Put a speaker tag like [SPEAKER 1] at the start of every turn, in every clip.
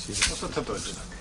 [SPEAKER 1] して例えばだけ。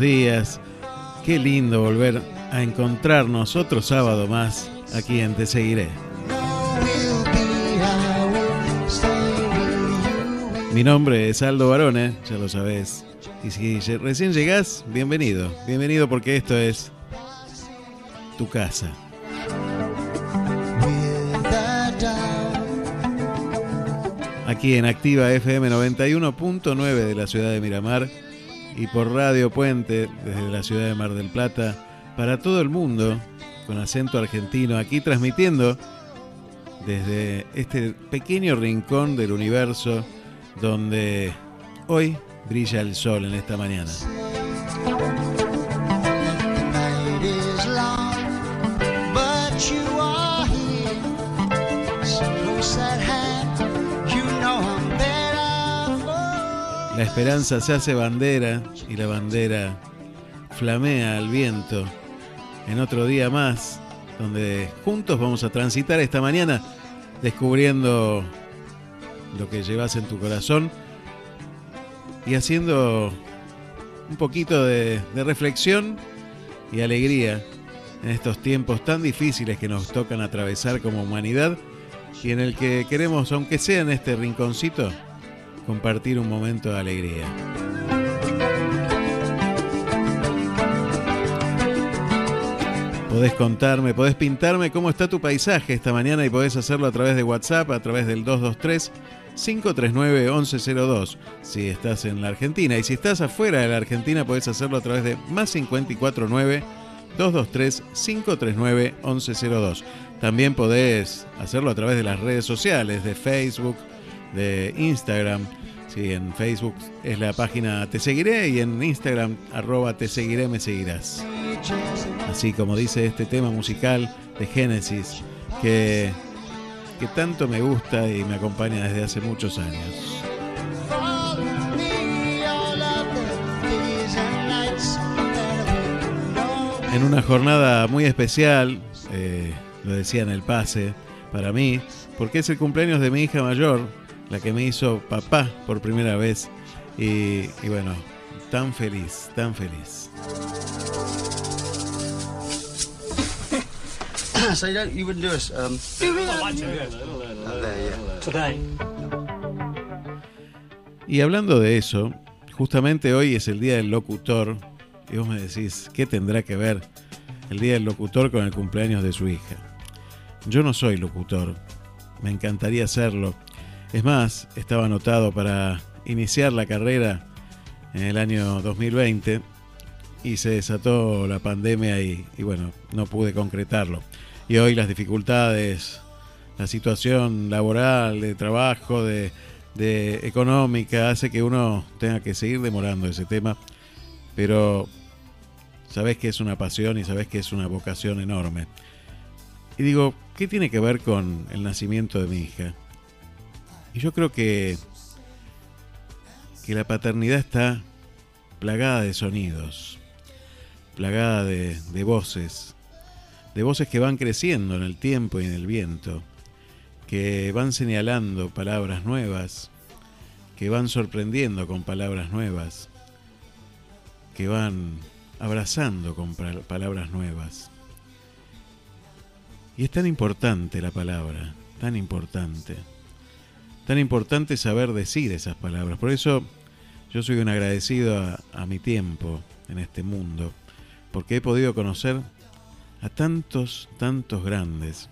[SPEAKER 2] Días. Qué lindo volver a encontrarnos otro sábado más aquí en Te Seguiré. Mi nombre es Aldo Barone, ya lo sabés. Y si recién llegás, bienvenido. Bienvenido porque esto es tu casa. Aquí en Activa FM 91.9 de la ciudad de Miramar y por Radio Puente desde la ciudad de Mar del Plata para todo el mundo con acento argentino aquí transmitiendo desde este pequeño rincón del universo donde hoy brilla el sol en esta mañana. La esperanza se hace bandera y la bandera flamea al viento. En otro día más, donde juntos vamos a transitar esta mañana descubriendo lo que llevas en tu corazón y haciendo un poquito de, reflexión y alegría en estos tiempos tan difíciles que nos tocan atravesar como humanidad y en el que queremos, aunque sea en este rinconcito, compartir un momento de alegría. Podés contarme, podés pintarme cómo está tu paisaje esta mañana y podés hacerlo a través de WhatsApp, a través del 223 539 1102 si estás en la Argentina y si estás afuera de la Argentina podés hacerlo a través de más 549 223 539 1102. También podés hacerlo a través de las redes sociales de Facebook, de Instagram. Sí, en Facebook es la página Te Seguiré y en Instagram arroba Te Seguiré me seguirás. Así como dice este tema musical de Génesis que, que tanto me gusta y me acompaña desde hace muchos años. En una jornada muy especial, eh, lo decía en el pase, para mí, porque es el cumpleaños de mi hija mayor, la que me hizo papá por primera vez. Y, y bueno, tan feliz, tan feliz.
[SPEAKER 3] so you don't, you wouldn't do us. Um.
[SPEAKER 2] Y hablando de eso, justamente hoy es el Día del Locutor. Y vos me decís, ¿qué tendrá que ver el Día del Locutor con el cumpleaños de su hija? Yo no soy locutor, me encantaría serlo. Es más, estaba anotado para iniciar la carrera en el año 2020 y se desató la pandemia y, bueno, no pude concretarlo. Y hoy las dificultades, la situación laboral, de trabajo, de, de económica, hace que uno tenga que seguir demorando ese tema. Pero sabés que es una pasión y sabés que es una vocación enorme. Y digo, ¿qué tiene que ver con el nacimiento de mi hija? Y yo creo que, que la paternidad está plagada de sonidos, plagada de, de voces, de voces que van creciendo en el tiempo y en el viento, que van señalando palabras nuevas, que van sorprendiendo con palabras nuevas. que van abrazando con palabras nuevas. Y es tan importante la palabra, tan importante, tan importante saber decir esas palabras. Por eso yo soy un agradecido a, mi tiempo en este mundo, porque he podido conocer a tantos, tantos grandes.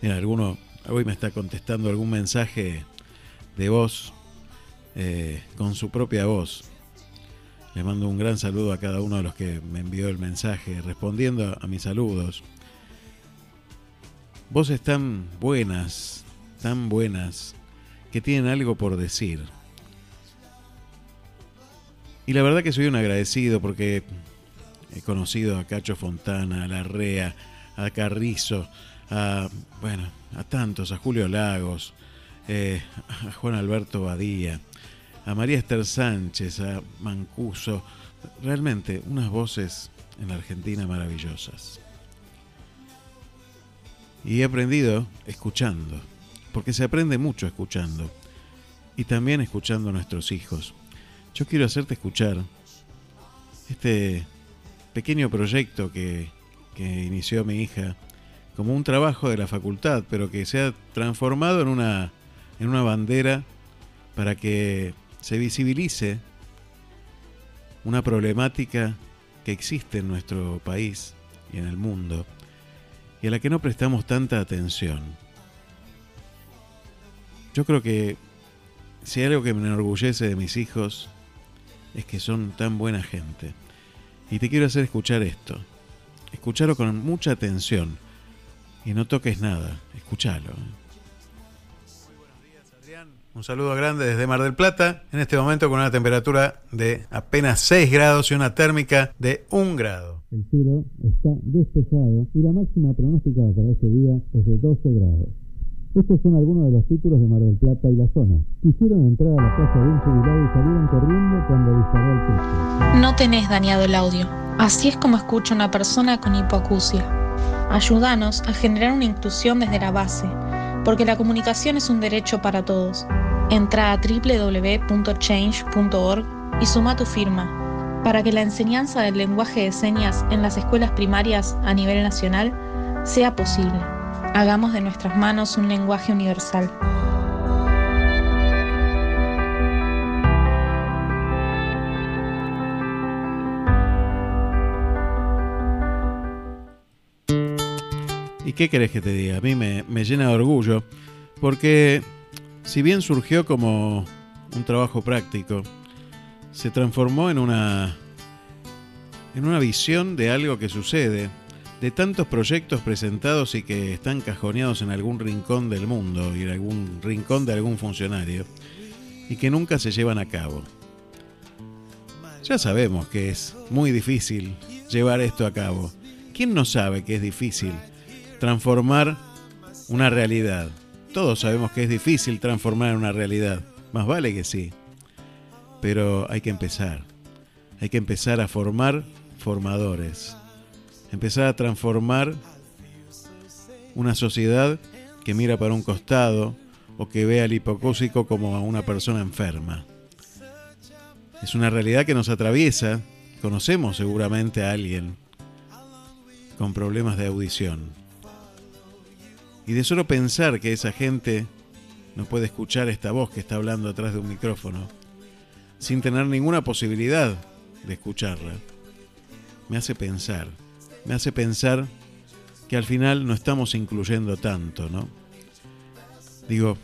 [SPEAKER 2] Mira, alguno hoy me está contestando algún mensaje de voz eh, con su propia voz. Le mando un gran saludo a cada uno de los que me envió el mensaje respondiendo a mis saludos. Voces tan buenas, tan buenas, que tienen algo por decir. Y la verdad que soy un agradecido porque he conocido a Cacho Fontana, a Larrea, a Carrizo, a, bueno, a tantos, a Julio Lagos, eh, a Juan Alberto Badía, a María Esther Sánchez, a Mancuso, realmente unas voces en la Argentina maravillosas. Y he aprendido escuchando, porque se aprende mucho escuchando, y también escuchando a nuestros hijos. Yo quiero hacerte escuchar este pequeño proyecto que, que inició mi hija como un trabajo de la facultad, pero que se ha transformado en una, en una bandera para que se visibilice una problemática que existe en nuestro país y en el mundo y a la que no prestamos tanta atención. Yo creo que si hay algo que me enorgullece de mis hijos es que son tan buena gente. Y te quiero hacer escuchar esto. Escucharlo con mucha atención y no toques nada. Escúchalo. Muy buenos días, Adrián. Un saludo grande desde Mar del Plata, en este momento con una temperatura de apenas 6 grados y una térmica de 1 grado.
[SPEAKER 4] El cielo está despejado y la máxima pronóstica para este día es de 12 grados. Estos son algunos de los títulos de Mar del Plata y la zona. Quisieron entrar a la casa de un jubilado y salieron corriendo cuando disparó el techo.
[SPEAKER 5] No tenés dañado el audio. Así es como escucha una persona con hipoacusia. Ayúdanos a generar una inclusión desde la base, porque la comunicación es un derecho para todos. Entra a www.change.org y suma tu firma para que la enseñanza del lenguaje de señas en las escuelas primarias a nivel nacional sea posible. Hagamos de nuestras manos un lenguaje universal.
[SPEAKER 2] ¿Y qué querés que te diga? A mí me, me llena de orgullo, porque si bien surgió como un trabajo práctico, se transformó en una, en una visión de algo que sucede, de tantos proyectos presentados y que están cajoneados en algún rincón del mundo y en algún rincón de algún funcionario, y que nunca se llevan a cabo. Ya sabemos que es muy difícil llevar esto a cabo. ¿Quién no sabe que es difícil transformar una realidad? Todos sabemos que es difícil transformar una realidad. Más vale que sí. Pero hay que empezar. Hay que empezar a formar formadores. Empezar a transformar una sociedad que mira para un costado o que ve al hipocúsico como a una persona enferma. Es una realidad que nos atraviesa. Conocemos seguramente a alguien con problemas de audición. Y de solo pensar que esa gente no puede escuchar esta voz que está hablando atrás de un micrófono, sin tener ninguna posibilidad de escucharla, me hace pensar, me hace pensar que al final no estamos incluyendo tanto, ¿no? Digo,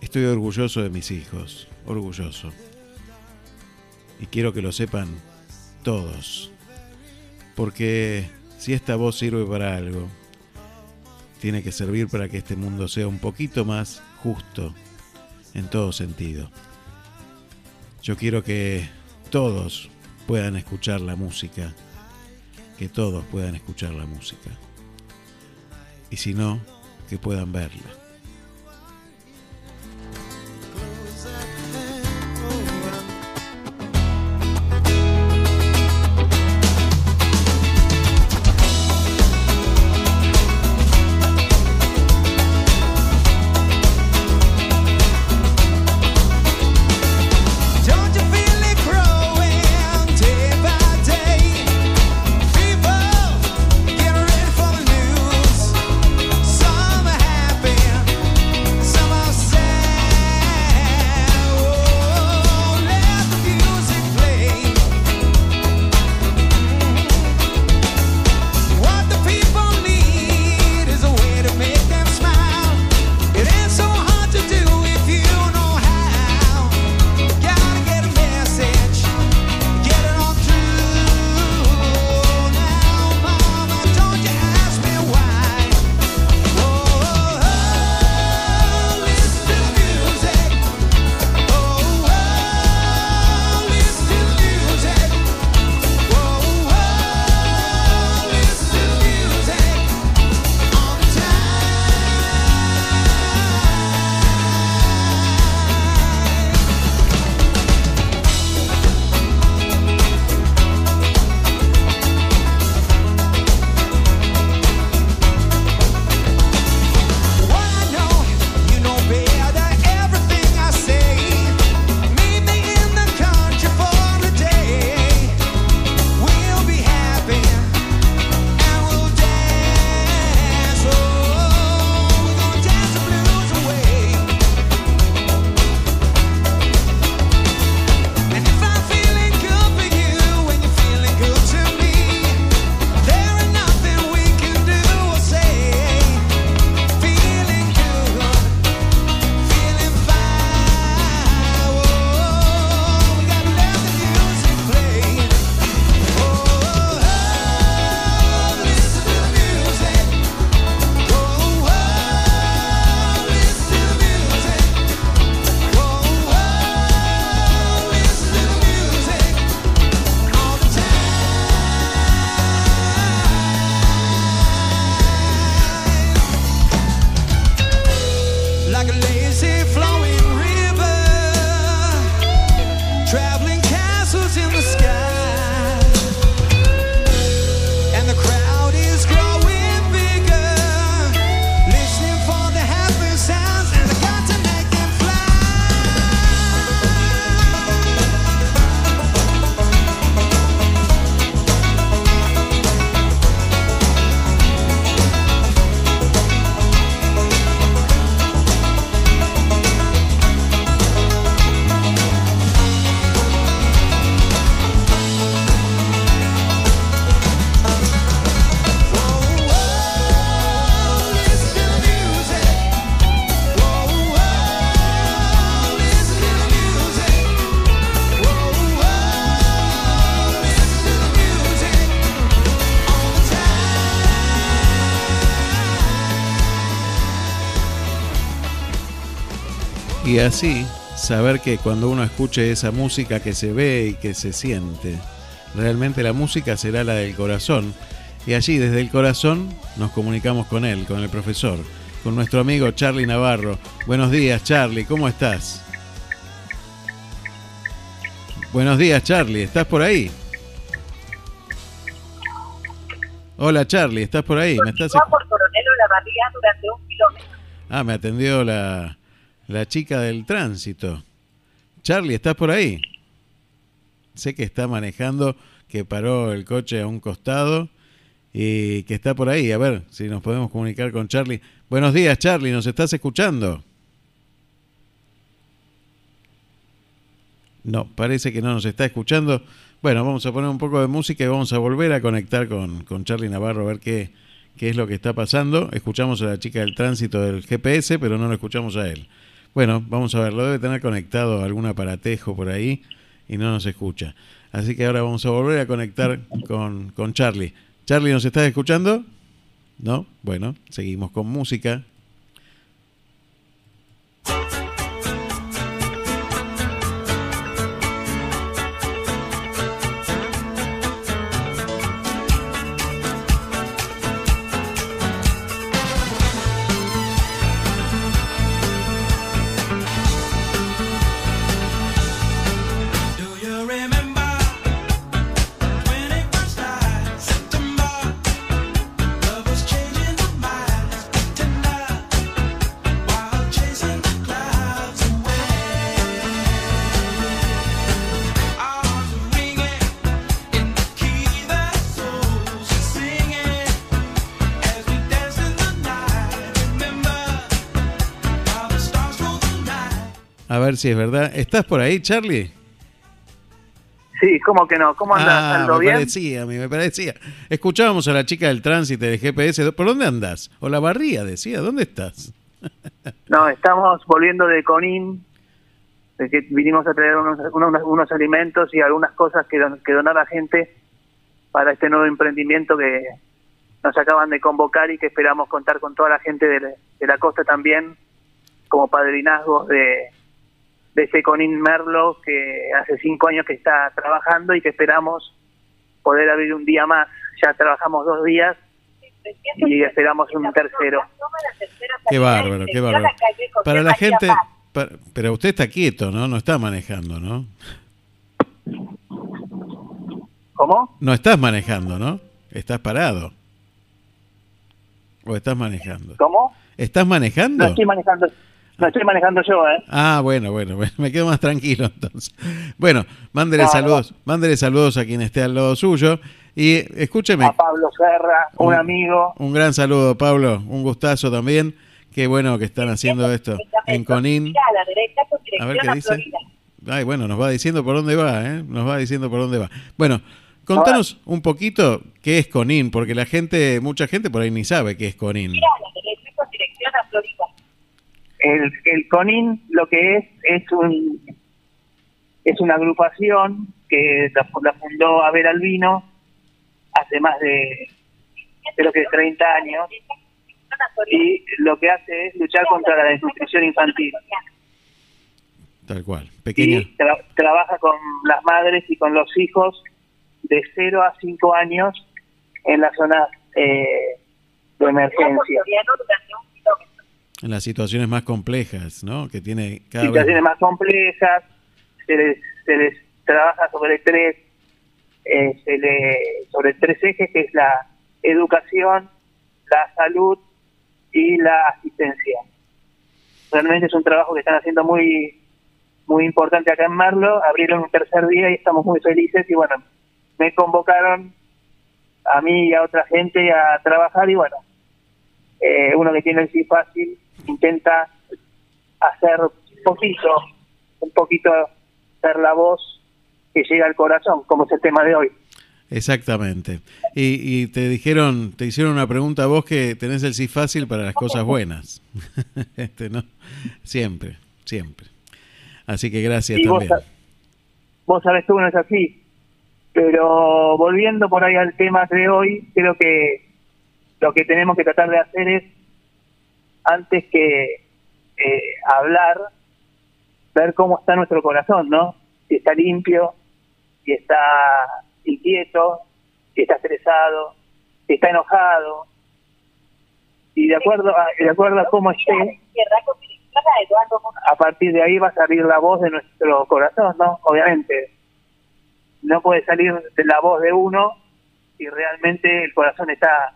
[SPEAKER 2] estoy orgulloso de mis hijos, orgulloso. Y quiero que lo sepan todos. Porque si esta voz sirve para algo, tiene que servir para que este mundo sea un poquito más justo en todo sentido. Yo quiero que todos puedan escuchar la música, que todos puedan escuchar la música. Y si no, que puedan verla. Así saber que cuando uno escuche esa música que se ve y que se siente, realmente la música será la del corazón. Y allí desde el corazón nos comunicamos con él, con el profesor, con nuestro amigo Charlie Navarro. Buenos días Charlie, ¿cómo estás? Buenos días Charlie, ¿estás por ahí? Hola Charlie, ¿estás por ahí? ¿Me estás...
[SPEAKER 6] por Coronel la durante un kilómetro.
[SPEAKER 2] Ah, me atendió la, la chica del tránsito. Charlie, ¿estás por ahí? Sé que está manejando, que paró el coche a un costado y que está por ahí. A ver si nos podemos comunicar con Charlie. Buenos días, Charlie, ¿nos estás escuchando? No, parece que no nos está escuchando. Bueno, vamos a poner un poco de música y vamos a volver a conectar con, con Charlie Navarro a ver qué, qué es lo que está pasando. Escuchamos a la chica del tránsito del GPS, pero no lo escuchamos a él. Bueno, vamos a ver, lo debe tener conectado algún aparatejo por ahí y no nos escucha. Así que ahora vamos a volver a conectar con, con Charlie. Charlie, ¿nos estás escuchando? ¿No? Bueno, seguimos con música. Si es verdad. ¿Estás por ahí, Charlie?
[SPEAKER 7] Sí, ¿cómo que no? ¿Cómo andas?
[SPEAKER 2] Ah,
[SPEAKER 7] ¿Ando
[SPEAKER 2] me
[SPEAKER 7] bien?
[SPEAKER 2] parecía, a mí me parecía. Escuchábamos a la chica del tránsito de GPS. ¿Por dónde andas? O la barría, decía. ¿Dónde estás?
[SPEAKER 7] No, estamos volviendo de Conin, de que vinimos a traer unos, unos, unos alimentos y algunas cosas que, don- que donar a gente para este nuevo emprendimiento que nos acaban de convocar y que esperamos contar con toda la gente de, de la costa también como padrinazgos de, de este Conin Merlo que hace cinco años que está trabajando y que esperamos poder abrir un día más. Ya trabajamos dos días y esperamos un tercero.
[SPEAKER 2] Qué bárbaro, qué bárbaro. Para la gente... pero usted está quieto, ¿no? No está manejando, ¿no?
[SPEAKER 7] ¿Cómo?
[SPEAKER 2] No estás manejando, ¿no? Estás parado. ¿O estás manejando?
[SPEAKER 7] ¿Cómo?
[SPEAKER 2] ¿Estás manejando?
[SPEAKER 7] No estoy manejando, estoy manejando yo, ¿eh?
[SPEAKER 2] Ah, bueno, bueno, bueno, me quedo más tranquilo entonces. Bueno, mándele saludos, mándele saludos a quien esté al lado suyo y escúcheme,
[SPEAKER 7] A Pablo Serra, un
[SPEAKER 2] Un-
[SPEAKER 7] amigo.
[SPEAKER 2] un gran saludo, Pablo, un gustazo también. Qué bueno que están haciendo esto en Conin.
[SPEAKER 6] A
[SPEAKER 2] ver qué dice. Ay, bueno, nos va diciendo por dónde va, ¿eh? Nos va diciendo por dónde va. Bueno, contanos un poquito qué es Conin, porque la gente, mucha gente por ahí ni sabe qué es Conin.
[SPEAKER 7] El, el CONIN lo que es es un es una agrupación que la, la fundó Abel Albino hace más de creo que 30 años y lo que hace es luchar contra la desnutrición infantil
[SPEAKER 2] Tal cual, pequeña.
[SPEAKER 7] y tra- trabaja con las madres y con los hijos de 0 a 5 años en las zonas eh, de emergencia.
[SPEAKER 6] Floriano durante un kilómetro.
[SPEAKER 2] En las situaciones más complejas, ¿no? Que tiene cada
[SPEAKER 7] situaciones
[SPEAKER 2] vez...
[SPEAKER 7] más complejas, se les, se les trabaja sobre tres, eh, se le, sobre tres ejes, que es la educación, la salud y la asistencia. Realmente es un trabajo que están haciendo muy muy importante acá en Merlo, abrieron un tercer día y estamos muy felices y bueno, me convocaron a mí y a otra gente a trabajar y bueno, eh, uno que tiene el sí fácil intenta hacer un poquito, un poquito ser la voz que llega al corazón, como es el tema de hoy.
[SPEAKER 2] Exactamente. Y, y te dijeron, te hicieron una pregunta a vos que tenés el sí fácil para las cosas buenas. este, ¿no? Siempre, siempre. Así que gracias
[SPEAKER 7] vos,
[SPEAKER 2] también.
[SPEAKER 7] sa- vos sabés que uno es así, pero volviendo por ahí al tema de hoy, creo que lo que tenemos que tratar de hacer es, antes que eh, hablar, ver cómo está nuestro corazón, ¿no? Si está limpio, si está inquieto, si está estresado, si está enojado. Y de acuerdo a, de acuerdo a cómo esté,
[SPEAKER 6] a
[SPEAKER 7] partir de ahí va a salir la voz de nuestro corazón, ¿no? Obviamente. No puede salir de la voz de uno si realmente el corazón está,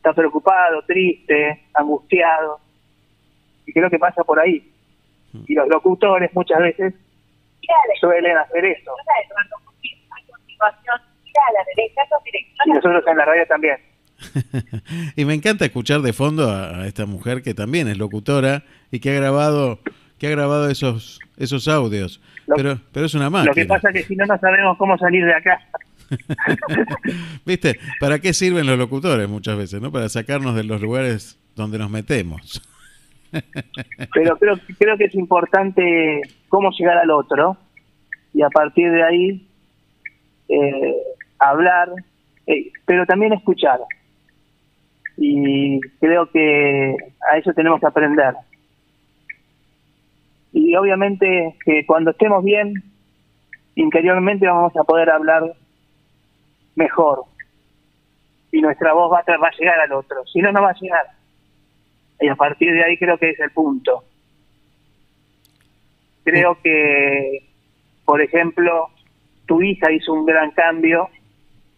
[SPEAKER 7] está preocupado, triste, angustiado. Y creo que pasa por ahí. Y los locutores muchas veces suelen hacer eso. Y nosotros en la radio también.
[SPEAKER 2] y me encanta escuchar de fondo a, a esta mujer que también es locutora y que ha grabado que ha grabado esos esos audios.
[SPEAKER 7] Lo-
[SPEAKER 2] pero pero es una máquina.
[SPEAKER 7] Lo que pasa es que si no, no sabemos cómo salir de acá.
[SPEAKER 2] ¿Viste? ¿Para qué sirven los locutores muchas veces, no? Para sacarnos de los lugares donde nos metemos.
[SPEAKER 7] Pero creo, creo que es importante cómo llegar al otro y a partir de ahí eh, hablar, eh, pero también escuchar. Y creo que a eso tenemos que aprender. Y obviamente que cuando estemos bien, interiormente vamos a poder hablar mejor. Y nuestra voz va a, va a llegar al otro. Si no, no va a llegar. Y a partir de ahí creo que es el punto. Creo que, por ejemplo, tu hija hizo un gran cambio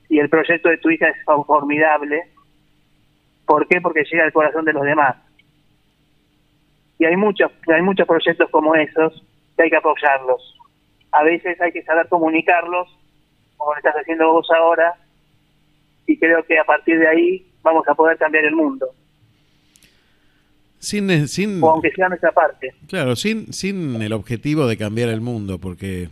[SPEAKER 7] y el proyecto de tu hija es formidable. ¿Por qué? Porque llega al corazón de los demás. Y hay muchos, hay muchos proyectos como esos que hay que apoyarlos. A veces hay que saber comunicarlos, como lo estás haciendo vos ahora, y creo que a partir de ahí vamos a poder cambiar el mundo,
[SPEAKER 2] Sin, sin,
[SPEAKER 7] o aunque sea nuestra parte.
[SPEAKER 2] claro, sin, sin el objetivo de cambiar el mundo, porque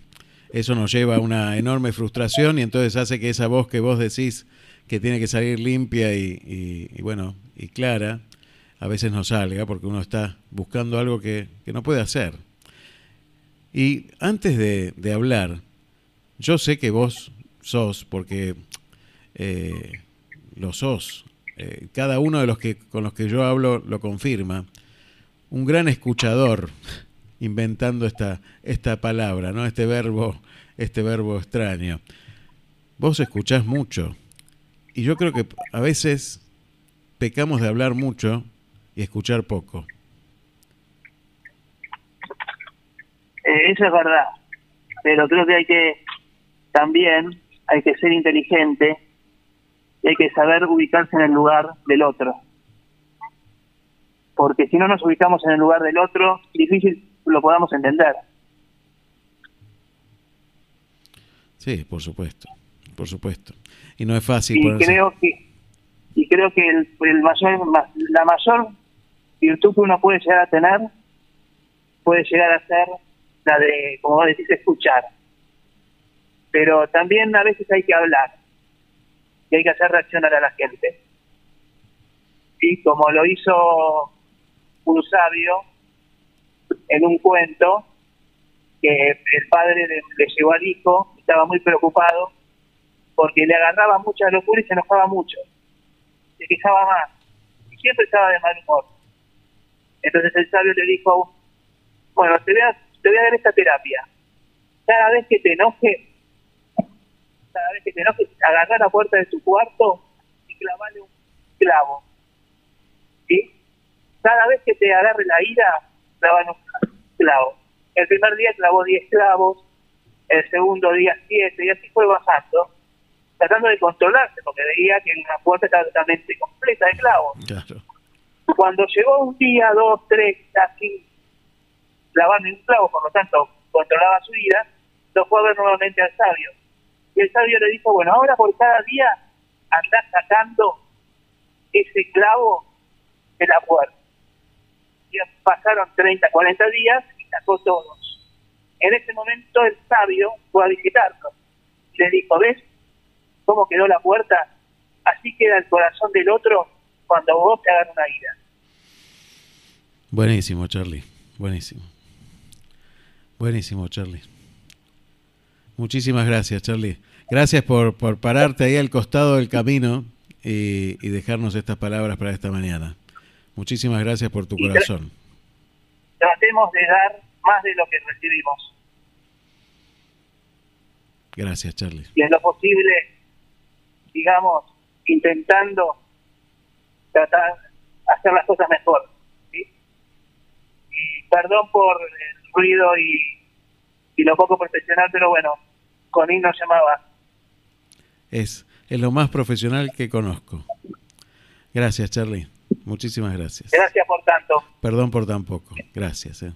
[SPEAKER 2] eso nos lleva a una enorme frustración y entonces hace que esa voz que vos decís que tiene que salir limpia y, y- y bueno, y clara, a veces no salga porque uno está buscando algo que, que no puede hacer. Y antes de, de hablar, yo sé que vos sos, porque eh, lo sos, eh, cada uno de los que con los que yo hablo lo confirma, un gran escuchador inventando esta, esta palabra, ¿no? Este verbo, este verbo extraño. Vos escuchás mucho. Y yo creo que a veces pecamos de hablar mucho y escuchar poco.
[SPEAKER 7] Eh, eso es verdad, pero creo que hay que también hay que ser inteligente y hay que saber ubicarse en el lugar del otro. Porque si no nos ubicamos en el lugar del otro, difícil lo podamos entender.
[SPEAKER 2] Sí, por supuesto, por supuesto. Y no es fácil
[SPEAKER 7] y
[SPEAKER 2] ponerse-
[SPEAKER 7] creo que y creo que el, el mayor ma- la mayor virtud que uno puede llegar a tener puede llegar a ser la de como vos decís escuchar pero también a veces hay que hablar y hay que hacer reaccionar a la gente y como lo hizo un sabio en un cuento que el padre le, le llegó al hijo estaba muy preocupado porque le agarraba mucha locura y se enojaba mucho. Se quejaba más. Y siempre estaba de mal humor. Entonces el sabio le dijo, bueno, te voy a, te voy a dar esta terapia. Cada vez que te enoje, cada vez que te enoje, agarra la puerta de tu cuarto y clavale un clavo. ¿Sí? Cada vez que te agarre la ira, clavale un clavo. El primer día clavó 10 clavos, el segundo día 7, y así fue bajando tratando de controlarse, porque veía que la puerta estaba totalmente completa de clavos.
[SPEAKER 2] Claro.
[SPEAKER 7] Cuando llegó un día, dos, tres, así, clavando un clavo, por lo tanto, controlaba su vida, lo fue a ver nuevamente al sabio. El sabio le dijo, bueno, ahora por cada día andás sacando ese clavo de la puerta. Y pasaron 30, 40 días y sacó todos. En ese momento el sabio fue a visitarlo. Y le dijo, ¿ves cómo quedó la puerta? Así queda el corazón del otro cuando vos te hagan una ira.
[SPEAKER 2] Buenísimo, Charlie. Buenísimo. Buenísimo, Charlie. Muchísimas gracias, Charlie. Gracias por, por pararte ahí al costado del camino y, y dejarnos estas palabras para esta mañana. Muchísimas gracias por tu
[SPEAKER 7] Y
[SPEAKER 2] corazón.
[SPEAKER 7] Tratemos de dar más de lo que recibimos.
[SPEAKER 2] Gracias, Charlie.
[SPEAKER 7] Y en lo posible, digamos, intentando tratar hacer las cosas mejor. ¿sí? Y perdón por el ruido y, y lo poco profesional, pero bueno, Conín nos llamaba.
[SPEAKER 2] Es, es lo más profesional que conozco. Gracias, Charlie. Muchísimas gracias.
[SPEAKER 7] Gracias por tanto.
[SPEAKER 2] Perdón por tan poco. Gracias. eh.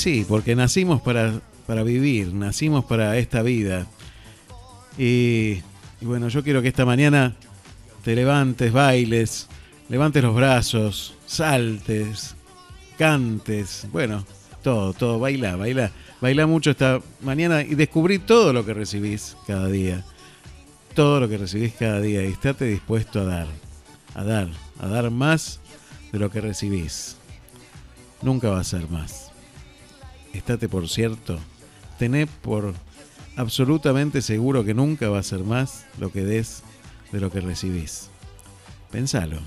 [SPEAKER 2] Sí, porque nacimos para, para vivir, nacimos para esta vida. Y, bueno, yo quiero que esta mañana te levantes, bailes, levantes los brazos, saltes, cantes, bueno, todo, todo, baila, baila, baila mucho esta mañana y descubrí todo lo que recibís cada día, todo lo que recibís cada día y estate dispuesto a dar, a dar, a dar más de lo que recibís. Nunca va a ser más. Estate por cierto, tené por absolutamente seguro que nunca va a ser más lo que des de lo que recibís. Pensalo.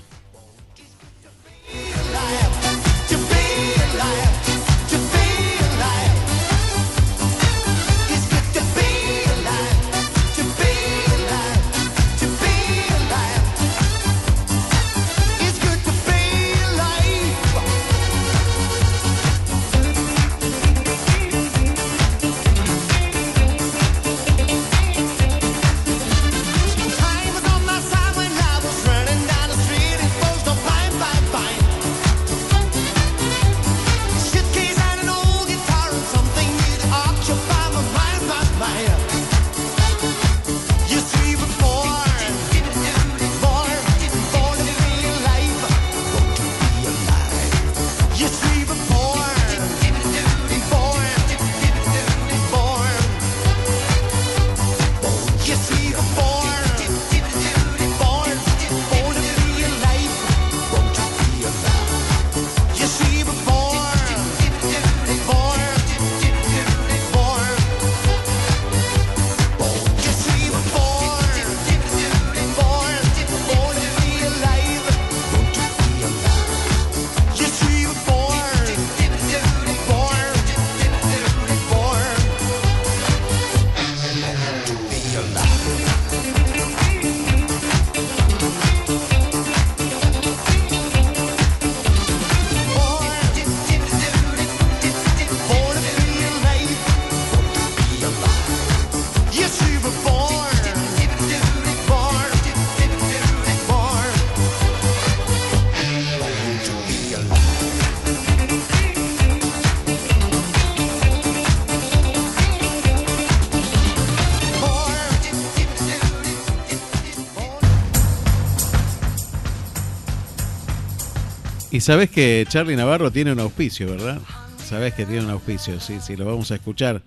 [SPEAKER 2] Sabes que Charlie Navarro tiene un auspicio, ¿verdad? Sabes que tiene un auspicio, sí, sí, lo vamos a escuchar.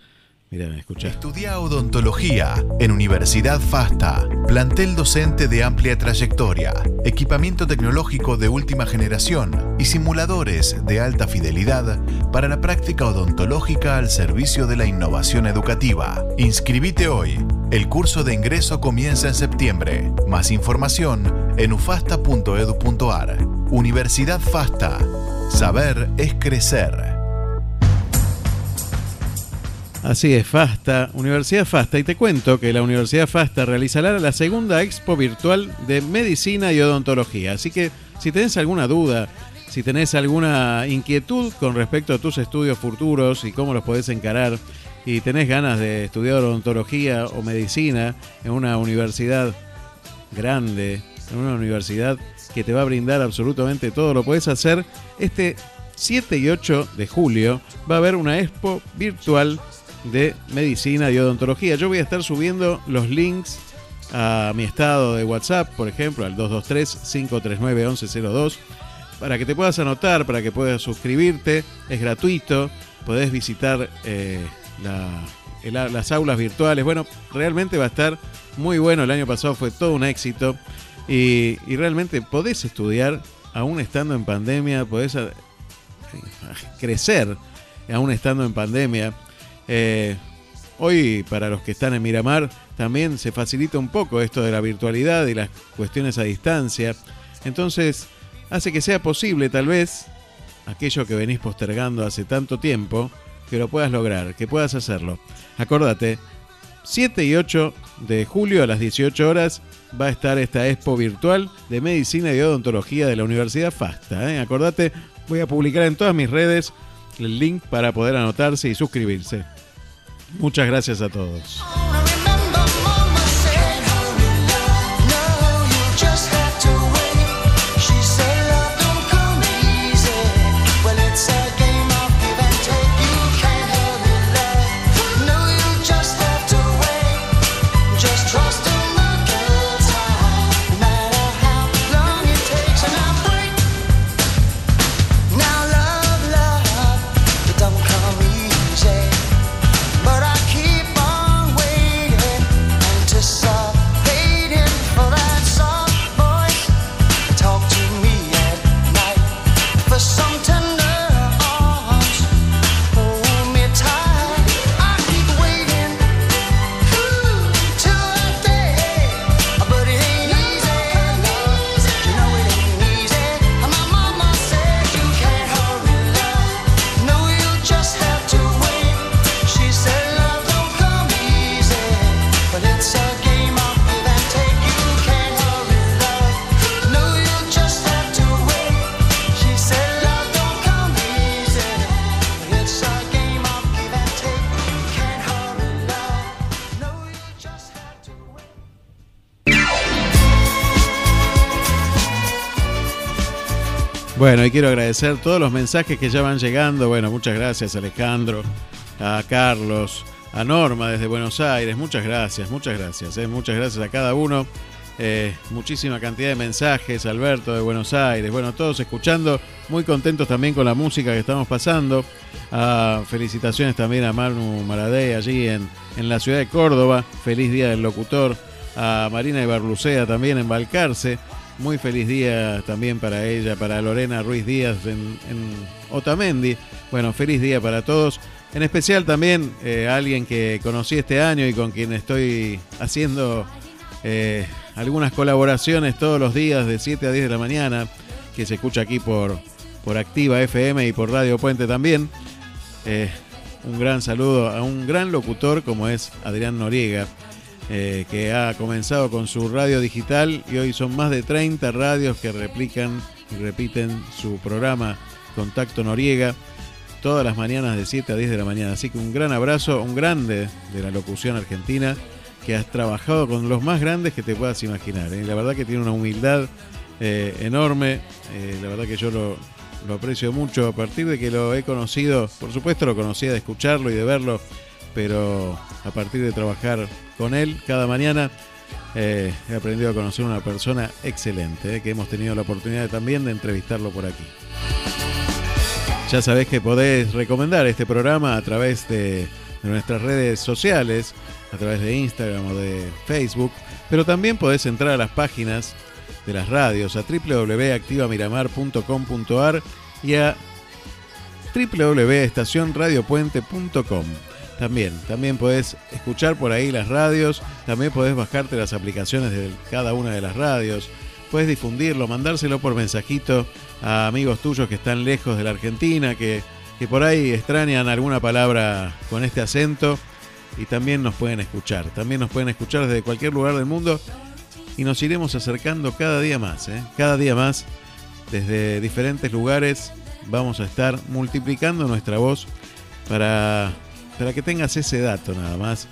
[SPEAKER 2] Mira, escucha.
[SPEAKER 8] Estudia odontología en Universidad FASTA. Plantel docente de amplia trayectoria, equipamiento tecnológico de última generación y simuladores de alta fidelidad para la práctica odontológica al servicio de la innovación educativa. Inscribite hoy. El curso de ingreso comienza en septiembre. Más información en ufasta.edu.ar. Universidad FASTA. Saber es crecer.
[SPEAKER 2] Así es, FASTA, Universidad FASTA. Y te cuento que la Universidad FASTA realizará la segunda expo virtual de medicina y odontología. Así que si tenés alguna duda, si tenés alguna inquietud con respecto a tus estudios futuros y cómo los podés encarar, y tenés ganas de estudiar odontología o medicina en una universidad grande, en una universidad que te va a brindar absolutamente todo, lo podés hacer este 7 y 8 de julio. Va a haber una expo virtual de medicina y odontología. Yo voy a estar subiendo los links a mi estado de WhatsApp, por ejemplo, al 223-539-1102. para que te puedas anotar, para que puedas suscribirte, es gratuito, podés visitar eh, las aulas virtuales. Bueno, realmente va a estar muy bueno, el año pasado fue todo un éxito y, realmente podés estudiar aún estando en pandemia, podés crecer aún estando en pandemia. Eh, hoy, para los que están en Miramar, también se facilita un poco esto de la virtualidad y las cuestiones a distancia. Entonces, hace que sea posible, tal vez, aquello que venís postergando hace tanto tiempo, que lo puedas lograr, que puedas hacerlo. Acordate, 7 y 8 de julio a las 18 horas va a estar esta expo virtual de medicina y odontología de la Universidad FASTA. ¿eh? Acordate, voy a publicar en todas mis redes el link para poder anotarse y suscribirse. Muchas gracias a todos. Bueno, y quiero agradecer todos los mensajes que ya van llegando. Bueno, muchas gracias Alejandro, a Carlos, a Norma desde Buenos Aires. Muchas gracias, muchas gracias. eh, Muchas gracias a cada uno. Eh, muchísima cantidad de mensajes. Alberto de Buenos Aires. Bueno, todos escuchando. Muy contentos también con la música que estamos pasando. Ah, felicitaciones también a Manu Maradei allí en, en la ciudad de Córdoba. Feliz día del locutor. A Marina Ibarlucea también en Balcarce. Muy feliz día también para ella, para Lorena Ruiz Díaz en, en Otamendi. Bueno, feliz día para todos. En especial también eh, a alguien que conocí este año y con quien estoy haciendo eh, algunas colaboraciones todos los días de 7 a 10 de la mañana, que se escucha aquí por, por Activa FM y por Radio Puente también. Eh, un gran saludo a un gran locutor como es Adrián Noriega, eh, que ha comenzado con su radio digital y hoy son más de 30 radios que replican y repiten su programa Contacto Noriega todas las mañanas de 7 a 10 de la mañana. Así que un gran abrazo, un grande de la locución argentina que has trabajado con los más grandes que te puedas imaginar. ¿eh? La verdad que tiene una humildad eh, enorme, eh, la verdad que yo lo, lo aprecio mucho a partir de que lo he conocido, por supuesto lo conocía de escucharlo y de verlo, pero a partir de trabajar con él cada mañana eh, he aprendido a conocer una persona excelente, eh, que hemos tenido la oportunidad también de entrevistarlo por aquí. Ya sabés que podés recomendar este programa a través de, de nuestras redes sociales, a través de Instagram o de Facebook, pero también podés entrar a las páginas de las radios a www.activamiramar.com.ar y a www.estacionradiopuente.com. También, también podés escuchar por ahí las radios, también podés bajarte las aplicaciones de cada una de las radios, puedes difundirlo, mandárselo por mensajito a amigos tuyos que están lejos de la Argentina, que, que por ahí extrañan alguna palabra con este acento y también nos pueden escuchar, también nos pueden escuchar desde cualquier lugar del mundo y nos iremos acercando cada día más, ¿eh? cada día más desde diferentes lugares vamos a estar multiplicando nuestra voz para, para que tengas ese dato nada más,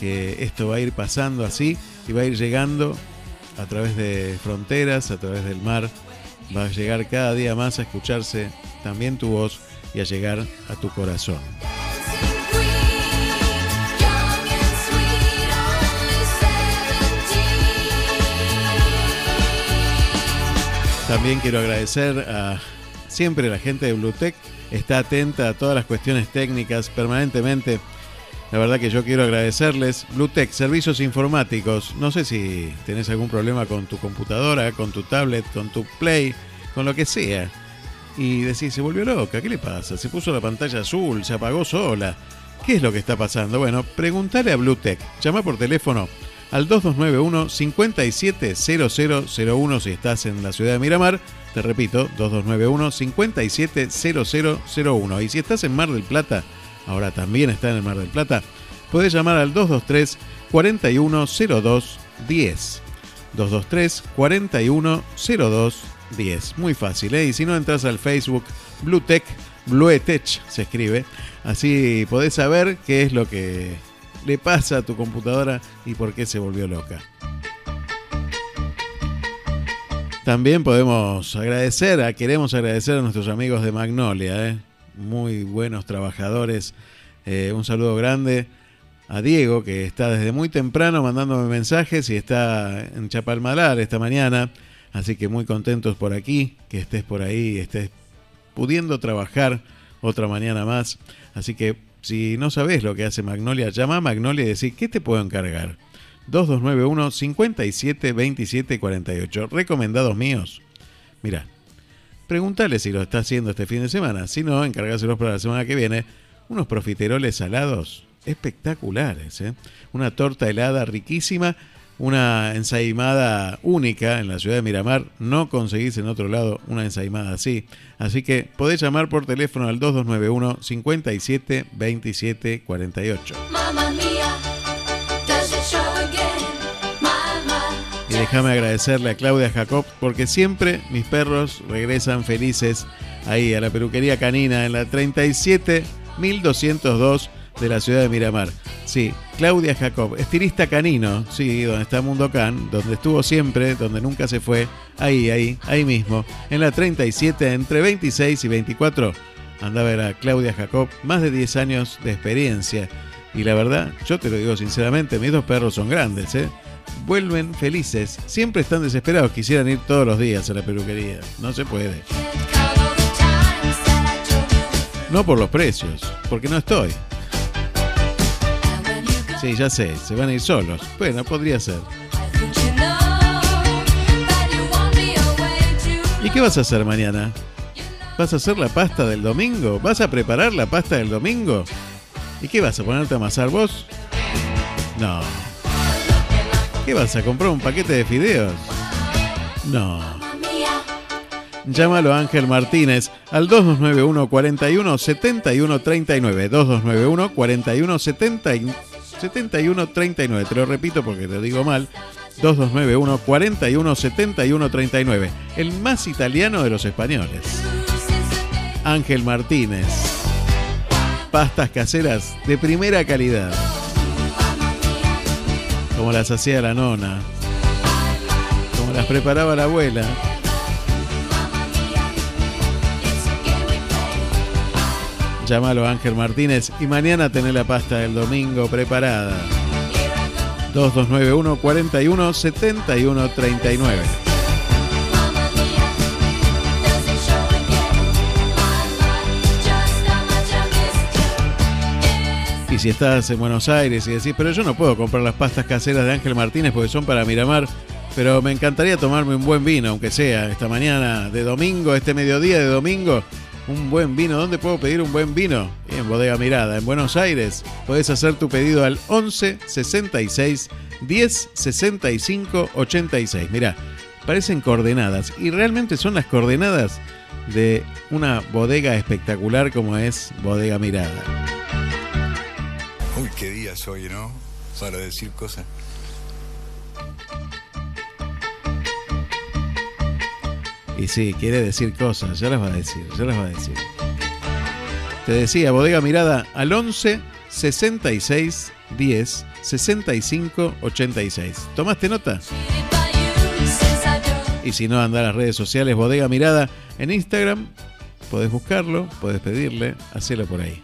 [SPEAKER 2] que esto va a ir pasando así y va a ir llegando a través de fronteras, a través del mar, va a llegar cada día más a escucharse también tu voz y a llegar a tu corazón. También quiero agradecer a siempre la gente de Bluetech. Está atenta a todas las cuestiones técnicas permanentemente. La verdad que yo quiero agradecerles. Bluetech, servicios informáticos. No sé si tenés algún problema con tu computadora, con tu tablet, con tu Play, con lo que sea. Y decís, se volvió loca, ¿qué le pasa? Se puso la pantalla azul, se apagó sola. ¿Qué es lo que está pasando? Bueno, preguntale a Bluetech. Llama por teléfono al 2291 570001 si estás en la ciudad de Miramar. Te repito, 2291 570001. Y si estás en Mar del Plata, ahora también está en el Mar del Plata, podés llamar al 223 4102 10. 223 4102 10. Muy fácil, ¿eh? Y si no entras al Facebook Bluetech, Bluetech se escribe, así podés saber qué es lo que le pasa a tu computadora y por qué se volvió loca. También podemos agradecer, a, queremos agradecer a nuestros amigos de Magnolia, ¿eh? muy buenos trabajadores. Eh, un saludo grande a Diego, que está desde muy temprano mandándome mensajes y está en Chapalmalar esta mañana. Así que muy contentos por aquí, que estés por ahí, estés pudiendo trabajar otra mañana más. Así que si no sabes lo que hace Magnolia, llama a Magnolia y decís, ¿qué te puedo encargar? 2291 57 27 48. Recomendados míos. Mira, pregúntale si lo está haciendo este fin de semana. Si no, encargáselos para la semana que viene. Unos profiteroles salados espectaculares. ¿eh? Una torta helada riquísima. Una ensaimada única en la ciudad de Miramar. No conseguís en otro lado una ensaimada así. Así que podés llamar por teléfono al 2291 57 27 48.
[SPEAKER 9] Mamma mia, does it show again? My, my.
[SPEAKER 2] Y déjame agradecerle a Claudia Jacob porque siempre mis perros regresan felices ahí a la peluquería canina en la 37202 de la ciudad de Miramar. Sí, Claudia Jacob, estilista canino, sí, donde está Mundo Can, donde estuvo siempre, donde nunca se fue, ahí, ahí, ahí mismo, en la 37, entre 26 y 24. Anda a ver a Claudia Jacob, más de 10 años de experiencia. Y la verdad, yo te lo digo sinceramente, mis dos perros son grandes, ¿eh? Vuelven felices, siempre están desesperados, quisieran ir todos los días a la peluquería. No se puede. No por los precios, porque no estoy. Sí, ya sé, se van a ir solos. Bueno, podría ser. ¿Y qué vas a hacer mañana? ¿Vas a hacer la pasta del domingo? ¿Vas a preparar la pasta del domingo? ¿Y qué vas a ponerte a amasar vos? No. ¿Qué vas a comprar un paquete de fideos? No. Llámalo a Ángel Martínez al 2291 41 71 39. 2291 41 70 y- 71 39. Te lo repito porque te digo mal. 2291 41 71 39. El más italiano de los españoles. Ángel Martínez. Pastas caseras de primera calidad. Como las hacía la nona. Como las preparaba la abuela. Llámalo Ángel Martínez y mañana tener la pasta del domingo preparada. 2291 41 71 39.
[SPEAKER 9] mamma mia, does it show again? My, my, just how much I missed you.
[SPEAKER 2] Y si estás en Buenos Aires y decís, pero yo no puedo comprar las pastas caseras de Ángel Martínez porque son para Miramar, pero me encantaría tomarme un buen vino, aunque sea esta mañana de domingo, este mediodía de domingo, un buen vino. ¿Dónde puedo pedir un buen vino? En Bodega Mirada, en Buenos Aires. Podés hacer tu pedido al 11 66 10 65 86. Mirá, parecen coordenadas y realmente son las coordenadas de una bodega espectacular como es Bodega Mirada.
[SPEAKER 10] Uy, qué día soy, ¿no? Para decir cosas.
[SPEAKER 2] Y sí, quiere decir cosas, ya las va a decir, ya las va a decir. Te decía, bodega mirada al 11 66 10 65 86. ¿Tomaste nota? Y si no, anda a las redes sociales Bodega Mirada en Instagram. Podés buscarlo, podés pedirle, hacelo por ahí.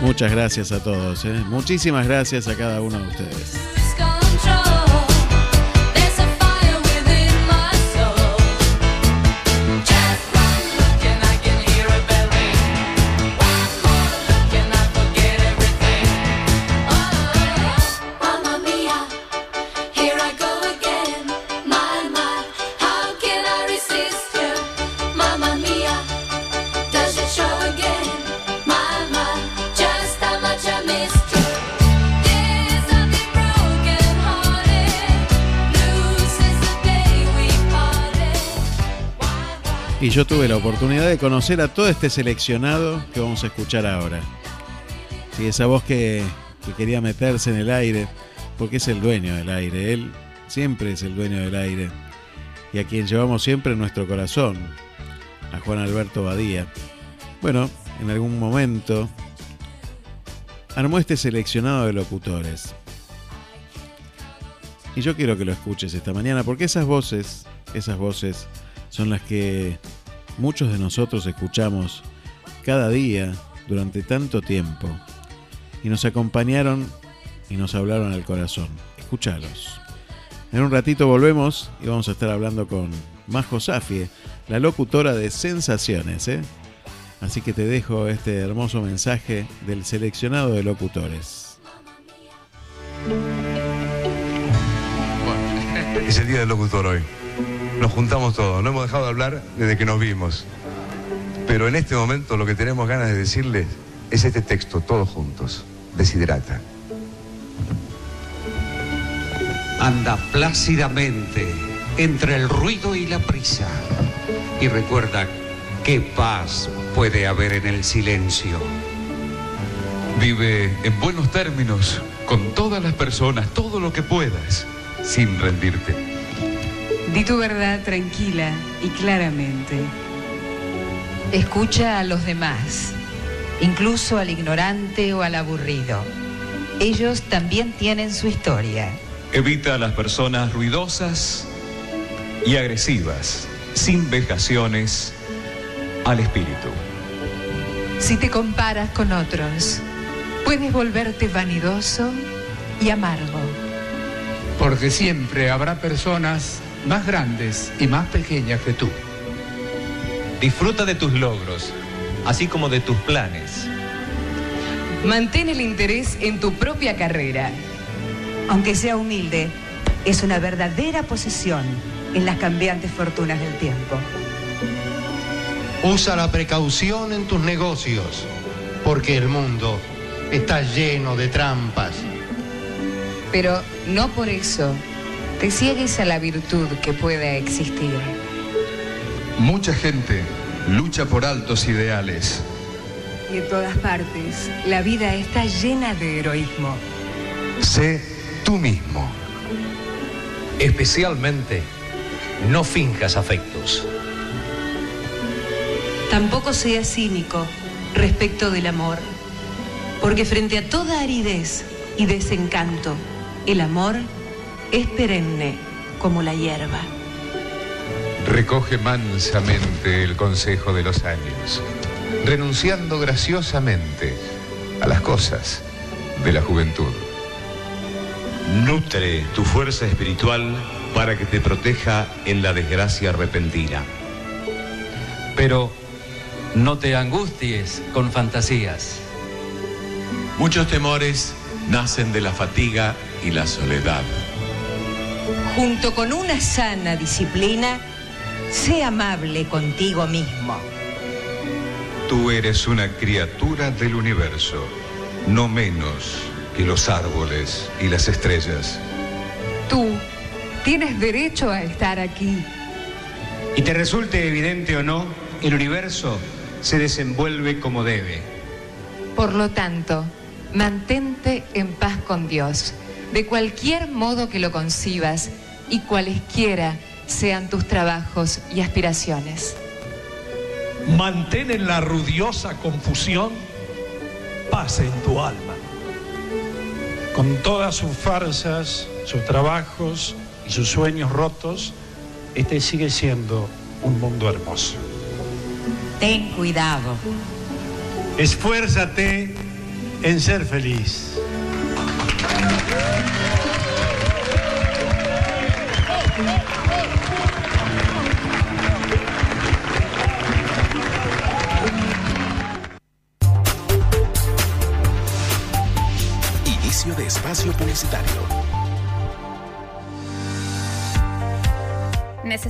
[SPEAKER 2] Muchas gracias a todos. ¿eh? Muchísimas gracias a cada uno de ustedes. Yo tuve la oportunidad de conocer a todo este seleccionado que vamos a escuchar ahora. Sí, esa voz que, que quería meterse en el aire, porque es el dueño del aire. Él siempre es el dueño del aire. Y a quien llevamos siempre en nuestro corazón, a Juan Alberto Badía. Bueno, en algún momento armó este seleccionado de locutores. Y yo quiero que lo escuches esta mañana, porque esas voces, esas voces son las que muchos de nosotros escuchamos cada día durante tanto tiempo y nos acompañaron y nos hablaron al corazón. Escúchalos. En un ratito volvemos y vamos a estar hablando con Majo Safie, la locutora de Sensaciones. ¿eh? Así que te dejo este hermoso mensaje del seleccionado de locutores.
[SPEAKER 11] Es el día del locutor hoy. Nos juntamos todos, no hemos dejado de hablar desde que nos vimos. Pero en este momento lo que tenemos ganas de decirles es este texto, todos juntos. Deshidrata.
[SPEAKER 12] Anda plácidamente entre el ruido y la prisa. Y recuerda qué paz puede haber en el silencio.
[SPEAKER 13] Vive en buenos términos con todas las personas, todo lo que puedas, sin rendirte.
[SPEAKER 14] Di tu verdad tranquila y claramente. Escucha a los demás, incluso al ignorante o al aburrido. Ellos también tienen su historia.
[SPEAKER 13] Evita a las personas ruidosas y agresivas, sin vejaciones al espíritu.
[SPEAKER 14] Si te comparas con otros, puedes volverte vanidoso y amargo.
[SPEAKER 15] Porque siempre habrá personas más grandes y más pequeñas que tú.
[SPEAKER 16] Disfruta de tus logros, así como de tus planes.
[SPEAKER 14] Mantén el interés en tu propia carrera.
[SPEAKER 17] Aunque sea humilde, es una verdadera posesión en las cambiantes fortunas del tiempo.
[SPEAKER 18] Usa la precaución en tus negocios, porque el mundo está lleno de trampas.
[SPEAKER 14] Pero no por eso te ciegues a la virtud que pueda existir.
[SPEAKER 13] Mucha gente lucha por altos ideales.
[SPEAKER 14] Y en todas partes, la vida está llena de heroísmo.
[SPEAKER 11] Sé tú mismo.
[SPEAKER 16] Especialmente, no finjas afectos.
[SPEAKER 17] Tampoco seas cínico respecto del amor, porque frente a toda aridez y desencanto, el amor es perenne como la hierba.
[SPEAKER 19] Recoge mansamente el consejo de los años, renunciando graciosamente a las cosas de la juventud.
[SPEAKER 20] Nutre tu fuerza espiritual para que te proteja en la desgracia repentina.
[SPEAKER 21] Pero no te angusties con fantasías.
[SPEAKER 20] Muchos temores nacen de la fatiga y la soledad.
[SPEAKER 17] Junto con una sana disciplina, sé amable contigo mismo.
[SPEAKER 19] Tú eres una criatura del universo, no menos que los árboles y las estrellas.
[SPEAKER 14] Tú tienes derecho a estar aquí.
[SPEAKER 22] Y te resulte evidente o no, el universo se desenvuelve como debe.
[SPEAKER 14] Por lo tanto, mantente en paz con Dios, de cualquier modo que lo concibas y cualesquiera sean tus trabajos y aspiraciones.
[SPEAKER 23] Mantén en la rudiosa confusión paz en tu alma. Con todas sus farsas, sus trabajos y sus sueños rotos, este sigue siendo un mundo hermoso.
[SPEAKER 17] Ten cuidado.
[SPEAKER 23] Esfuérzate en ser feliz.
[SPEAKER 24] Woo!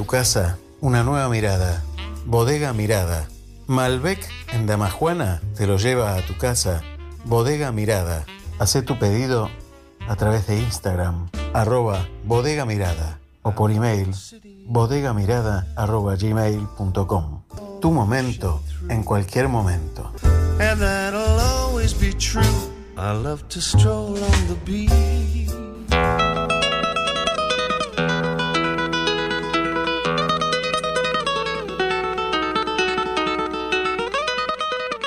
[SPEAKER 2] Tu casa, una nueva mirada. Bodega Mirada. Malbec en Damajuana te lo lleva a tu casa. Bodega Mirada. Haz tu pedido a través de Instagram, arroba bodega mirada o por email bodegamirada arroba gmail.com. Tu momento en cualquier momento.
[SPEAKER 9] And that'll always be true. I love to stroll on the beach.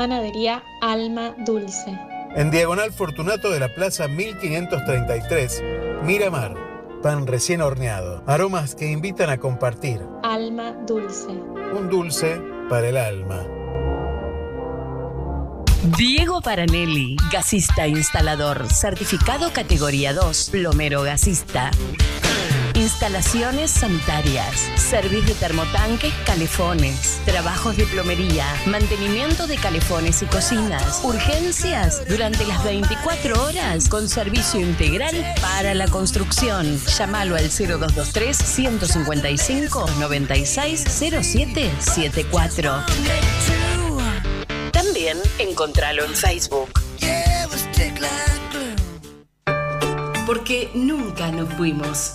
[SPEAKER 25] Panadería Alma Dulce.
[SPEAKER 2] En Diagonal Fortunato de la Plaza 1533, Miramar. Pan recién horneado. Aromas que invitan a compartir.
[SPEAKER 25] Alma Dulce.
[SPEAKER 2] Un dulce para el alma.
[SPEAKER 26] Diego Paranelli, gasista instalador, certificado categoría 2, plomero gasista. Instalaciones sanitarias, servicio de termotanques, calefones, trabajos de plomería, mantenimiento de calefones y cocinas, urgencias durante las 24 horas con servicio integral para la construcción. Llámalo al 0223 155 96 0774. También encontralo en Facebook. Porque nunca nos fuimos.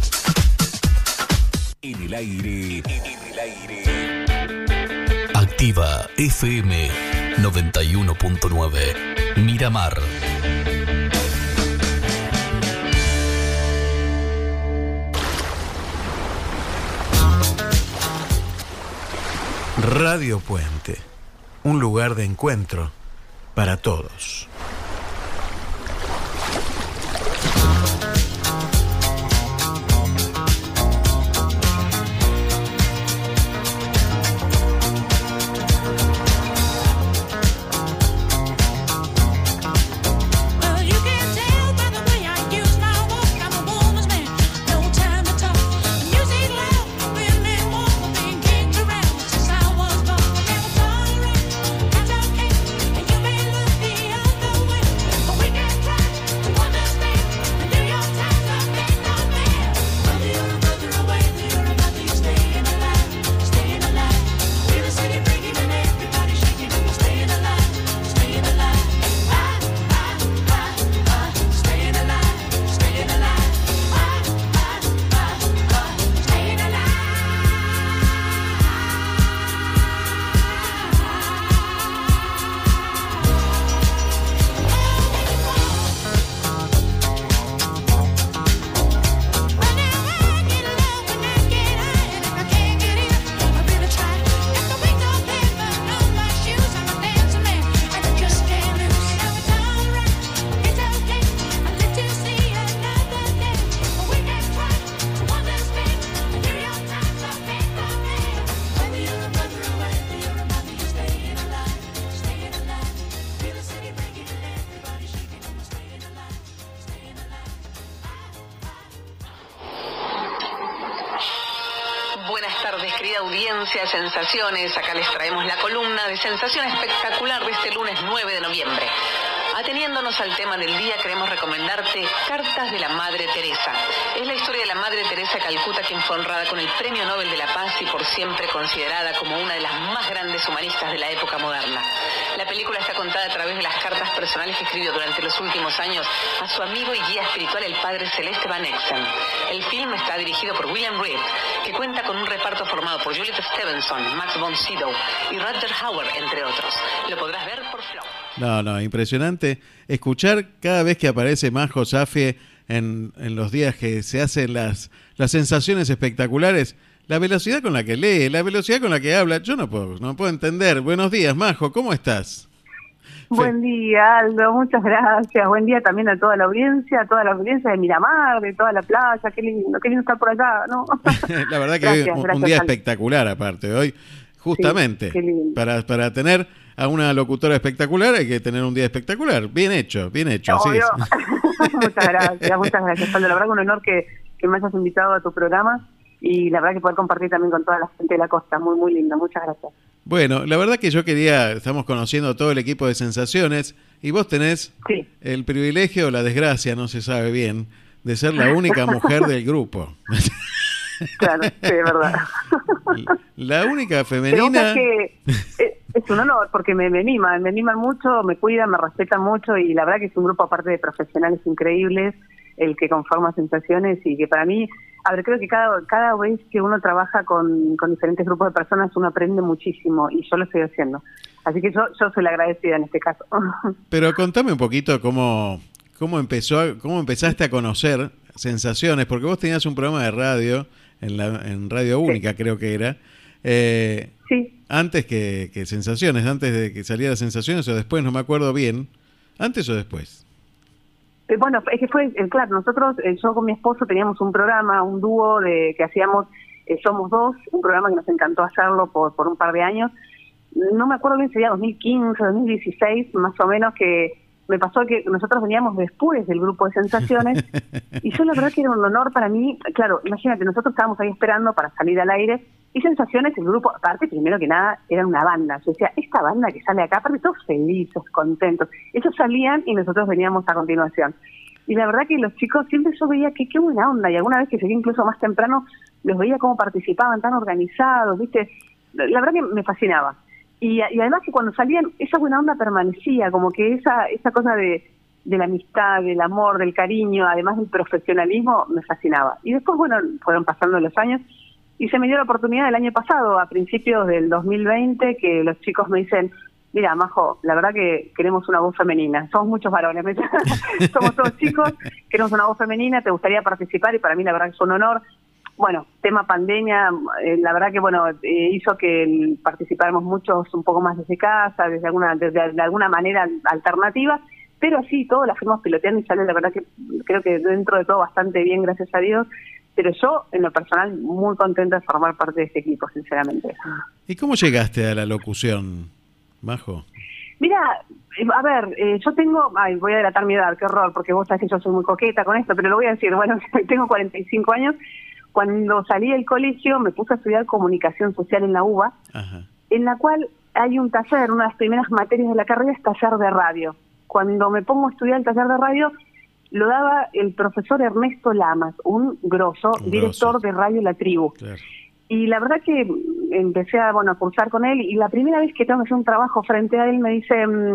[SPEAKER 24] En el aire. En el aire. Activa FM 91.9. Miramar.
[SPEAKER 2] Radio Puente, un lugar de encuentro para todos.
[SPEAKER 27] Acá les traemos la columna de Sensación Espectacular de este lunes 9 de noviembre. Ateniéndonos al tema del día, queremos recomendarte Cartas de la Madre Teresa. Es la historia de la Madre Teresa Calcuta, quien fue honrada con el Premio Nobel de la Paz y por siempre considerada como una de las más grandes humanistas de la época moderna. Contada a través de las cartas personales que escribió durante los últimos años a su amigo y guía espiritual, el padre Celeste Van Exen. El film está dirigido por William Reed, que cuenta con un reparto formado por Juliet Stevenson, Max von Sydow y Roger Howard, entre otros. Lo podrás ver por Flow.
[SPEAKER 2] No, no, impresionante. Escuchar cada vez que aparece Majo Safi en, en los días que se hacen las, las sensaciones espectaculares, la velocidad con la que lee, la velocidad con la que habla, yo no puedo, no puedo entender. Buenos días, Majo, ¿cómo estás?
[SPEAKER 28] Buen día, Aldo, muchas gracias. Buen día también a toda la audiencia, a toda la audiencia de Miramar, de toda la playa. Qué lindo, qué lindo estar por allá, ¿no?
[SPEAKER 2] la verdad que
[SPEAKER 28] Gracias,
[SPEAKER 2] hoy un- un día
[SPEAKER 28] Aldo.
[SPEAKER 2] espectacular aparte. Hoy, justamente, para, para tener a una locutora espectacular hay que tener un día espectacular. Bien hecho, bien hecho. Así es.
[SPEAKER 28] muchas gracias, muchas gracias, Aldo. La verdad que un honor que, que me hayas invitado a tu programa y la verdad que poder compartir también con toda la gente de la costa. Muy, muy lindo. Muchas gracias.
[SPEAKER 2] Bueno, la verdad que yo quería, estamos conociendo todo el equipo de sensaciones y vos tenés el privilegio o la desgracia, no se sabe bien, de ser la única mujer del grupo.
[SPEAKER 28] Claro, sí, es verdad.
[SPEAKER 2] La única femenina.
[SPEAKER 28] que es, es un honor porque me, me miman, me miman mucho, me cuidan, me respetan mucho y la verdad que es un grupo aparte de profesionales increíbles el que conforma sensaciones y que para mí, a ver, creo que cada, cada vez que uno trabaja con, con diferentes grupos de personas uno aprende muchísimo y yo lo estoy haciendo. Así que yo, yo soy la agradecida en este caso.
[SPEAKER 2] Pero contame un poquito cómo, cómo empezó, cómo empezaste a conocer sensaciones, porque vos tenías un programa de radio en, la, en Radio Única, creo que era. eh,
[SPEAKER 28] Sí.
[SPEAKER 2] Antes que, que sensaciones, antes de que saliera sensaciones o después, no me acuerdo bien. ¿Antes o después?
[SPEAKER 28] Eh, Bueno, es que fue, eh, claro, nosotros, eh, yo con mi esposo teníamos un programa, un dúo de que hacíamos eh, Somos Dos, un programa que nos encantó hacerlo por, por un par de años. No me acuerdo bien, sería 2015, 2016, más o menos, que me pasó que nosotros veníamos después del grupo de sensaciones y yo la verdad que era un honor para mí, claro, imagínate, nosotros estábamos ahí esperando para salir al aire y sensaciones, el grupo, aparte, primero que nada, era una banda. Yo decía, esta banda que sale acá, aparte todos felices, contentos. Ellos salían y nosotros veníamos a continuación. Y la verdad que los chicos siempre yo veía que qué buena onda y alguna vez que llegué incluso más temprano los veía cómo participaban tan organizados, ¿viste? La verdad que me fascinaba. Y, y además que cuando salían esa buena onda permanecía, como que esa esa cosa de, de la amistad, del amor, del cariño, además del profesionalismo, me fascinaba. Y después, bueno, fueron pasando los años y se me dio la oportunidad el año pasado, a principios del 2020, que los chicos me dicen, mira, Majo, la verdad que queremos una voz femenina. Somos muchos varones, somos todos chicos, queremos una voz femenina, te gustaría participar y para mí la verdad que es un honor. bueno, tema pandemia, eh, la verdad que bueno, eh, hizo que participáramos muchos un poco más desde casa, desde alguna, desde, de alguna manera alternativa, pero sí, todo la fuimos piloteando y sale la verdad que creo que dentro de todo bastante bien, gracias a Dios. Pero yo, en lo personal, muy contenta de formar parte de este equipo, sinceramente.
[SPEAKER 2] ¿Y cómo llegaste a la locución, Majo?
[SPEAKER 28] Mira, eh, a ver, eh, yo tengo, ay, voy a delatar mi edad, qué horror, porque vos sabés que yo soy muy coqueta con esto, pero lo voy a decir, bueno, tengo 45 años. Cuando salí del colegio me puse a estudiar comunicación social en la UBA, en la cual hay un taller, una de las primeras materias de la carrera es taller de radio. Cuando me pongo a estudiar el taller de radio, lo daba el profesor Ernesto Lamas, un grosso, director de Radio La Tribu. Y la verdad que empecé a, bueno, a cursar con él y la primera vez que tengo que hacer un trabajo frente a él me dice, mm,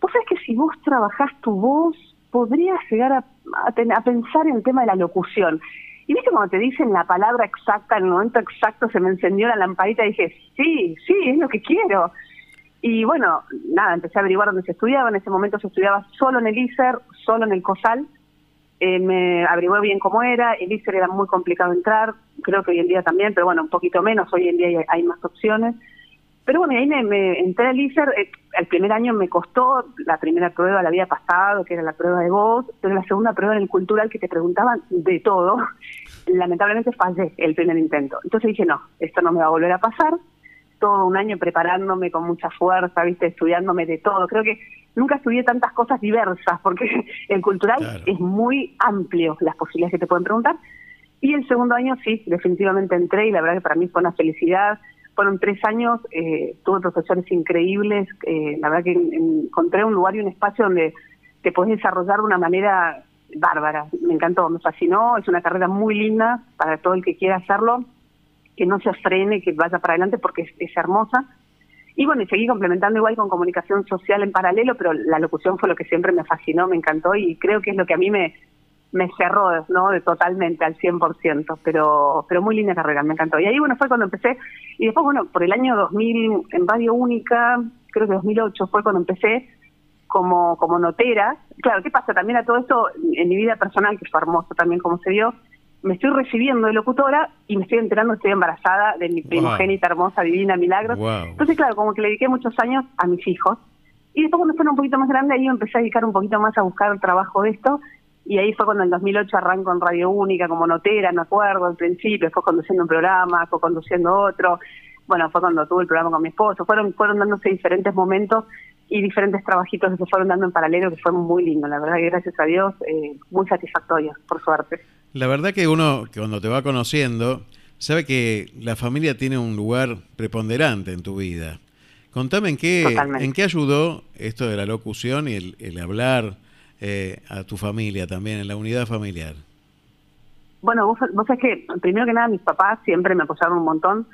[SPEAKER 28] vos sabés que si vos trabajás tu voz, podrías llegar a, a ten- a pensar en el tema de la locución. Y viste cuando te dicen la palabra exacta, en el momento exacto se me encendió la lamparita y dije, sí, sí, es lo que quiero. Y bueno, nada, empecé a averiguar dónde se estudiaba. En ese momento se estudiaba solo en el ISER, solo en el COSAL. Eh, me averigué bien cómo era. El ISER era muy complicado entrar, creo que hoy en día también, pero bueno, un poquito menos. Hoy en día hay, más opciones. Pero bueno, ahí me, me entré al ISER. eh, el primer año me costó, la primera prueba la había pasado, que era la prueba de voz, pero la segunda prueba en el cultural que te preguntaban de todo. Lamentablemente fallé el primer intento. Entonces dije, no, esto no me va a volver a pasar todo un año preparándome con mucha fuerza, viste, estudiándome de todo. Creo que nunca estudié tantas cosas diversas, porque el cultural es muy amplio las posibilidades que te pueden preguntar. Y el segundo año sí, definitivamente entré y la verdad que para mí fue una felicidad. Fueron tres años, eh, tuve profesores increíbles, eh, la verdad que en- encontré un lugar y un espacio donde te podés desarrollar de una manera bárbara. Me encantó, me fascinó, es una carrera muy linda para todo el que quiera hacerlo que no se frene, que vaya para adelante porque es, es hermosa. Y bueno, y seguí complementando igual con comunicación social en paralelo, pero la locución fue lo que siempre me fascinó, me encantó y creo que es lo que a mí me, me cerró, ¿no? De totalmente, al 100%, pero, pero muy linda carrera, me encantó. Y ahí, bueno, fue cuando empecé, y después, bueno, por el año 2000 en Radio Única, creo que 2008 fue cuando empecé como, como notera. Claro, ¿qué pasa? También a todo esto, en mi vida personal, que fue hermoso también como se dio, me estoy recibiendo de locutora y me estoy enterando que estoy embarazada de mi primogénita hermosa, divina, milagros.
[SPEAKER 2] Wow.
[SPEAKER 28] Entonces, claro, como que le dediqué muchos años a mis hijos. Y después cuando fueron un poquito más grandes, ahí empecé a dedicar un poquito más a buscar el trabajo de esto. Y ahí fue cuando en 2008 arranco en Radio Única como notera, me acuerdo, al principio, después conduciendo un programa, fue conduciendo otro. Bueno, fue cuando tuve el programa con mi esposo. Fueron, fueron dándose diferentes momentos y diferentes trabajitos que se fueron dando en paralelo, que fue muy lindo. La verdad que gracias a Dios, eh, muy satisfactorio, por suerte.
[SPEAKER 2] La verdad que uno, cuando te va conociendo, sabe que la familia tiene un lugar preponderante en tu vida. Contame en qué,
[SPEAKER 28] Totalmente.
[SPEAKER 2] en qué ayudó esto de la locución y el, el hablar eh, a tu familia también, en la unidad familiar.
[SPEAKER 28] Bueno, vos, vos sabés que, primero que nada, mis papás siempre me apoyaron un montón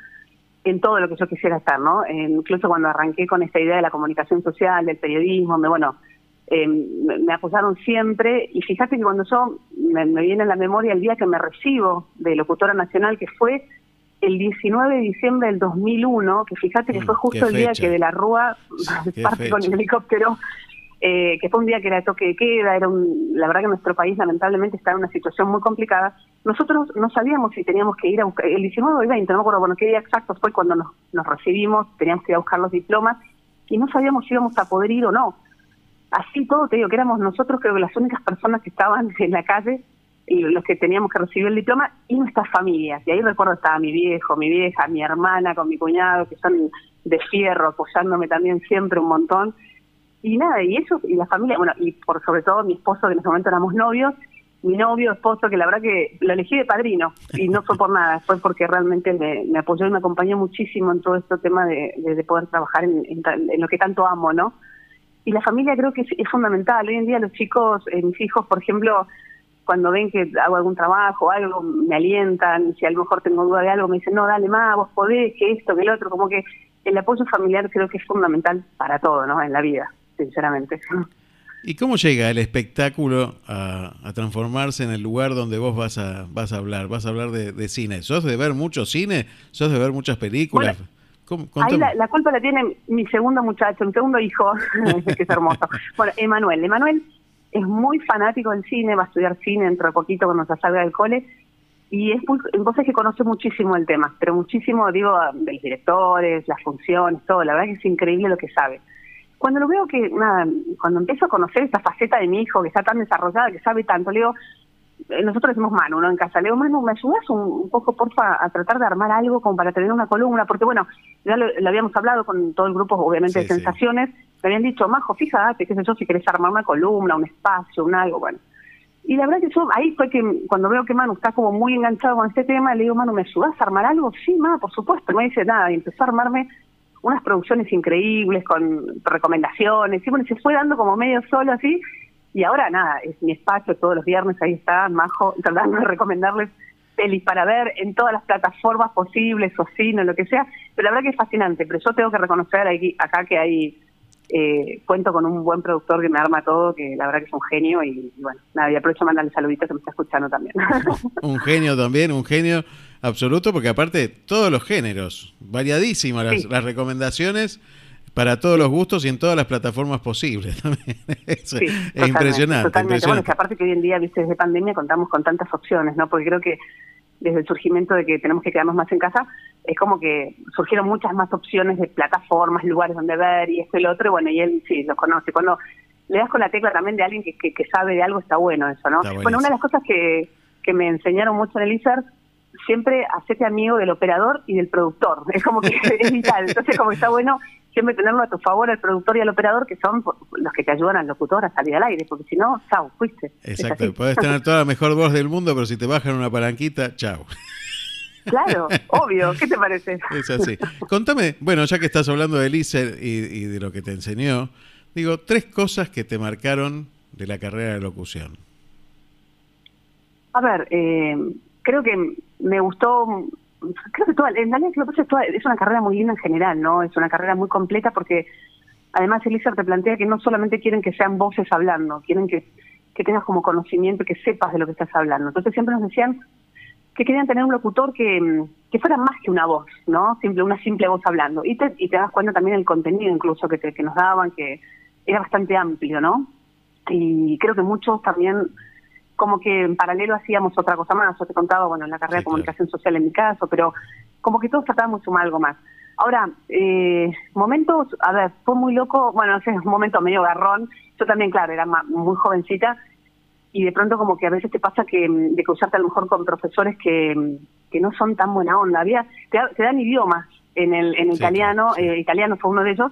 [SPEAKER 28] en todo lo que yo quisiera hacer, ¿no? Eh, incluso cuando arranqué con esta idea de la comunicación social, del periodismo, me, bueno, eh, me, apoyaron siempre. Y fíjate que cuando yo, me, me viene a la memoria el día que me recibo de locutora nacional, que fue el 19 de diciembre del 2001, que fíjate que fue justo el día que de la Rúa parte con el helicóptero eh, que fue un día que era de toque de queda, era un, la verdad que nuestro país lamentablemente está en una situación muy complicada. Nosotros no sabíamos si teníamos que ir a buscar, el 19 o el 20, no me acuerdo bueno qué día exacto fue cuando nos, nos recibimos, teníamos que ir a buscar los diplomas y no sabíamos si íbamos a poder ir o no. Así todo, te digo que éramos nosotros creo que las únicas personas que estaban en la calle y los que teníamos que recibir el diploma y nuestras familias. Y ahí recuerdo estaba mi viejo, mi vieja, mi hermana con mi cuñado, que son de fierro, apoyándome también siempre un montón. Y nada, y eso, y la familia, bueno, y por sobre todo mi esposo, que en ese momento éramos novios, mi novio, esposo, que la verdad que lo elegí de padrino, y no fue por nada, fue porque realmente me, apoyó y me acompañó muchísimo en todo este tema de, de- de poder trabajar en, en en lo que tanto amo, ¿no? Y la familia creo que es, es fundamental. Hoy en día los chicos, eh, mis hijos, por ejemplo, cuando ven que hago algún trabajo o algo, me alientan, si a lo mejor tengo duda de algo, me dicen, no, dale más, vos podés, que esto, que el otro, como que el apoyo familiar creo que es fundamental para todo, ¿no? En la vida, sinceramente.
[SPEAKER 2] ¿Y cómo llega el espectáculo a, a transformarse en el lugar donde vos vas a, vas a hablar? Vas a hablar de, de cine. ¿Sos de ver mucho cine? ¿Sos de ver muchas películas? ¿Cómo-
[SPEAKER 28] Ahí la, la culpa la tiene mi segundo muchacho, mi segundo hijo, que es hermoso. Bueno, Emanuel. Emanuel es muy fanático del cine, va a estudiar cine dentro de poquito cuando se salga del cole. Y es muy, vos es que conoce muchísimo el tema, pero muchísimo, digo, de los directores, las funciones, todo. La verdad que es increíble lo que sabe. Cuando lo veo que, nada, cuando empiezo a conocer esta faceta de mi hijo, que está tan desarrollada, que sabe tanto, le digo, nosotros decimos Manu, ¿no? En casa, le digo, Manu, ¿me ayudas un, un poco, porfa, a tratar de armar algo como para tener una columna? Porque, bueno, ya lo, lo habíamos hablado con todo el grupo, obviamente,
[SPEAKER 2] Sí,
[SPEAKER 28] de
[SPEAKER 2] sí.
[SPEAKER 28] sensaciones. Me habían dicho, Majo, fíjate, qué sé yo, si querés armar una columna, un espacio, un algo, bueno. Y la verdad que yo, ahí fue que cuando veo que Manu está como muy enganchado con este tema, le digo, Manu, ¿me ayudas a armar algo? Sí, ma, por supuesto. No me dice nada. Y empezó a armarme unas producciones increíbles con recomendaciones. Y bueno, se fue dando como medio solo así. Y ahora nada, es mi espacio todos los viernes, ahí está, Majo, tratando de recomendarles pelis para ver en todas las plataformas posibles, o cine, lo que sea. Pero la verdad que es fascinante. Pero yo tengo que reconocer aquí, acá que hay eh, cuento con un buen productor que me arma todo, que la verdad que es un genio y, y bueno, nada, y aprovecho a mandarle saluditos que me está escuchando también.
[SPEAKER 2] Un genio también, un genio absoluto, porque aparte todos los géneros, variadísimas las,
[SPEAKER 28] Sí.
[SPEAKER 2] las recomendaciones para todos los gustos y en todas las plataformas posibles también. Es,
[SPEAKER 28] Sí,
[SPEAKER 2] es
[SPEAKER 28] totalmente,
[SPEAKER 2] impresionante,
[SPEAKER 28] Totalmente. Bueno,
[SPEAKER 2] impresionante.
[SPEAKER 28] que aparte que hoy en día, viste, desde pandemia contamos con tantas opciones, ¿no? Porque creo que desde el surgimiento de que tenemos que quedarnos más en casa, es como que surgieron muchas más opciones de plataformas, lugares donde ver y esto y lo otro, y bueno, y él sí, los conoce. Cuando le das con la tecla también de alguien que, que, que sabe de algo, está bueno eso, ¿no? Bueno, una de las cosas que, que me enseñaron mucho en el ISER, siempre hacete amigo del operador y del productor. Es como que es vital. Entonces, como que está bueno siempre tenerlo a tu favor, al productor y al operador, que son los que te ayudan al locutor a salir al aire, porque si no, chao, fuiste.
[SPEAKER 2] Exacto, podés tener toda la mejor voz del mundo, pero si te bajan una palanquita, chao.
[SPEAKER 28] Claro, obvio. ¿Qué te parece?
[SPEAKER 2] Es así. Contame, bueno, ya que estás hablando de Elise y, y de lo que te enseñó, digo, tres cosas que te marcaron de la carrera de locución.
[SPEAKER 28] A ver, eh, creo que me gustó, creo que toda, en realidad es, toda- es una carrera muy linda en general, ¿no? Es una carrera muy completa porque además Elisa te plantea que no solamente quieren que sean voces hablando, quieren que, que tengas como conocimiento, que sepas de lo que estás hablando. Entonces siempre nos decían que querían tener un locutor que, que fuera más que una voz, ¿no? Simple, una simple voz hablando. Y te, y te das cuenta también del contenido incluso que, te- que nos daban, que era bastante amplio, ¿no? Y creo que muchos también como que en paralelo hacíamos otra cosa más. Yo te contaba, bueno, en la carrera de comunicación social en mi caso, pero como que todos tratábamos de sumar algo más. Ahora, eh, momentos, a ver, fue muy loco, bueno, ese es un momento medio garrón. Yo también, claro, era muy jovencita y de pronto como que a veces te pasa que mm, de cruzarte a lo mejor con profesores que, mm, que no son tan buena onda. Había, te, te dan idiomas en el en italiano, eh, italiano fue uno de ellos,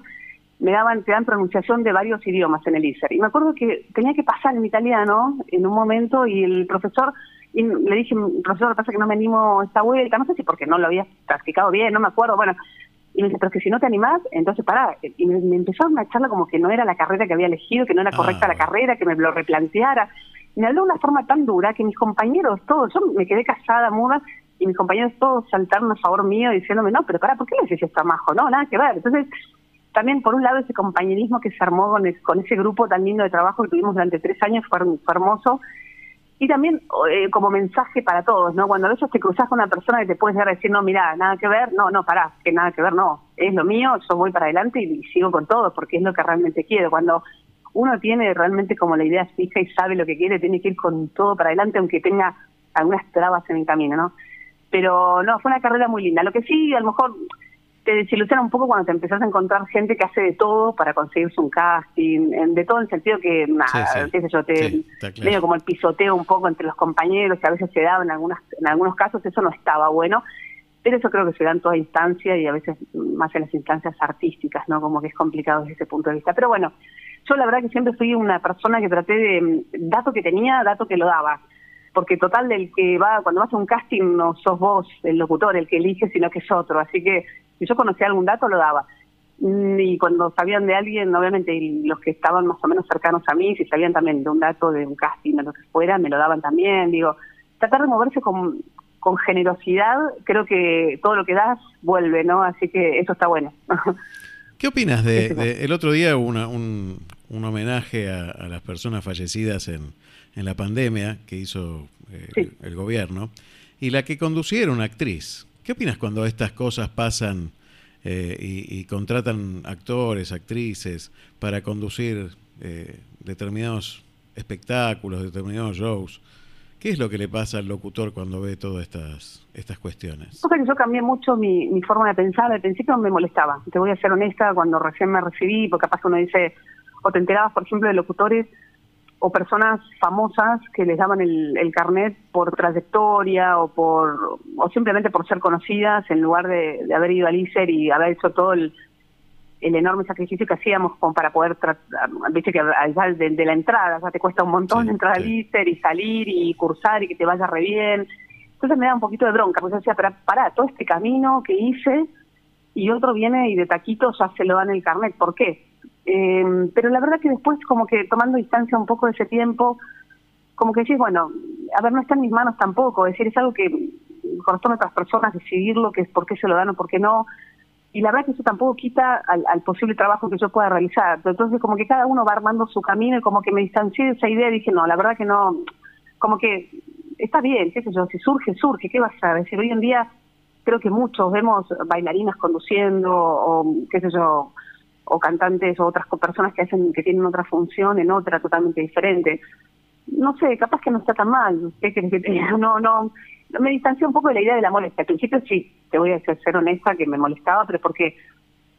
[SPEAKER 28] me daban, te dan pronunciación de varios idiomas en el ISER. Y me acuerdo que tenía que pasar en italiano en un momento y el profesor, y le dije, profesor, pasa es que no me animo esta vuelta, no sé si porque no lo había practicado bien, no me acuerdo, bueno. Y me dice, pero que si no te animás, entonces pará. Y me, me empezó una charla como que no era la carrera que había elegido, que no era correcta la carrera, que me lo replanteara. Y me habló de una forma tan dura que mis compañeros, todos, yo me quedé casada, muda, y mis compañeros todos saltaron a favor mío diciéndome, no, pero pará, ¿por qué le dices esto a Majo? No, nada que ver. Entonces, también por un lado ese compañerismo que se armó con, es- con ese grupo tan lindo de trabajo que tuvimos durante tres años fue, fue hermoso. Y también eh, como mensaje para todos, ¿no? Cuando a veces te cruzas con una persona que te puedes llegar a decir, no, mira, nada que ver, no, no, pará, que nada que ver, no, es lo mío, yo voy para adelante y sigo con todo porque es lo que realmente quiero. Cuando uno tiene realmente como la idea fija y sabe lo que quiere, tiene que ir con todo para adelante aunque tenga algunas trabas en el camino, ¿no? Pero no, fue una carrera muy linda. Lo que sí, a lo mejor te desilusiona un poco cuando te empezás a encontrar gente que hace de todo para conseguirse un casting, en- de todo en el sentido que, nada,
[SPEAKER 2] Sí, sí.
[SPEAKER 28] qué sé yo, te,
[SPEAKER 2] Sí, está claro.
[SPEAKER 28] medio como el pisoteo un poco entre los compañeros que a veces se daba en, algunas, en algunos casos, eso no estaba bueno, pero eso creo que se da en toda instancia y a veces más en las instancias artísticas, ¿no? Como que es complicado desde ese punto de vista. Pero bueno, yo la verdad que siempre fui una persona que traté de, mm, dato que tenía, dato que lo daba. Porque total del que va, cuando vas a un casting no sos vos el locutor el que elige, sino que es otro. Así que si yo conocía algún dato lo daba. Mm, Y cuando sabían de alguien, obviamente los que estaban más o menos cercanos a mí, si sabían también de un dato de un casting o lo que fuera, me lo daban también. Digo, tratar de moverse con, con generosidad, creo que todo lo que das vuelve, ¿no? Así que eso está bueno.
[SPEAKER 2] ¿Qué opinas de, de- el otro día hubo una- un, un homenaje a, a las personas fallecidas en, en la pandemia que hizo eh, el, el gobierno y la que conducía era una actriz? ¿Qué opinas cuando estas cosas pasan eh, y, y contratan actores, actrices para conducir eh, determinados espectáculos, determinados shows? ¿Qué es lo que le pasa al locutor cuando ve todas estas, estas cuestiones?
[SPEAKER 28] Cosa que yo cambié mucho mi, mi forma de pensar. Al principio me molestaba. Te voy a ser honesta, cuando recién me recibí, porque capaz uno dice, o te enterabas, por ejemplo, de locutores o personas famosas que les daban el, el carnet por trayectoria o por o simplemente por ser conocidas en lugar de, de haber ido al ISER y haber hecho todo el, el enorme sacrificio que hacíamos como para poder tratar, viste que allá de, de la entrada, ya te cuesta un montón entrar al ISER y salir y cursar y que te vaya re bien. Entonces me da un poquito de bronca, porque yo decía, pero pará, todo este camino que hice y otro viene y de taquito ya se lo dan el carnet, ¿por qué? Eh, pero la verdad que después como que tomando distancia un poco de ese tiempo, como que decís, bueno, a ver, no está en mis manos tampoco, es decir, es algo que corresponde a otras personas decidirlo, que es por qué se lo dan o por qué no, y la verdad que eso tampoco quita al, al posible trabajo que yo pueda realizar. Entonces, como que cada uno va armando su camino y como que me distancié de esa idea, dije, no, la verdad que no, como que está bien, qué sé yo, si surge, surge, ¿qué vas a decir? Hoy en día creo que muchos vemos bailarinas conduciendo o qué sé yo, o cantantes o otras personas que hacen que tienen otra función en otra totalmente diferente. No sé, capaz que no está tan mal. ¿Qué querés que? No, no, me distancié un poco de la idea de la molestia. Al principio sí, te voy a ser, ser honesta que me molestaba, pero porque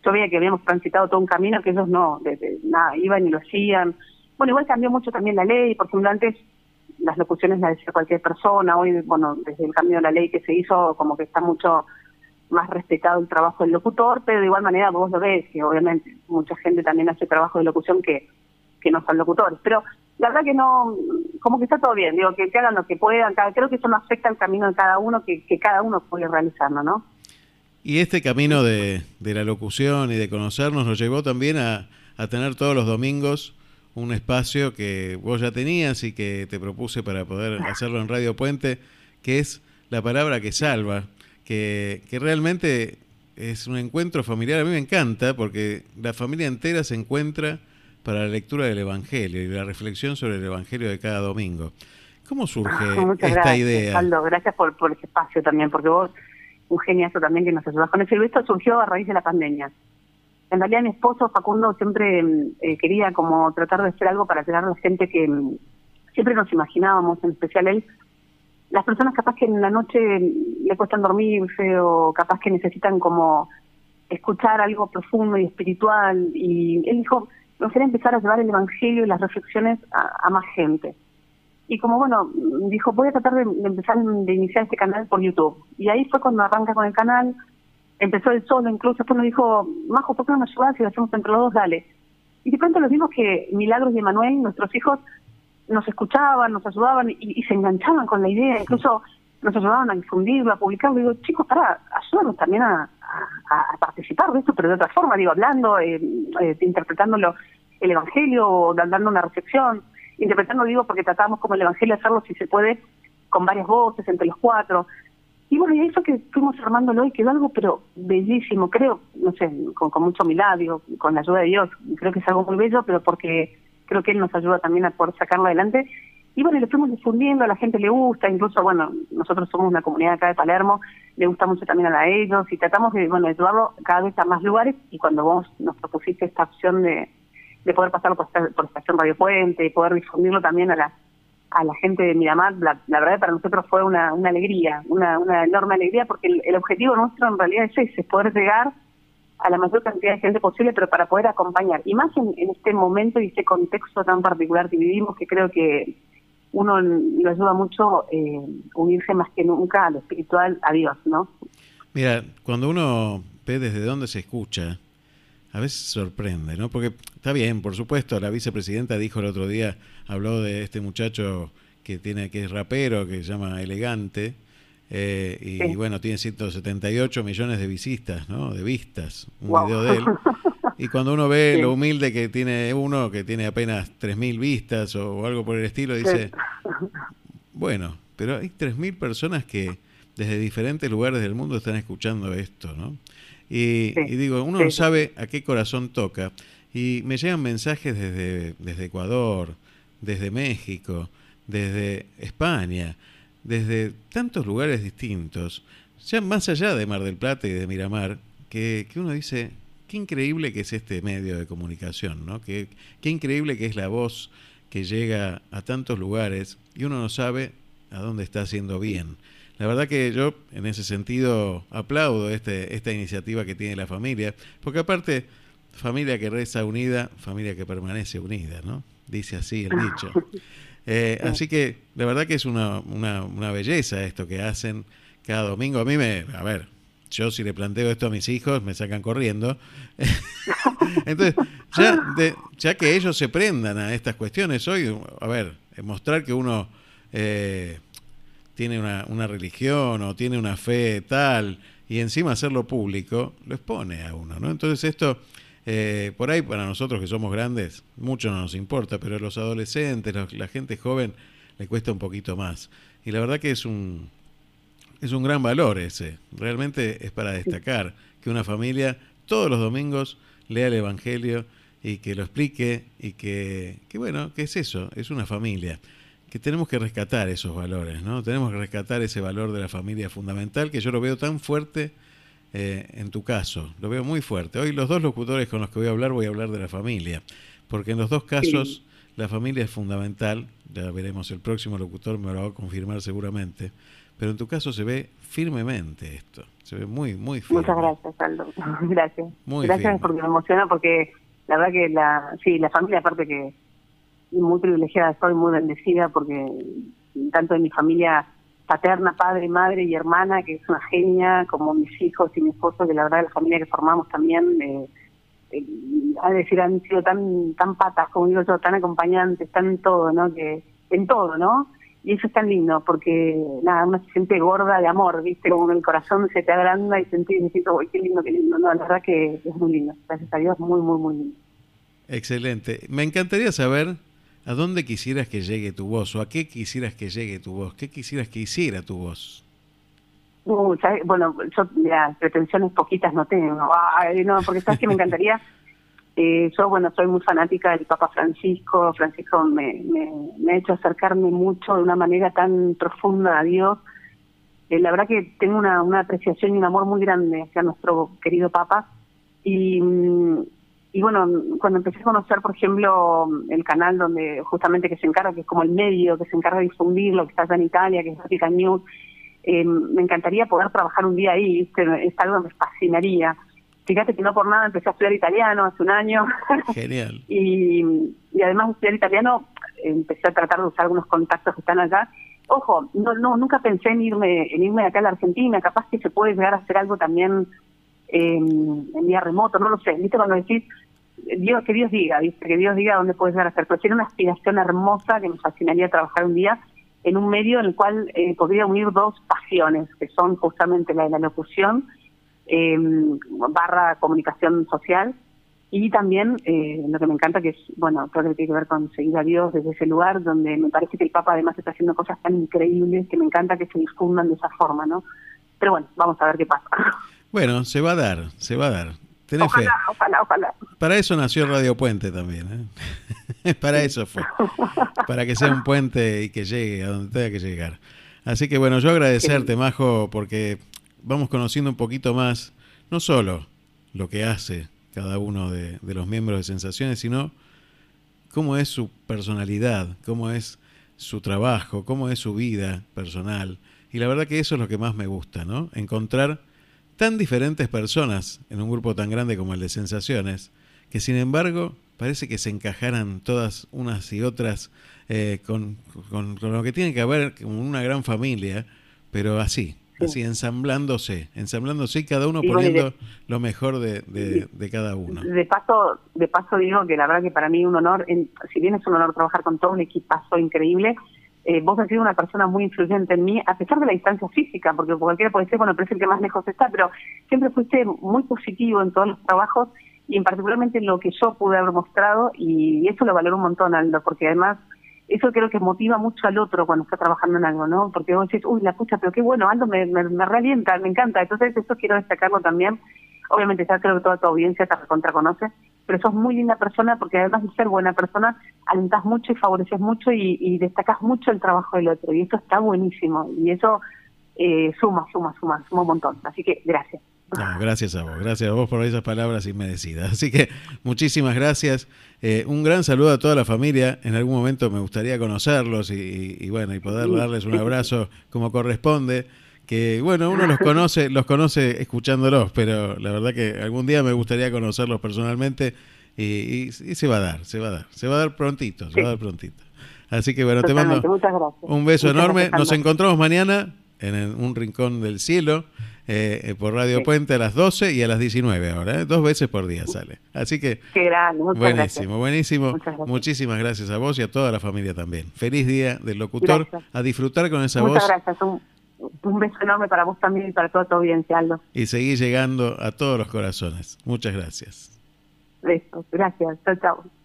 [SPEAKER 28] yo veía que habíamos transitado todo un camino que ellos no, de, de- nada, iban y lo hacían. Bueno, igual cambió mucho también la ley, por ejemplo, antes las locuciones las decía cualquier persona, hoy, bueno, desde el cambio de la ley que se hizo, como que está mucho más respetado el trabajo del locutor, pero de igual manera vos lo ves, que obviamente mucha gente también hace trabajo de locución que, que no son locutores. Pero la verdad que no, como que está todo bien, digo, que, que hagan lo que puedan, creo que eso no afecta el camino de cada uno, que, que cada uno puede realizarlo, ¿no?
[SPEAKER 2] Y este camino de, de la locución y de conocernos nos llevó también a, a tener todos los domingos un espacio que vos ya tenías y que te propuse para poder hacerlo en Radio Puente, que es la palabra que salva, que, que realmente es un encuentro familiar. A mí me encanta porque la familia entera se encuentra para la lectura del Evangelio y la reflexión sobre el Evangelio de cada domingo. ¿Cómo surge
[SPEAKER 28] Muchas
[SPEAKER 2] esta
[SPEAKER 28] gracias,
[SPEAKER 2] idea?
[SPEAKER 28] Aldo, gracias por, por ese espacio también, porque vos, un geniazo también que nos ayudas con eso. Esto surgió a raíz de la pandemia. En realidad mi esposo Facundo siempre eh, quería como tratar de hacer algo para llegar a la gente que mm, siempre nos imaginábamos, en especial él, las personas capaz que en la noche le cuestan dormirse o capaz que necesitan como escuchar algo profundo y espiritual. Y él dijo, me gustaría empezar a llevar el Evangelio y las reflexiones a, más gente. Y como bueno, dijo, voy a tratar de, empezar, de iniciar este canal por YouTube. Y ahí fue cuando arranca con el canal, empezó él solo, incluso después nos dijo, Majo, ¿por qué no me ayudas si lo hacemos entre los dos? Dale. Y de pronto les vimos que Milagros y Emanuel, nuestros hijos, nos escuchaban, nos ayudaban y, y se enganchaban con la idea, incluso nos ayudaban a difundirlo, a publicarlo. Digo, chicos, para, ayúdanos también a, a- a participar de esto, pero de otra forma, digo, hablando, eh, eh, interpretándolo el Evangelio, dando una reflexión, interpretando, digo, porque tratamos como el Evangelio hacerlo, si se puede, con varias voces, entre los cuatro. Y bueno, y eso que fuimos armándolo y quedó algo, pero bellísimo, creo, no sé, con, con mucha humildad, digo, con la ayuda de Dios, creo que es algo muy bello, pero porque creo que Él nos ayuda también a poder sacarlo adelante. Y bueno, lo fuimos difundiendo, a la gente le gusta, incluso, bueno, nosotros somos una comunidad acá de Palermo, le gusta mucho también a ellos, y tratamos de, bueno, de llevarlo cada vez a más lugares, y cuando vos nos propusiste esta opción de, de poder pasarlo por, por Estación Radio Puente y poder difundirlo también a la a la gente de Miramar, la, la verdad para nosotros fue una, una alegría, una, una enorme alegría, porque el, el objetivo nuestro en realidad es ese, es poder llegar a la mayor cantidad de gente posible, pero para poder acompañar. Y más en, en este momento y este contexto tan particular que vivimos, que creo que uno lo ayuda mucho eh, unirse más que nunca a lo espiritual, a Dios, ¿no?
[SPEAKER 2] Mira, cuando uno ve desde dónde se escucha, a veces sorprende, ¿no? Porque está bien, por supuesto, la vicepresidenta dijo el otro día, habló de este muchacho que tiene que es rapero, que se llama Elegante, eh, y
[SPEAKER 29] Sí.
[SPEAKER 2] bueno, tiene 178 millones de visitas, ¿no? De vistas, un
[SPEAKER 29] Wow.
[SPEAKER 2] video de él. Y cuando uno ve
[SPEAKER 29] Sí.
[SPEAKER 2] lo humilde que tiene uno, que tiene apenas 3.000 vistas o, o algo por el estilo, dice, bueno, pero hay 3.000 personas que desde diferentes lugares del mundo están escuchando esto, ¿no? Y, y digo, uno no sabe a qué corazón toca. Y me llegan mensajes desde, desde Ecuador, desde México, desde España, desde tantos lugares distintos, ya más allá de Mar del Plata y de Miramar, que, que uno dice, qué increíble que es este medio de comunicación, ¿no? Qué, qué increíble que es la voz que llega a tantos lugares y uno no sabe a dónde está haciendo bien. La verdad que yo en ese sentido aplaudo este, esta iniciativa que tiene la familia, porque aparte, familia que reza unida, familia que permanece unida, ¿no? Dice así el dicho. Eh, así que la verdad que es una, una, una belleza esto que hacen cada domingo. A mí me, a ver, yo si le planteo esto a mis hijos me sacan corriendo. Entonces, ya, de- ya que ellos se prendan a estas cuestiones, hoy, a ver, eh, mostrar que uno eh, tiene una, una religión o tiene una fe tal y encima hacerlo público, lo expone a uno, ¿no? Entonces esto, eh, por ahí para nosotros que somos grandes, mucho no nos importa, pero a los adolescentes, los- la gente joven, le cuesta un poquito más. Y la verdad que es un, es un gran valor ese. Realmente es para destacar que una familia todos los domingos lea el Evangelio y que lo explique y que, que bueno, que es eso, es una familia. Que tenemos que rescatar esos valores, ¿no? Tenemos que rescatar ese valor de la familia fundamental que yo lo veo tan fuerte eh, en tu caso, lo veo muy fuerte. Hoy los dos locutores con los que voy a hablar voy a hablar de la familia, porque en los dos casos la familia es fundamental, ya veremos el próximo locutor me lo va a confirmar seguramente, pero en tu caso se ve firmemente esto, se ve muy, muy firme.
[SPEAKER 28] Muchas gracias, Aldo. gracias.
[SPEAKER 2] Muy
[SPEAKER 28] gracias
[SPEAKER 2] firme.
[SPEAKER 28] porque me emociona porque la verdad que la, sí, la familia aparte que muy privilegiada, estoy muy bendecida porque tanto de mi familia paterna, padre, madre y hermana, que es una genia, como mis hijos y mi esposo, que la verdad la familia que formamos también, eh, eh, decir, han sido tan tan patas, como digo yo, tan acompañantes, tan todo, ¿no? Que en todo, ¿no? Y eso es tan lindo, porque nada, uno se siente gorda de amor, ¿viste? Como el corazón se te agranda y sentís, decís, uy, qué lindo, qué lindo. No, la verdad que es muy lindo. Gracias a Dios, muy, muy, muy lindo.
[SPEAKER 2] Excelente. Me encantaría saber a dónde quisieras que llegue tu voz o a qué quisieras que llegue tu voz, qué quisieras que hiciera tu voz.
[SPEAKER 28] Uh. Bueno, yo ya, pretensiones poquitas no tengo. Ay, no, porque sabes que me encantaría. Eh, yo, bueno, soy muy fanática del Papa Francisco. Francisco me, me, me ha hecho acercarme mucho de una manera tan profunda a Dios. Eh, la verdad que tengo una, una apreciación y un amor muy grande hacia nuestro querido Papa. Y, mm, y bueno, cuando empecé a conocer, por ejemplo, el canal donde justamente que se encarga, que es como el medio que se encarga de difundir lo que está allá en Italia, que es Vatican News, eh, me encantaría poder trabajar un día ahí, ¿viste? es algo que me fascinaría. Fíjate que no por nada empecé a estudiar italiano hace un año
[SPEAKER 2] Genial.
[SPEAKER 28] y, y además de estudiar italiano empecé a tratar de usar algunos contactos que están allá. Ojo, no, no nunca pensé en irme en irme de acá a la Argentina, capaz que se puede llegar a hacer algo también eh, en vía remoto, no lo sé. ¿Viste cuando decís Dios que Dios diga, ¿viste? Que Dios diga dónde puedes llegar a hacer? Pero tiene una aspiración hermosa que me fascinaría trabajar un día en un medio en el cual eh, podría unir dos pasiones, que son justamente la de la locución eh, barra comunicación social y también eh, lo que me encanta que es, bueno, todo lo que tiene que ver con seguir a Dios desde ese lugar donde me parece que el Papa además está haciendo cosas tan increíbles que me encanta que se difundan de esa forma, ¿no? Pero bueno, vamos a ver qué pasa.
[SPEAKER 2] Bueno, se va a dar, se va a dar. Tenés fe.
[SPEAKER 28] Ojalá, ojalá, ojalá.
[SPEAKER 2] Para eso nació Radio Puente también. ¿eh? Para eso fue. Para que sea un puente y que llegue a donde tenga que llegar. Así que bueno, yo agradecerte, Majo, porque vamos conociendo un poquito más, no solo lo que hace cada uno de, de los miembros de Sensaciones, sino cómo es su personalidad, cómo es su trabajo, cómo es su vida personal. Y la verdad que eso es lo que más me gusta, ¿no? Encontrar tan diferentes personas en un grupo tan grande como el de Sensaciones, que sin embargo parece que se encajaran todas unas y otras eh, con, con- con lo que tiene que ver con una gran familia, pero así, así, ensamblándose, ensamblándose y cada uno
[SPEAKER 28] de-
[SPEAKER 2] poniendo lo mejor de, de- de cada uno.
[SPEAKER 28] De paso, de paso digo que la verdad que para mí un honor, en- si bien es un honor trabajar con todo un equipazo increíble, eh, vos has sido una persona muy influyente en mí, a pesar de la distancia física, porque cualquiera puede ser, bueno, pero es el que más lejos está, pero siempre fuiste muy positivo en todos los trabajos y en particularmente en lo que yo pude haber mostrado y eso lo valoro un montón, Aldo, porque además eso creo que motiva mucho al otro cuando está trabajando en algo, ¿no? Porque vos decís, uy, la pucha, pero qué bueno, Aldo me, me, me realienta, me encanta. Entonces, eso quiero destacarlo también. Obviamente, ya creo que toda tu audiencia te recontra conoce, pero sos muy linda persona porque además de ser buena persona, alentás mucho y favoreces mucho y, y destacás mucho el trabajo del otro. Y eso está buenísimo. Y eso eh, suma, suma, suma, suma un montón. Así que gracias.
[SPEAKER 2] No, gracias a vos, gracias a vos por esas palabras inmerecidas. Así que muchísimas gracias. Eh, un gran saludo a toda la familia. En algún momento me gustaría conocerlos y, y- y bueno, y poder darles un abrazo como corresponde. Que bueno, uno los conoce, los conoce escuchándolos, pero la verdad que algún día me gustaría conocerlos personalmente y, y- y se va a dar, se va a dar, se va a dar prontito, se va a dar prontito. Así que bueno, te mando un beso
[SPEAKER 30] Muchas
[SPEAKER 2] enorme.
[SPEAKER 30] gracias,
[SPEAKER 2] Nos encontramos mañana en el- un rincón del cielo eh, eh, por Radio
[SPEAKER 30] Sí.
[SPEAKER 2] Puente a las 12 y a las 19 ahora. ¿eh? Dos veces por día sale. Así que
[SPEAKER 30] Qué grande,
[SPEAKER 2] buenísimo,
[SPEAKER 30] gracias.
[SPEAKER 2] buenísimo.
[SPEAKER 30] Muchas gracias.
[SPEAKER 2] Muchísimas gracias a vos y a toda la familia también. Feliz día del locutor.
[SPEAKER 30] Gracias.
[SPEAKER 2] A disfrutar con esa
[SPEAKER 30] Muchas
[SPEAKER 2] voz
[SPEAKER 30] gracias. Un, un beso enorme para vos también y para toda tu audiencia, Aldo.
[SPEAKER 2] y seguir llegando a todos los corazones. Muchas gracias.
[SPEAKER 30] Besos. Gracias. Chao, chao.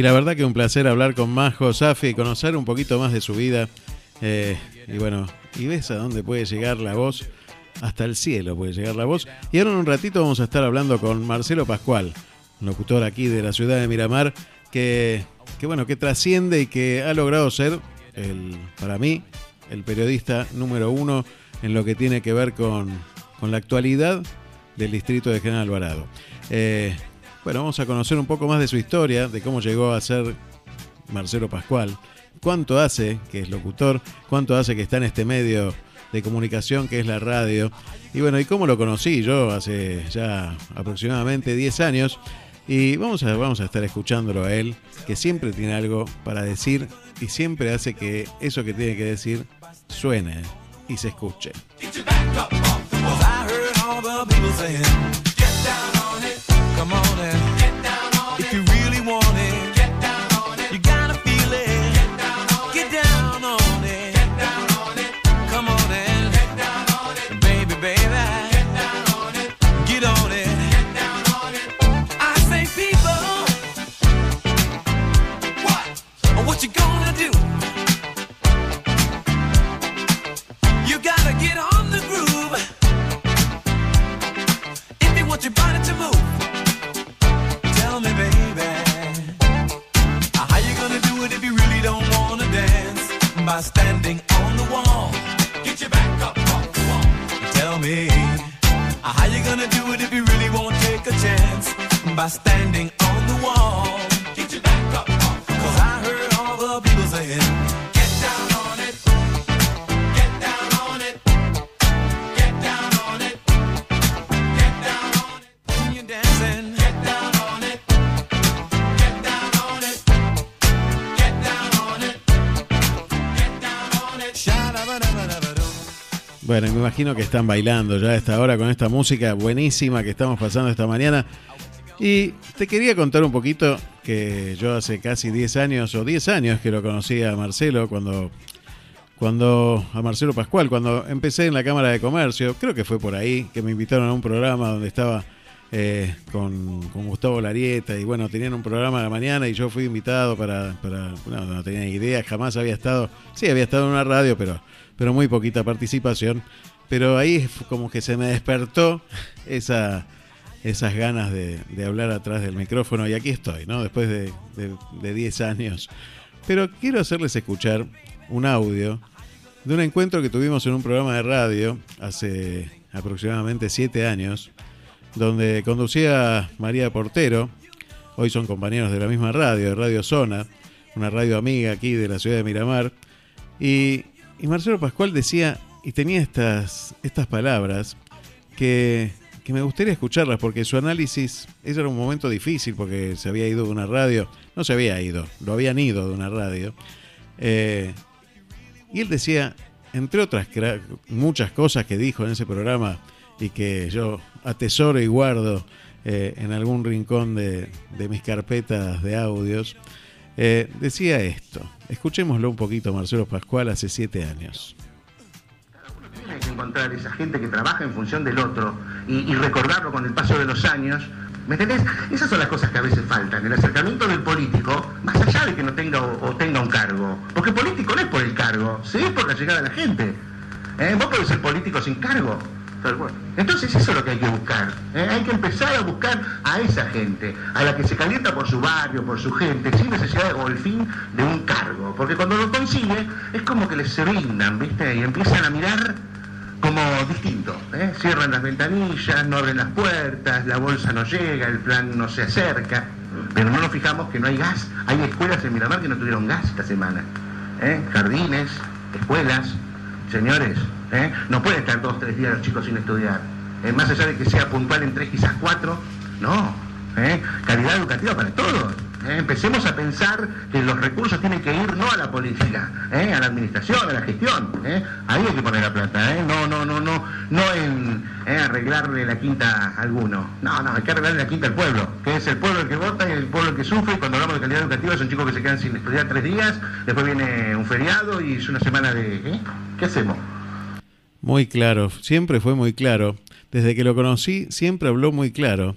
[SPEAKER 2] Y la verdad que un placer hablar con Majo Safi conocer un poquito más de su vida. Eh, y bueno, y ves a dónde puede llegar la voz. Hasta el cielo puede llegar la voz. Y ahora en un ratito vamos a estar hablando con Marcelo Pascual, locutor aquí de la ciudad de Miramar, que, que bueno, que trasciende y que ha logrado ser, el, para mí, el periodista número uno en lo que tiene que ver con, con la actualidad del distrito de General Alvarado. Eh, bueno, vamos a conocer un poco más de su historia, de cómo llegó a ser Marcelo Pascual, cuánto hace que es locutor, cuánto hace que está en este medio de comunicación que es la radio. Y bueno, y cómo lo conocí yo hace ya aproximadamente 10 años. Y vamos a, vamos a estar escuchándolo a él, que siempre tiene algo para decir y siempre hace que eso que tiene que decir suene y se escuche.
[SPEAKER 9] On if you really
[SPEAKER 2] imagino que están bailando ya a esta hora con esta música buenísima que estamos pasando esta mañana. Y te quería contar un poquito que yo hace casi 10 años, o 10 años que lo conocí a Marcelo cuando, cuando, a Marcelo Pascual, cuando empecé en la Cámara de Comercio, creo que fue por ahí, que me invitaron a un programa donde estaba eh, con, con Gustavo Larieta y bueno, tenían un programa a la mañana y yo fui invitado para, para no, no tenía idea, jamás había estado, sí, había estado en una radio, pero, pero muy poquita participación. Pero ahí como que se me despertó esa, esas ganas de, de hablar atrás del micrófono y aquí estoy, ¿no? Después de, de, de 10 años. Pero quiero hacerles escuchar un audio de un encuentro que tuvimos en un programa de radio hace aproximadamente 7 años, donde conducía María Portero, hoy son compañeros de la misma radio, de Radio Zona, una radio amiga aquí de la ciudad de Miramar, y, y Marcelo Pascual decía, y tenía estas, estas palabras, que, que me gustaría escucharlas, porque su análisis, ese era un momento difícil, porque se había ido de una radio, no se había ido, lo habían ido de una radio, eh, y él decía, entre otras muchas cosas que dijo en ese programa y que yo atesoro y guardo eh, en algún rincón de, de mis carpetas de audios, eh, decía esto. Escuchémoslo un poquito, Marcelo Pascual, hace siete años.
[SPEAKER 29] Que encontrar esa gente que trabaja en función del otro y, recordarlo con el paso de los años. ¿Me entendés? Esas son las cosas que a veces faltan. El acercamiento del político, más allá de que no tenga o, tenga un cargo. Porque político no es por el cargo, sí es por la llegada de la gente. ¿Eh? Vos podés ser político sin cargo. Entonces eso es lo que hay que buscar. ¿eh? Hay que empezar a buscar a esa gente, a la que se calienta por su barrio, por su gente, sin necesidad o el fin de un cargo. Porque cuando lo consigue es como que les se brindan, ¿viste? Y empiezan a mirar como distinto. ¿eh? Cierran las ventanillas, no abren las puertas, la bolsa no llega, el plan no se acerca. Pero no nos fijamos que no hay gas. Hay escuelas en Miramar que no tuvieron gas esta semana. ¿eh? Jardines, escuelas. Señores, ¿eh? no pueden estar dos tres días los chicos sin estudiar. Más allá de que sea puntual en tres, quizás cuatro. No. Calidad educativa para todos. ¿Eh? Empecemos a pensar que los recursos tienen que ir no a la política, ¿eh? a la administración, a la gestión. ¿eh? Ahí hay que poner la plata, ¿eh? no, no, no, no, no en ¿eh? arreglarle la quinta a alguno. No, no, hay que arreglarle la quinta al pueblo, que es el pueblo el que vota y el pueblo el que sufre. Y cuando hablamos de calidad educativa son chicos que se quedan sin estudiar tres días, después viene un feriado y es una semana de... ¿Qué hacemos?
[SPEAKER 2] Muy claro, siempre fue muy claro. Desde que lo conocí, siempre habló muy claro.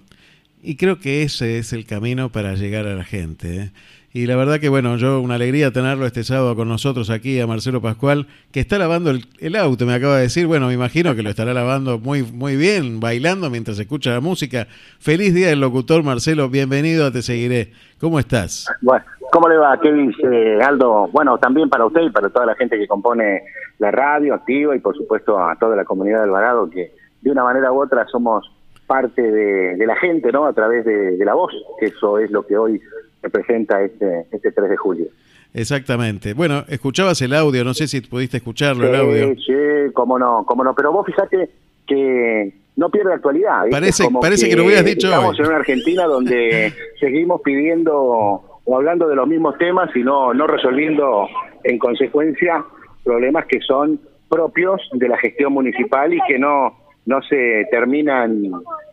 [SPEAKER 2] Y creo que ese es el camino para llegar a la gente. ¿eh? Y la verdad que, bueno, yo una alegría tenerlo este sábado con nosotros aquí, a Marcelo Pascual, que está lavando el, el auto, me acaba de decir. Bueno, me imagino que lo estará lavando muy, muy bien, bailando mientras escucha la música. Feliz día del locutor, Marcelo. Bienvenido a Te Seguiré. ¿Cómo estás?
[SPEAKER 31] Bueno, ¿cómo le va? ¿Qué dice Aldo? Bueno, también para usted y para toda la gente que compone la radio activa y por supuesto a toda la comunidad de Alvarado que de una manera u otra somos parte de, de la gente, ¿no? A través de, de la voz, que eso es lo que hoy representa este, este 3 de julio.
[SPEAKER 2] Exactamente. Bueno, escuchabas el audio, no sé si pudiste escucharlo, el audio.
[SPEAKER 31] Sí, sí, cómo no, cómo no. Pero vos fíjate que no pierde actualidad. ¿viste?
[SPEAKER 2] Parece-
[SPEAKER 31] Como
[SPEAKER 2] parece que lo hubieras dicho
[SPEAKER 31] Estamos
[SPEAKER 2] hoy.
[SPEAKER 31] en una Argentina donde seguimos pidiendo o hablando de los mismos temas y no, no resolviendo en consecuencia problemas que son propios de la gestión municipal y que no, no se terminan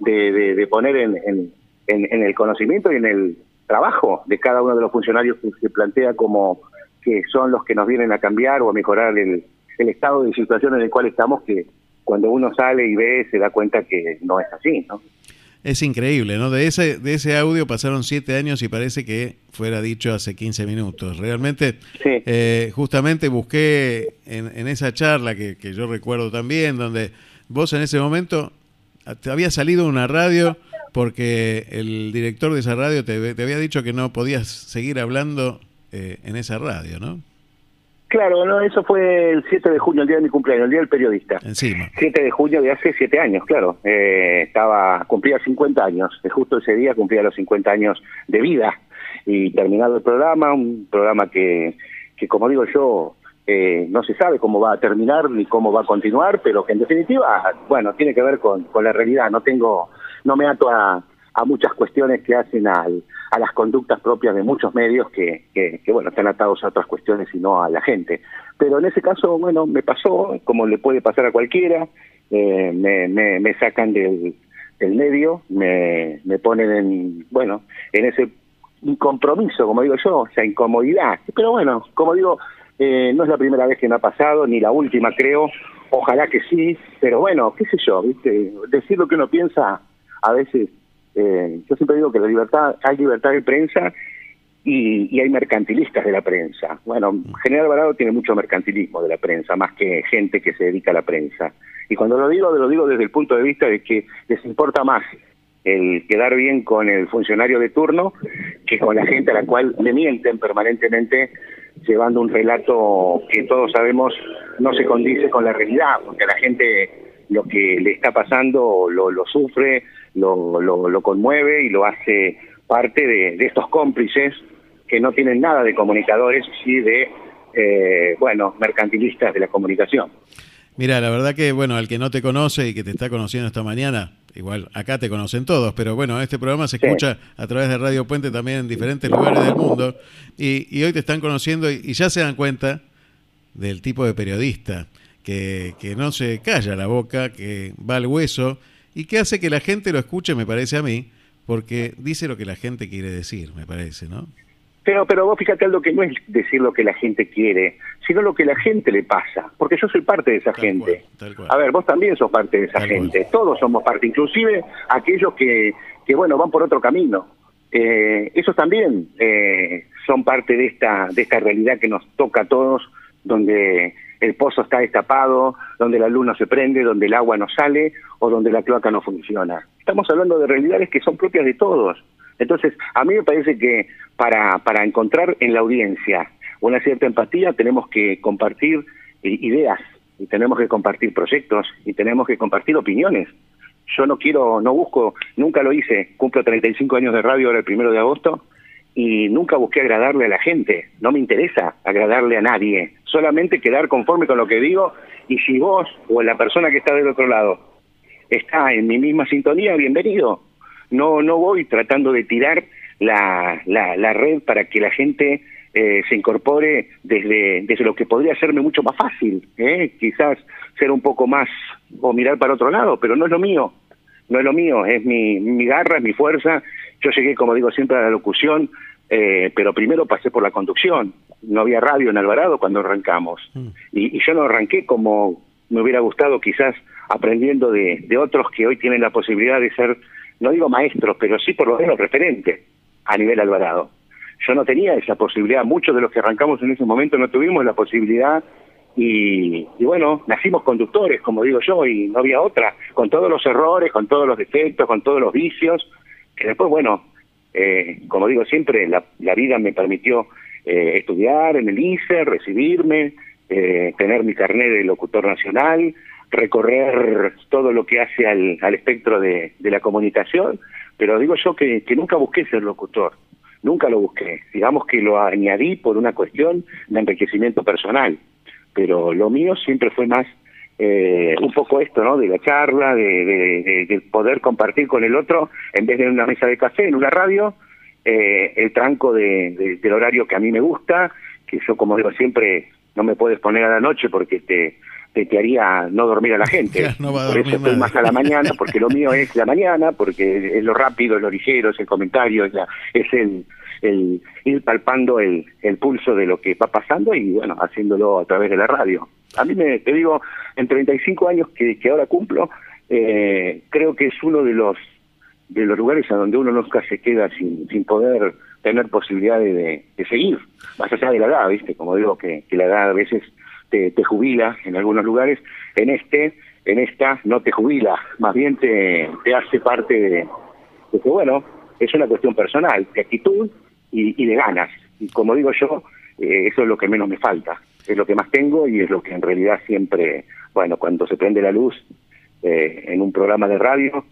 [SPEAKER 31] de, de- de poner en, en- en- en el conocimiento y en el trabajo de cada uno de los funcionarios que se plantea como que son los que nos vienen a cambiar o a mejorar el, el estado de situación en el cual estamos, que cuando uno sale y ve se da cuenta que no es así, ¿no?
[SPEAKER 2] Es increíble, ¿no? De ese, de ese audio pasaron siete años y parece que fuera dicho hace 15 minutos. Realmente, eh, justamente busqué en, en esa charla que, que yo recuerdo también, donde vos en ese momento ah, te había salido una radio porque el director de esa radio te, te había dicho que no podías seguir hablando eh, en esa radio, ¿no?
[SPEAKER 31] Claro, no, eso fue el 7 de junio, el día de mi cumpleaños, el día del periodista.
[SPEAKER 2] Encima.
[SPEAKER 31] 7 de junio de hace 7 años, claro. Eh, estaba cumplía 50 años, eh, justo ese día cumplía los 50 años de vida. Y terminado el programa, un programa que, que como digo yo, eh, no se sabe cómo va a terminar ni cómo va a continuar, pero que en definitiva, bueno, tiene que ver con, con la realidad. No tengo, no me ato a, a muchas cuestiones que hacen al, a las conductas propias de muchos medios que, que, bueno, están atados a otras cuestiones y no a la gente. Pero en ese caso, bueno, me pasó, como le puede pasar a cualquiera, eh, me, me, me sacan del, del medio, me, me ponen en, bueno, en ese compromiso, como digo yo, o sea, incomodidad. Pero bueno, como digo, eh, no es la primera vez que me ha pasado, ni la última creo, ojalá que sí, pero bueno, qué sé yo, ¿viste? decir lo que uno piensa a veces, eh, yo siempre digo que la libertad, hay libertad de prensa y, hay mercantilistas de la prensa. Bueno, General Alvarado tiene mucho mercantilismo de la prensa, más que gente que se dedica a la prensa. Y cuando lo digo, lo digo desde el punto de vista de que les importa más el quedar bien con el funcionario de turno que con la gente a la cual le mienten permanentemente llevando un relato que todos sabemos no se condice con la realidad, porque la gente lo que le está pasando lo, sufre, lo, lo, lo conmueve y lo hace parte de, de estos cómplices que no tienen nada de comunicadores, sí de, eh, bueno, mercantilistas de la comunicación.
[SPEAKER 2] Mira, la verdad que, bueno, al que no te conoce y que te está conociendo esta mañana, igual acá te conocen todos, pero bueno, este programa se escucha a través de Radio Puente también en diferentes lugares del mundo y, y hoy te están conociendo y, y ya se dan cuenta del tipo de periodista que, que no se calla la boca, que va al hueso y que hace que la gente lo escuche, me parece a mí, porque dice lo que la gente quiere decir, me parece, ¿no?
[SPEAKER 31] Pero, pero vos fíjate algo que no es decir lo que la gente quiere, sino lo que la gente le pasa, porque yo soy parte de esa gente. A ver, vos también sos parte de esa gente, todos somos parte, inclusive aquellos que, que bueno, van por otro camino. Eh, esos también eh, son parte de esta, de esta realidad que nos toca a todos, donde el pozo está destapado, donde la luz no se prende, donde el agua no sale o donde la cloaca no funciona. Estamos hablando de realidades que son propias de todos. Entonces, a mí me parece que para, para encontrar en la audiencia una cierta empatía tenemos que compartir eh, ideas y tenemos que compartir proyectos y tenemos que compartir opiniones. Yo no quiero, no busco, nunca lo hice, cumplo 35 años de radio ahora el primero de agosto y nunca busqué agradarle a la gente, no me interesa agradarle a nadie, solamente quedar conforme con lo que digo y si vos o la persona que está del otro lado está en mi misma sintonía, bienvenido. No, no voy tratando de tirar la, la, la red para que la gente eh, se incorpore desde, desde lo que podría serme mucho más fácil, ¿eh? quizás ser un poco más o mirar para otro lado, pero no es lo mío, no es lo mío, es mi, mi garra, es mi fuerza. Yo llegué, como digo siempre, a la locución, eh, pero primero pasé por la conducción. No había radio en Alvarado cuando arrancamos. Y, y yo no arranqué como me hubiera gustado, quizás aprendiendo de, de otros que hoy tienen la posibilidad de ser, no digo maestros, pero sí por lo menos referentes a nivel Alvarado. yo no tenía esa posibilidad, muchos de los que arrancamos en ese momento no tuvimos la posibilidad y, y bueno, nacimos conductores, como digo yo, y no había otra, con todos los errores, con todos los defectos, con todos los vicios, que después, bueno, eh, como digo siempre, la, la vida me permitió eh, estudiar en el ICE, recibirme, eh, tener mi carnet de locutor nacional, recorrer todo lo que hace al, al espectro de, de la comunicación, pero digo yo que, que nunca busqué ser locutor, nunca lo busqué, digamos que lo añadí por una cuestión de enriquecimiento personal, pero lo mío siempre fue más eh, un poco esto, ¿no? De la charla, de, de- de- de poder compartir con el otro, en vez de en una mesa de café, en una radio, eh, el tranco de, de- del horario que a mí me gusta, que yo, como digo siempre, no me puedes poner a la noche porque te, te, te haría no dormir a la gente.
[SPEAKER 2] No va a
[SPEAKER 31] Por eso estoy más a la mañana, porque lo mío es la mañana, porque es lo rápido, es lo ligero, es el comentario, es, la- es el, el ir palpando el, el pulso de lo que va pasando y, bueno, haciéndolo a través de la radio. A mí, me, te digo, en 35 años que, que ahora cumplo, eh, creo que es uno de los de los lugares a donde uno nunca se queda sin, sin poder tener posibilidades de, de seguir, más allá de la edad, ¿viste? Como digo, que, que la edad a veces te, jubila en algunos lugares, en este, en esta no te jubila, más bien te, hace parte de, que, bueno, es una cuestión personal, de actitud y, de ganas. Y como digo yo, eh, eso es lo que menos me falta, es lo que más tengo y es lo que en realidad siempre, bueno, cuando se prende la luz eh, en un programa de radio,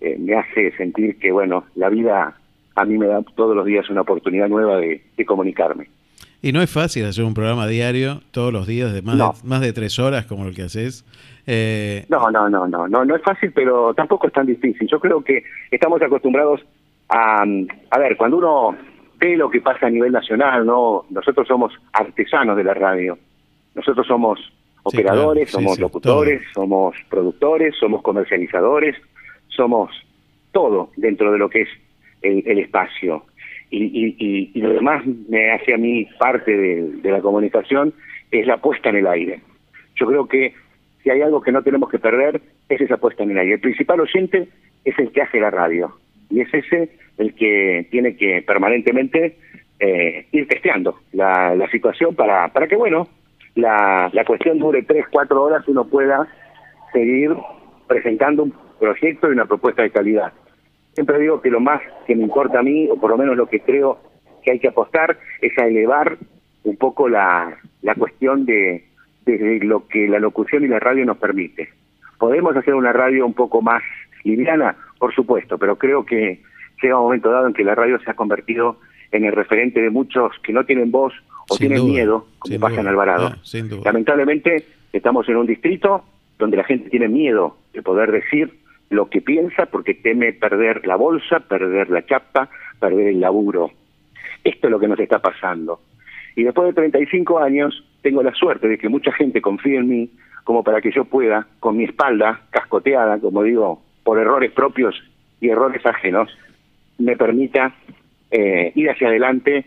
[SPEAKER 31] eh, me hace sentir que, bueno, la vida a mí me da todos los días una oportunidad nueva de comunicarme.
[SPEAKER 2] Y no es fácil hacer un programa diario todos los días de más,
[SPEAKER 31] No.
[SPEAKER 2] de, más de tres horas como el que haces. Eh,
[SPEAKER 31] No, no, no, no, no, no es fácil, pero tampoco es tan difícil. Yo creo que estamos acostumbrados a, a ver, cuando uno ve lo que pasa a nivel nacional, no, nosotros somos artesanos de la radio. Nosotros somos
[SPEAKER 2] Sí,
[SPEAKER 31] operadores,
[SPEAKER 2] claro, sí,
[SPEAKER 31] somos
[SPEAKER 2] sí,
[SPEAKER 31] locutores, somos productores, somos comercializadores, somos todo dentro de lo que es el, el espacio. Y, y, y, lo demás me hace a mí parte de, de la comunicación es la puesta en el aire. Yo creo que si hay algo que no tenemos que perder es esa puesta en el aire. El principal oyente es el que hace la radio y es ese el que tiene que permanentemente eh, ir testeando la, la situación para, para que, bueno, la, la cuestión dure tres, cuatro horas y uno pueda seguir presentando un proyecto y una propuesta de calidad. Siempre digo que lo más que me importa a mí, o por lo menos lo que creo que hay que apostar, es a elevar un poco la, la cuestión de, de lo que la locución y la radio nos permite. ¿Podemos hacer una radio un poco más liviana? Por supuesto, pero creo que llega un momento dado en que la radio se ha convertido en el referente de muchos que no tienen voz o
[SPEAKER 2] Sin
[SPEAKER 31] tienen
[SPEAKER 2] duda,
[SPEAKER 31] miedo, como pasa en. Alvarado.
[SPEAKER 2] Ah.
[SPEAKER 31] Lamentablemente estamos en un distrito donde la gente tiene miedo de poder decir lo que piensa porque teme perder la bolsa, perder la chapa, perder el laburo. Esto es lo que nos está pasando. Y después de 35 años tengo la suerte de que mucha gente confíe en mí como para que yo pueda, con mi espalda cascoteada, como digo, por errores propios y errores ajenos, me permita eh, ir hacia adelante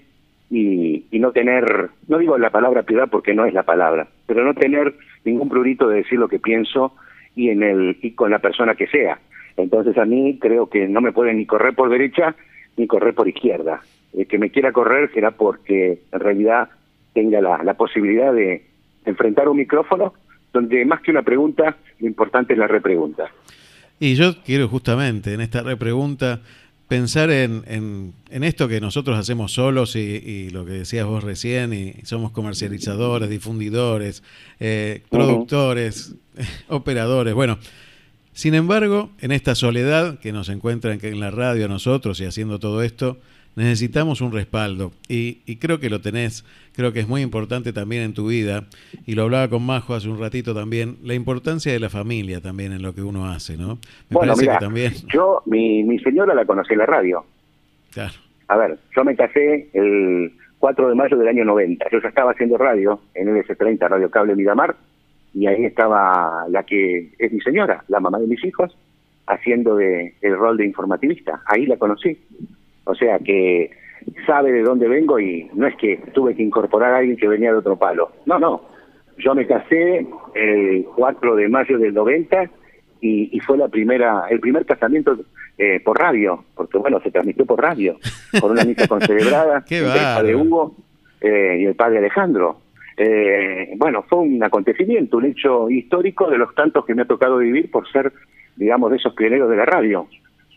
[SPEAKER 31] y, y no tener, no digo la palabra piedad porque no es la palabra, pero no tener ningún prurito de decir lo que pienso y en el y con la persona que sea. Entonces a mí creo que no me puede ni correr por derecha ni correr por izquierda. El que me quiera correr será porque en realidad tenga la posibilidad de enfrentar un micrófono donde más que una pregunta, lo importante es la repregunta.
[SPEAKER 2] Y yo quiero justamente en esta repregunta pensar en, en, en esto que nosotros hacemos solos y, y lo que decías vos recién, y somos comercializadores, difundidores, eh, productores, operadores. Bueno, sin embargo, en esta soledad que nos encuentra en, en la radio a nosotros y haciendo todo esto, necesitamos un respaldo. Y, y creo que lo tenés, creo que es muy importante también en tu vida, y lo hablaba con Majo hace un ratito también, la importancia de la familia también en lo que uno hace, ¿no? Me
[SPEAKER 31] bueno,
[SPEAKER 2] parece que también...
[SPEAKER 31] yo, mi, mi señora la conocí en la radio.
[SPEAKER 2] Claro.
[SPEAKER 31] A ver, yo me casé el 4 de mayo del año 90. Yo ya estaba haciendo radio en LS30, Radio Cable Miramar, y ahí estaba la que es mi señora, la mamá de mis hijos, haciendo de, el rol de informativista. Ahí la conocí. O sea que sabe de dónde vengo y no es que tuve que incorporar a alguien que venía de otro palo. No, no. Yo me casé el 4 de mayo del 90 y, y fue la primera, el primer casamiento eh, por radio, porque bueno, se transmitió por radio, con una misa concelebrada
[SPEAKER 2] bárbaro.
[SPEAKER 31] Hugo eh, y el padre Alejandro. Eh, bueno, fue un acontecimiento, un hecho histórico de los tantos que me ha tocado vivir por ser, digamos, de esos pioneros de la radio,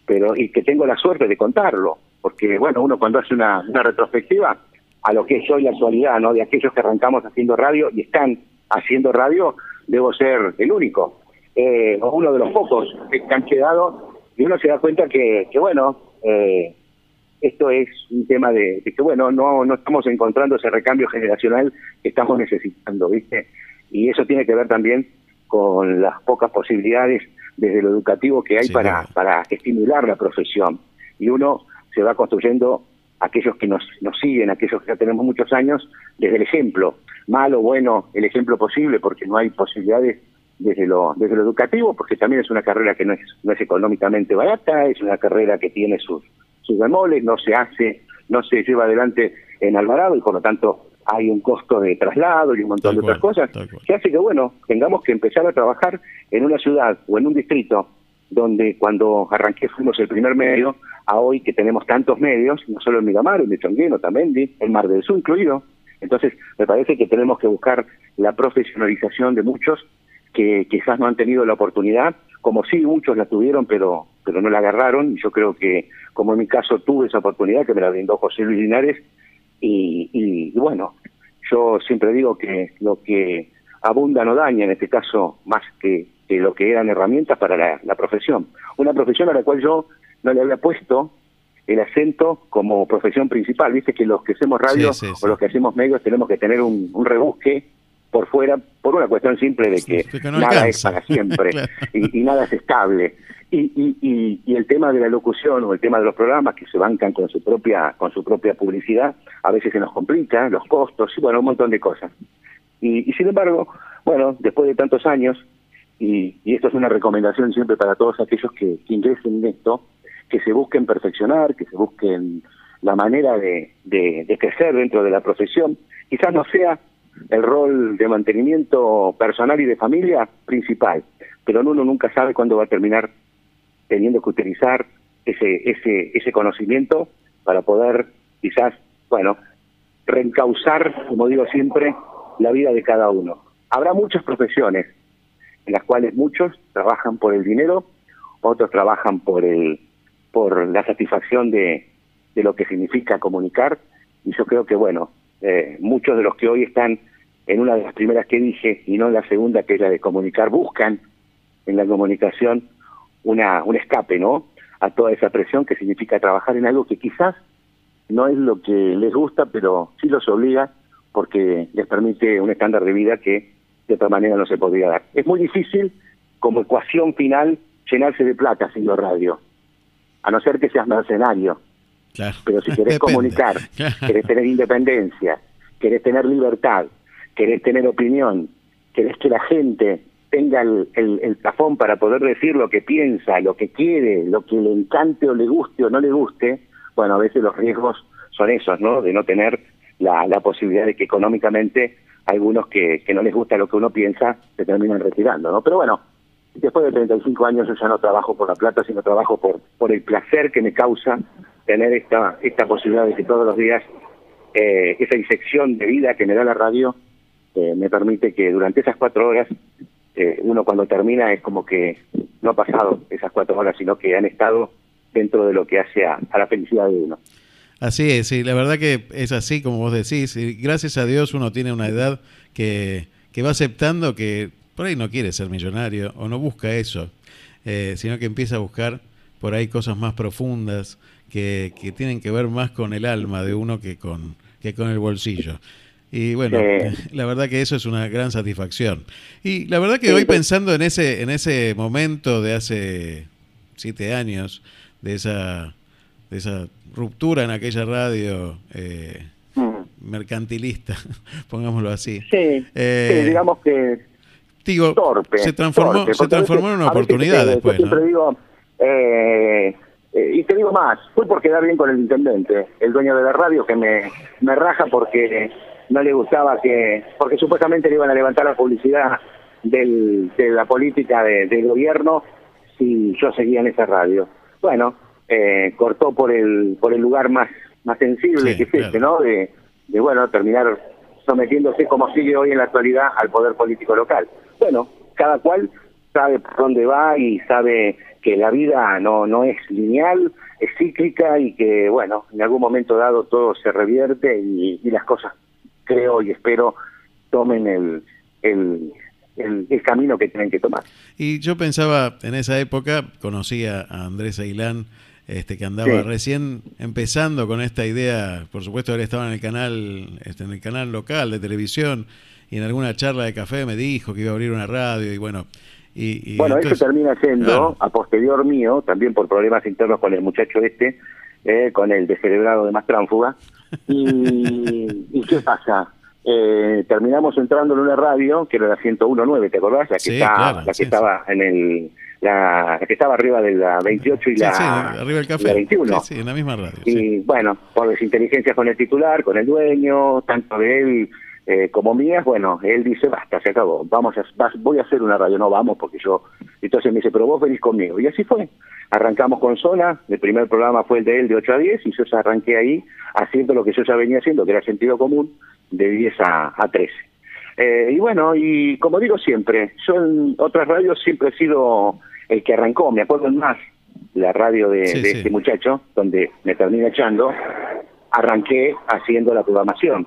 [SPEAKER 31] pero y que tengo la suerte de contarlo, porque bueno, uno cuando hace una, una retrospectiva a lo que es hoy la actualidad, ¿no? De aquellos que arrancamos haciendo radio y están haciendo radio, debo ser el único, eh, o uno de los pocos que han quedado, y uno se da cuenta que, que bueno, eh, esto es un tema de, de que, bueno, no, no estamos encontrando ese recambio generacional que estamos necesitando, ¿viste? Y eso tiene que ver también con las pocas posibilidades desde lo educativo que hay para, para estimular la profesión. Y uno se va construyendo aquellos que nos, nos siguen, aquellos que ya tenemos muchos años, desde el ejemplo, malo, bueno, el ejemplo posible, porque no hay posibilidades desde lo, desde lo educativo, porque también es una carrera que no es, no es económicamente barata, es una carrera que tiene sus, sus bemoles, no se hace, no se lleva adelante en Alvarado y por lo tanto hay un costo de traslado y un montón de otras cosas, que hace que, bueno, tengamos que empezar a trabajar en una ciudad o en un distrito donde cuando arranqué fuimos el primer medio, a hoy que tenemos tantos medios, no solo en Miramar, en Michongueno, también, en Mar del Sur incluido. Entonces, me parece que tenemos que buscar la profesionalización de muchos que quizás no han tenido la oportunidad, como sí muchos la tuvieron, pero pero no la agarraron. Y yo creo que, como en mi caso tuve esa oportunidad, que me la brindó José Luis Linares, y, y bueno, yo siempre digo que lo que abunda no daña, en este caso, más que, que lo que eran herramientas para la, la profesión. Una profesión a la cual yo no le había puesto el acento como profesión principal. Viste que los que hacemos radio
[SPEAKER 2] Sí, sí, sí.
[SPEAKER 31] o los que hacemos medios tenemos que tener un, un rebusque por fuera por una cuestión simple de que,
[SPEAKER 2] que no
[SPEAKER 31] nada es
[SPEAKER 2] alcanza.
[SPEAKER 31] para siempre
[SPEAKER 2] Claro.
[SPEAKER 31] y, y nada es estable. Y, y, y, y el tema de la locución o el tema de los programas que se bancan con su propia con su propia publicidad, a veces se nos complica, los costos y bueno, un montón de cosas. Y, y sin embargo, bueno, después de tantos años, y, esto es una recomendación siempre para todos aquellos que, ingresen en esto, que se busquen perfeccionar, que se busquen la manera de, de, de crecer dentro de la profesión. Quizás no sea el rol de mantenimiento personal y de familia principal, pero uno nunca sabe cuándo va a terminar teniendo que utilizar ese, ese, ese conocimiento para poder quizás, bueno, reencauzar, como digo siempre, la vida de cada uno. Habrá muchas profesiones en las cuales muchos trabajan por el dinero, otros trabajan por el por la satisfacción de, de lo que significa comunicar. Y yo creo que bueno eh, muchos de los que hoy están en una de las primeras que dije y no en la segunda que es la de comunicar buscan en la comunicación una un escape no a toda esa presión que significa trabajar en algo que quizás no es lo que les gusta pero sí los obliga porque les permite un estándar de vida que de otra manera no se podría dar es muy difícil como ecuación final llenarse de plata haciendo radio a no ser que seas mercenario
[SPEAKER 2] Claro.
[SPEAKER 31] pero si querés
[SPEAKER 2] Depende.
[SPEAKER 31] comunicar, querés tener independencia, querés tener libertad, querés tener opinión, querés que la gente tenga el, el, el tafón para poder decir lo que piensa, lo que quiere, lo que le encante o le guste o no le guste, bueno, a veces los riesgos son esos, ¿no? De no tener la, la posibilidad de que económicamente algunos que, que no les gusta lo que uno piensa se terminan retirando, ¿no? Pero bueno, después de 35 años yo ya no trabajo por la plata, sino trabajo por, por el placer que me causa tener esta, esta posibilidad de que todos los días eh, esa disección de vida que me da la radio eh, me permite que durante esas cuatro horas eh, uno cuando termina es como que no ha pasado esas cuatro horas, sino que han estado dentro de lo que hace a, a la felicidad de uno.
[SPEAKER 2] Así es, sí, la verdad que es así como vos decís. y gracias a Dios uno tiene una edad que, que va aceptando que por ahí no quiere ser millonario o no busca eso, eh, sino que empieza a buscar por ahí cosas más profundas que, que tienen que ver más con el alma de uno que con, que con el bolsillo. Y bueno,
[SPEAKER 31] Sí.
[SPEAKER 2] la verdad que eso es una gran satisfacción. Y la verdad que hoy pensando en ese, en ese momento de hace siete años, de esa, de esa ruptura en aquella radio eh, mercantilista, pongámoslo así.
[SPEAKER 31] Sí,
[SPEAKER 2] Eh,
[SPEAKER 31] sí, digamos que
[SPEAKER 2] digo,
[SPEAKER 31] torpe.
[SPEAKER 2] se transformó,
[SPEAKER 31] torpe,
[SPEAKER 2] se transformó
[SPEAKER 31] veces-
[SPEAKER 2] en una oportunidad después,
[SPEAKER 31] Yo
[SPEAKER 2] ¿no?
[SPEAKER 31] siempre digo, eh, eh, y te digo más, fue por quedar bien con el intendente, el dueño de la radio, que me, me raja porque no le gustaba que, porque supuestamente le iban a levantar la publicidad del, de la política de- del gobierno si yo seguía en esa radio. bueno, eh, cortó por el por el lugar más más sensible
[SPEAKER 2] Sí,
[SPEAKER 31] que es este, ¿no? De, de, bueno, terminar sometiéndose como sigue hoy en la actualidad al poder político local. Bueno, cada cual sabe por dónde va y sabe que la vida no no es lineal, es cíclica y que, bueno, en algún momento dado todo se revierte y, y las cosas, creo y espero, tomen el, el, el, el camino que tienen que tomar.
[SPEAKER 2] Y yo pensaba, en esa época, conocía a Andrés Ailán, este, que andaba
[SPEAKER 31] Sí.
[SPEAKER 2] recién empezando con esta idea, por supuesto él estaba en el canal, este, en el canal local de televisión, y en alguna charla de café me dijo que iba a abrir una radio, y bueno, y, y
[SPEAKER 31] Bueno,
[SPEAKER 2] entonces-
[SPEAKER 31] eso termina siendo,
[SPEAKER 2] Claro.
[SPEAKER 31] a posterior mío, también por problemas internos con el muchacho este, eh, con el descerebrado de Mastránfuga. Y, ¿y qué pasa? Eh, terminamos entrando en una radio, que era la 101.9, ¿te acordás? La que,
[SPEAKER 2] Sí,
[SPEAKER 31] está-
[SPEAKER 2] claro,
[SPEAKER 31] la que
[SPEAKER 2] sí,
[SPEAKER 31] estaba en el... La, la que estaba arriba de la 28 y
[SPEAKER 2] Sí,
[SPEAKER 31] la,
[SPEAKER 2] sí, arriba del
[SPEAKER 31] y
[SPEAKER 2] café.
[SPEAKER 31] la 21.
[SPEAKER 2] Sí, en la misma radio.
[SPEAKER 31] Y bueno, por desinteligencias con el titular, con el dueño, tanto de él eh, como mías, bueno, él dice, basta, se acabó, vamos a, vas- voy a hacer una radio, no vamos, porque yo... Entonces me dice, pero vos venís conmigo. Y así fue. Arrancamos con Zona, el primer programa fue el de él de 8 a 10, y yo ya arranqué ahí haciendo lo que yo ya venía haciendo, que era sentido común, de 10 a, a 13. Eh, y bueno, y como digo siempre, yo en otras radios siempre he sido el que arrancó, me acuerdo en más, la radio de,
[SPEAKER 2] Sí,
[SPEAKER 31] de
[SPEAKER 2] sí.
[SPEAKER 31] este muchacho, donde me termina echando, arranqué haciendo la programación.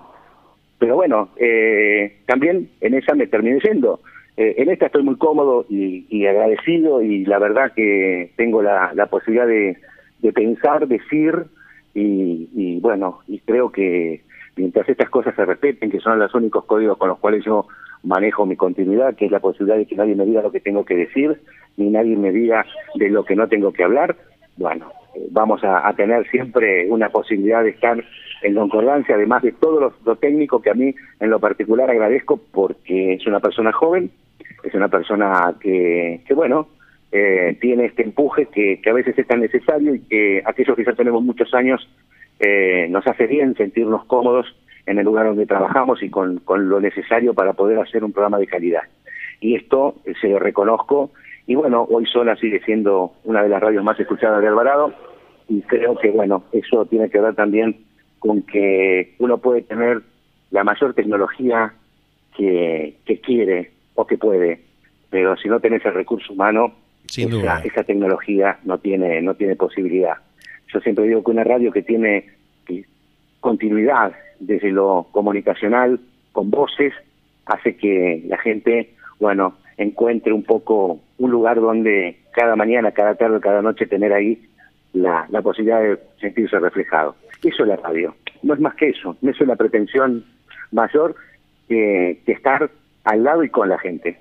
[SPEAKER 31] Pero bueno, eh, también en esa me terminé yendo. Eh, en esta estoy muy cómodo y, y agradecido y la verdad que tengo la, la posibilidad de, de pensar, decir y, y bueno, y creo que mientras estas cosas se respeten, que son los únicos códigos con los cuales yo manejo mi continuidad, que es la posibilidad de que nadie me diga lo que tengo que decir, ni nadie me diga de lo que no tengo que hablar, bueno, eh, vamos a, tener siempre una posibilidad de estar en concordancia, además de todo lo, lo técnico que a mí en lo particular agradezco porque es una persona joven, es una persona que, que bueno, eh, tiene este empuje que, que a veces es tan necesario y que aquellos que ya tenemos muchos años eh, nos hace bien sentirnos cómodos en el lugar donde trabajamos y con, con lo necesario para poder hacer un programa de calidad. Y esto eh, se lo reconozco y bueno, hoy Zona sigue siendo una de las radios más escuchadas de Alvarado y creo que bueno, eso tiene que ver también con que uno puede tener la mayor tecnología que, que quiere o que puede, pero si no tenés el recurso humano,
[SPEAKER 2] Sin
[SPEAKER 31] esa,
[SPEAKER 2] duda.
[SPEAKER 31] esa tecnología no tiene, no tiene posibilidad. Yo siempre digo que una radio que tiene continuidad desde lo comunicacional, con voces, hace que la gente, bueno, encuentre un poco un lugar donde cada mañana, cada tarde, cada noche tener ahí la, la posibilidad de sentirse reflejado. Eso es la radio. No es más que eso. No es una pretensión mayor que, que estar al lado y con la gente.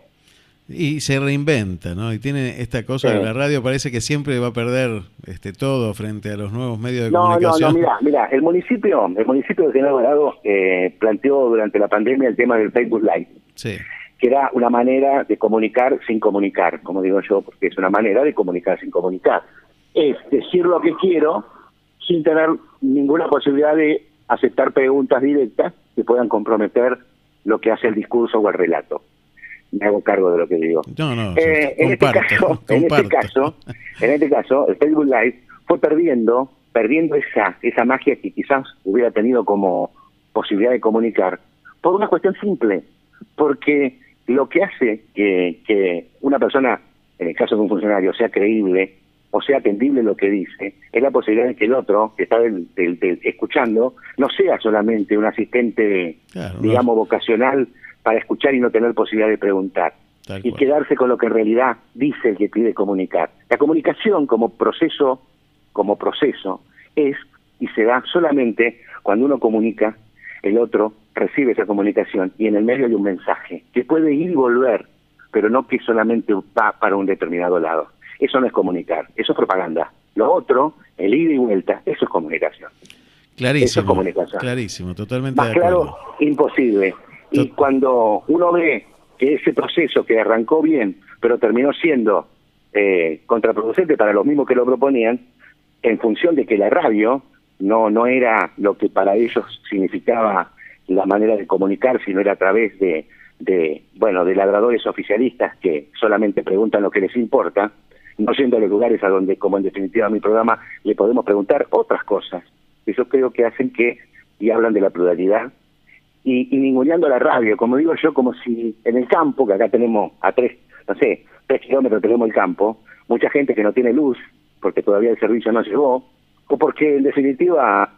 [SPEAKER 2] Y se reinventa, ¿no? Y tiene esta cosa
[SPEAKER 31] Sí.
[SPEAKER 2] de la radio, parece que siempre va a perder este todo frente a los nuevos medios de
[SPEAKER 31] No, no,
[SPEAKER 2] comunicación.
[SPEAKER 31] no, mira, mira, el municipio, el municipio de General Alvarado eh, planteó durante la pandemia el tema del Facebook Live,
[SPEAKER 2] Sí.
[SPEAKER 31] Que era una manera de comunicar sin comunicar, como digo yo, porque es una manera de comunicar sin comunicar. Es decir lo que quiero sin tener ninguna posibilidad de aceptar preguntas directas que puedan comprometer lo que hace el discurso o el relato. Me hago cargo de lo que digo.
[SPEAKER 2] No, no,
[SPEAKER 31] Eh, en, este caso, en este caso, en este caso, el Facebook Live fue perdiendo, perdiendo esa, esa magia que quizás hubiera tenido como posibilidad de comunicar, por una cuestión simple, porque lo que hace que, que una persona, en el caso de un funcionario, sea creíble o sea atendible lo que dice, es la posibilidad de que el otro, que está del- del- del- escuchando, no sea solamente un asistente,
[SPEAKER 2] Claro, no.
[SPEAKER 31] digamos, vocacional para escuchar y no tener posibilidad de preguntar
[SPEAKER 2] Tal
[SPEAKER 31] y
[SPEAKER 2] cual.
[SPEAKER 31] quedarse con lo que en realidad dice el que pide comunicar. La comunicación como proceso, como proceso, es y se da solamente cuando uno comunica, el otro recibe esa comunicación y en el medio hay un mensaje que puede ir y volver, pero no que solamente va para un determinado lado. Eso no es comunicar, eso es propaganda. Lo otro, el ida y vuelta, eso es comunicación.
[SPEAKER 2] Clarísimo.
[SPEAKER 31] Eso es comunicación.
[SPEAKER 2] Clarísimo, totalmente
[SPEAKER 31] Más
[SPEAKER 2] de acuerdo.
[SPEAKER 31] claro, imposible. Y cuando uno ve que ese proceso que arrancó bien, pero terminó siendo eh, contraproducente para los mismos que lo proponían, en función de que la radio no, no era lo que para ellos significaba la manera de comunicar, sino era a través de, de bueno, de ladradores oficialistas que solamente preguntan lo que les importa, no yendo a los lugares a donde, como en definitiva mi programa, le podemos preguntar otras cosas. Que yo creo que hacen que, y hablan de la pluralidad, y, y ninguneando la radio, como digo yo, como si en el campo, que acá tenemos a tres, no sé, tres kilómetros tenemos el campo, mucha gente que no tiene luz, porque todavía el servicio no llegó, o porque en definitiva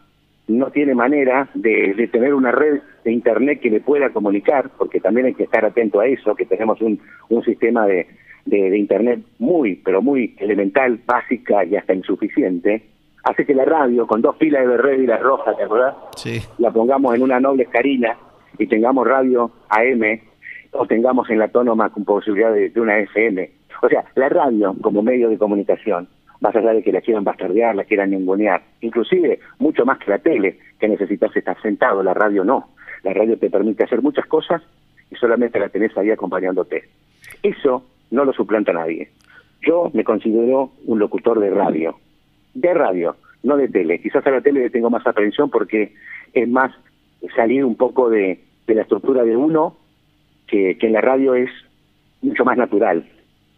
[SPEAKER 31] no tiene manera de, de tener una red de internet que le pueda comunicar, porque también hay que estar atento a eso, que tenemos un, un sistema de, de, de internet muy, pero muy elemental, básica y hasta insuficiente, hace que la radio, con dos pilas de red y la roja, ¿te acordás?
[SPEAKER 2] Sí.
[SPEAKER 31] La pongamos en una noble escarina y tengamos radio AM o tengamos en la autónoma con posibilidad de, de una FM. O sea, la radio como medio de comunicación, más allá de que la quieran bastardear, la quieran ningunear, inclusive mucho más que la tele, que necesitas estar sentado, la radio no. La radio te permite hacer muchas cosas y solamente la tenés ahí acompañándote. Eso no lo suplanta nadie. Yo me considero un locutor de radio, de radio, no de tele. Quizás a la tele le tengo más aprehensión porque es más salir un poco de, la estructura de uno que en la radio es mucho más natural,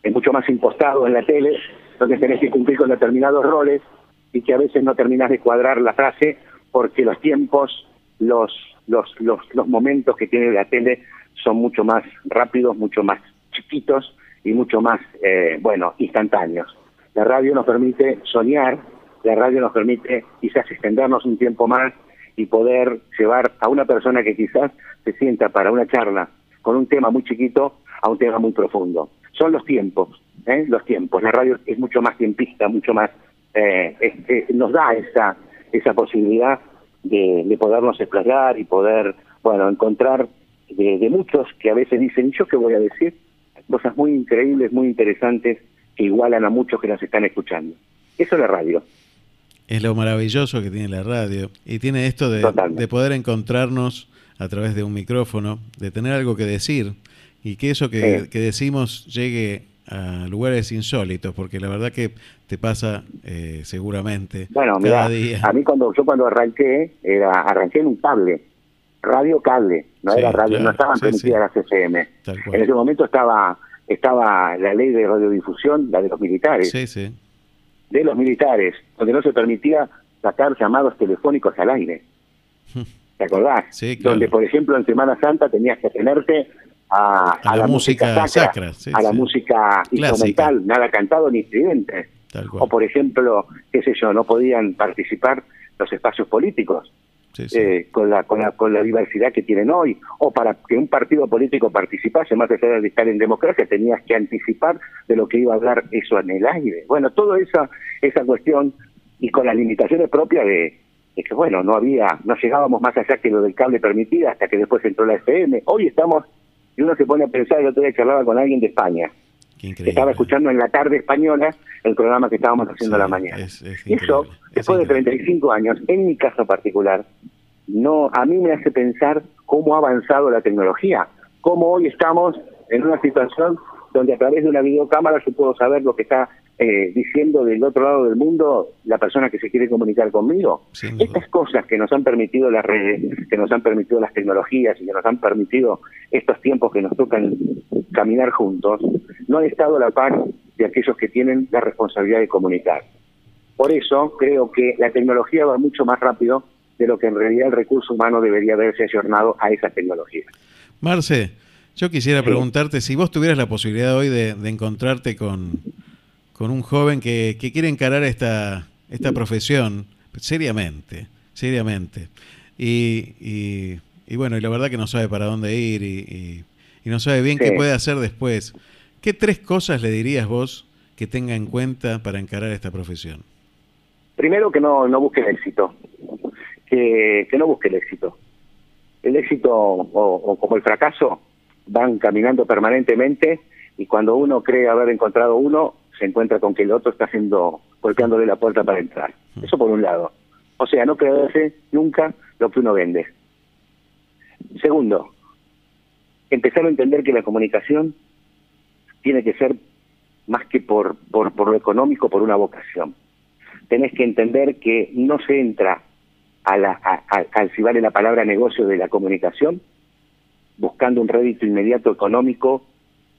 [SPEAKER 31] es mucho más impostado en la tele, donde tenés que cumplir con determinados roles y que a veces no terminás de cuadrar la frase porque los tiempos, los, los, los, los momentos que tiene la tele son mucho más rápidos, mucho más chiquitos y mucho más, eh, bueno, instantáneos. La radio nos permite soñar, la radio nos permite quizás extendernos un tiempo más y poder llevar a una persona que quizás se sienta para una charla con un tema muy chiquito a un tema muy profundo. Son los tiempos, ¿eh? los tiempos. La radio es mucho más tiempista, mucho más, eh, es- eh, nos da esa, esa posibilidad de, de podernos explayar y poder, bueno, encontrar de, de muchos que a veces dicen, ¿yo qué voy a decir? Cosas muy increíbles, muy interesantes, que igualan a muchos que nos están escuchando. Eso es la radio.
[SPEAKER 2] Es lo maravilloso que tiene la radio. Y tiene esto de, de poder encontrarnos a través de un micrófono, de tener algo que decir y que eso que,
[SPEAKER 31] Sí.
[SPEAKER 2] que decimos llegue a lugares insólitos, porque la verdad que te pasa eh, seguramente
[SPEAKER 31] Bueno,
[SPEAKER 2] cada
[SPEAKER 31] mira,
[SPEAKER 2] día.
[SPEAKER 31] a mí cuando yo cuando arranqué, era arranqué en un cable, radio cable, no
[SPEAKER 2] Sí,
[SPEAKER 31] era radio,
[SPEAKER 2] claro,
[SPEAKER 31] no estaban
[SPEAKER 2] sí,
[SPEAKER 31] permitidas las FM. En ese momento estaba estaba la ley de radiodifusión, la de los militares,
[SPEAKER 2] Sí, sí.
[SPEAKER 31] de los militares, donde no se permitía sacar llamados telefónicos al aire. ¿Te acordás?
[SPEAKER 2] Sí, claro.
[SPEAKER 31] Donde, por ejemplo, en Semana Santa tenías que tenerte a,
[SPEAKER 2] A
[SPEAKER 31] a
[SPEAKER 2] la
[SPEAKER 31] la,
[SPEAKER 2] música
[SPEAKER 31] sacra,
[SPEAKER 2] sacra, sí,
[SPEAKER 31] a la
[SPEAKER 2] sí.
[SPEAKER 31] música instrumental, nada cantado ni
[SPEAKER 2] cual.
[SPEAKER 31] O, por ejemplo, qué sé yo, no podían participar los espacios políticos
[SPEAKER 2] Sí, sí.
[SPEAKER 31] eh, con, la, con, la, con la diversidad que tienen hoy. O para que un partido político participase, más allá de estar en democracia, tenías que anticipar de lo que iba a hablar eso en el aire. Bueno, toda esa, esa cuestión y con las limitaciones propias de, de que, bueno, no había, no llegábamos más allá que lo del cable permitida hasta que después entró la FM. Hoy estamos, y uno se pone a pensar, el otro día charlaba con alguien de España, que estaba escuchando en la tarde española el programa que estábamos haciendo a la mañana. Y eso, después de 35 años, en mi caso particular, no a mí me hace pensar cómo ha avanzado la tecnología, cómo hoy estamos en una situación donde a través de una videocámara yo puedo saber lo que está eh, diciendo del otro lado del mundo la persona que se quiere comunicar conmigo. Estas cosas que nos han permitido las redes, que nos han permitido las tecnologías y que nos han permitido estos tiempos que nos tocan caminar juntos, no han estado a la par de aquellos que tienen la responsabilidad de comunicar. Por eso creo que la tecnología va mucho más rápido de lo que en realidad el recurso humano debería haberse ayornado a esa tecnología.
[SPEAKER 2] Marce, yo quisiera preguntarte si vos tuvieras la posibilidad hoy de, de encontrarte con, con un joven que, que quiere encarar esta, esta profesión seriamente, seriamente. Y, y, y bueno, y la verdad que no sabe para dónde ir y, y- no sabe bien qué puede hacer después. ¿Qué tres cosas le dirías vos que tenga en cuenta para encarar esta profesión?
[SPEAKER 31] Primero que no, no busque el éxito, que, que no busque el éxito. El éxito o, o como el fracaso van caminando permanentemente y cuando uno cree haber encontrado uno, se encuentra con que el otro está haciendo, golpeándole la puerta para entrar. Eso por un lado. O sea, no creerse nunca lo que uno vende. Segundo, empezar a entender que la comunicación tiene que ser más que por, por, por lo económico, por una vocación. Tenés que entender que no se entra a la, a- a- al, si vale la palabra, negocio de la comunicación buscando un rédito inmediato económico,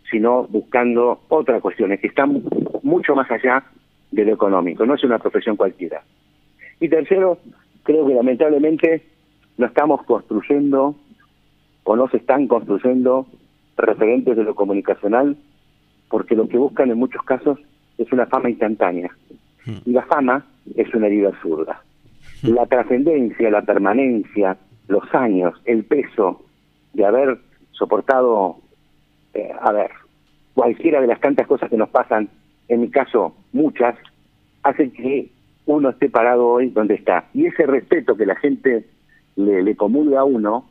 [SPEAKER 31] sino buscando otras cuestiones que están mucho más allá de lo económico, no es una profesión cualquiera. Y tercero, creo que lamentablemente no estamos construyendo o no se están construyendo referentes de lo comunicacional porque lo que buscan en muchos casos es una fama instantánea. Y la fama es una herida absurda. La trascendencia, la permanencia, los años, el peso de haber soportado, eh, a ver, cualquiera de las tantas cosas que nos pasan, en mi caso muchas, hace que uno esté parado hoy donde está. Y ese respeto que la gente le, le comulga a uno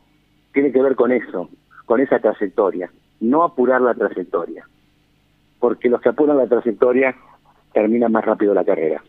[SPEAKER 31] tiene que ver con eso, con esa trayectoria. No apurar la trayectoria. Porque los que apuran la trayectoria terminan más rápido la carrera.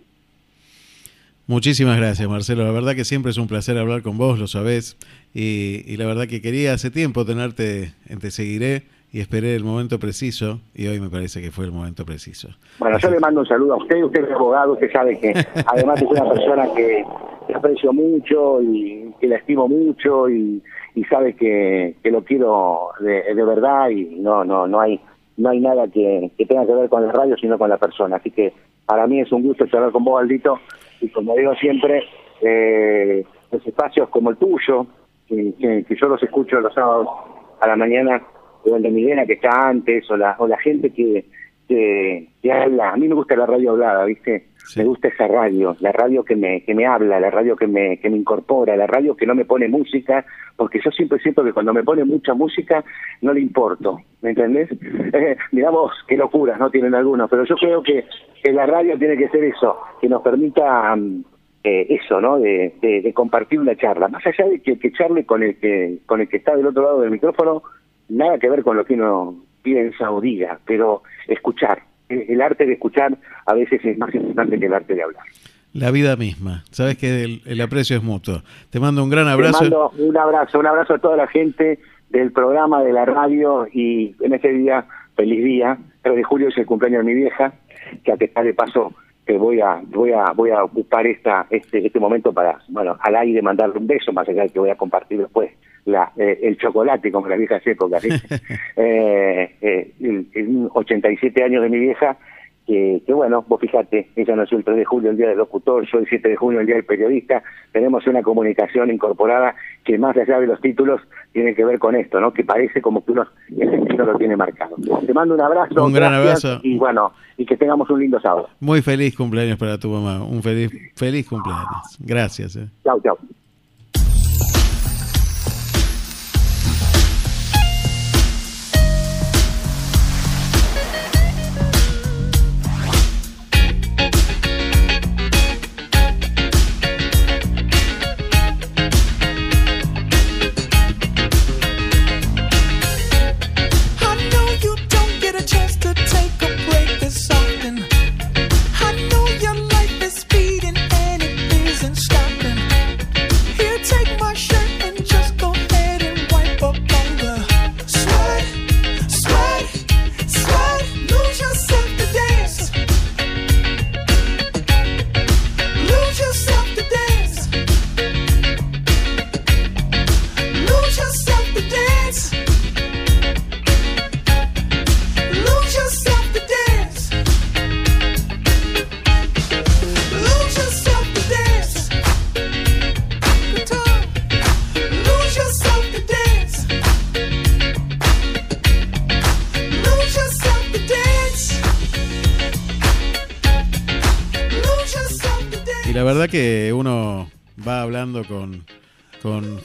[SPEAKER 2] Muchísimas gracias, Marcelo. La verdad que siempre es un placer hablar con vos, lo sabés. Y, y la verdad que quería hace tiempo tenerte en Te Seguiré y esperé el momento preciso y hoy me parece que fue el momento preciso.
[SPEAKER 31] Bueno, yo le mando un saludo a usted, usted es abogado, usted sabe que además es una persona que, que aprecio mucho y que la estimo mucho y, y sabe que, que lo quiero de, de verdad y no no no hay no hay nada que, que tenga que ver con la radio sino con la persona. Así que para mí es un gusto charlar con vos, Aldito, y como digo siempre, eh, los espacios como el tuyo, que yo los escucho los sábados a la mañana, o el de Milena que está antes, o la, o la gente que, que, que habla. A mí me gusta la radio hablada, ¿viste? Me gusta esa radio, la radio que me, que me habla, la radio que me, que me incorpora, la radio que no me pone música, porque yo siempre siento que cuando me pone mucha música no le importo, ¿me entendés? Eh, miramos qué locuras no tienen algunos, pero yo creo que, que la radio tiene que ser eso, que nos permita eh, eso, ¿no? De, de- de compartir una charla, más allá de que, que charle con el que, con el que está del otro lado del micrófono, nada que ver con lo que uno piensa o diga, pero escuchar. El, arte de escuchar a veces es más importante que el arte de hablar.
[SPEAKER 2] La vida misma. Sabes que el, el aprecio es mutuo. Te mando un gran abrazo.
[SPEAKER 31] Te mando un abrazo, un abrazo a toda la gente del programa de la radio y en este día, feliz día, 3 de julio es el cumpleaños de mi vieja, que a pesar de paso que voy a voy a voy a ocupar esta este este momento para bueno al aire mandarle un beso más allá de que voy a compartir después la eh, el chocolate como las viejas épocas ¿sí? eh, eh, el- el 87 años de mi vieja que, que bueno, vos fíjate, ella nació el 3 de julio, el día del locutor, yo el 7 de junio, el día del periodista, tenemos una comunicación incorporada que más allá de los títulos tiene que ver con esto, ¿no? Que parece como que uno el destino lo tiene marcado. Te mando un abrazo,
[SPEAKER 2] Un gran abrazo.
[SPEAKER 31] y bueno, y que tengamos un lindo sábado.
[SPEAKER 2] Muy feliz cumpleaños para tu mamá. Un feliz, feliz cumpleaños. Gracias. eh.
[SPEAKER 31] Chau,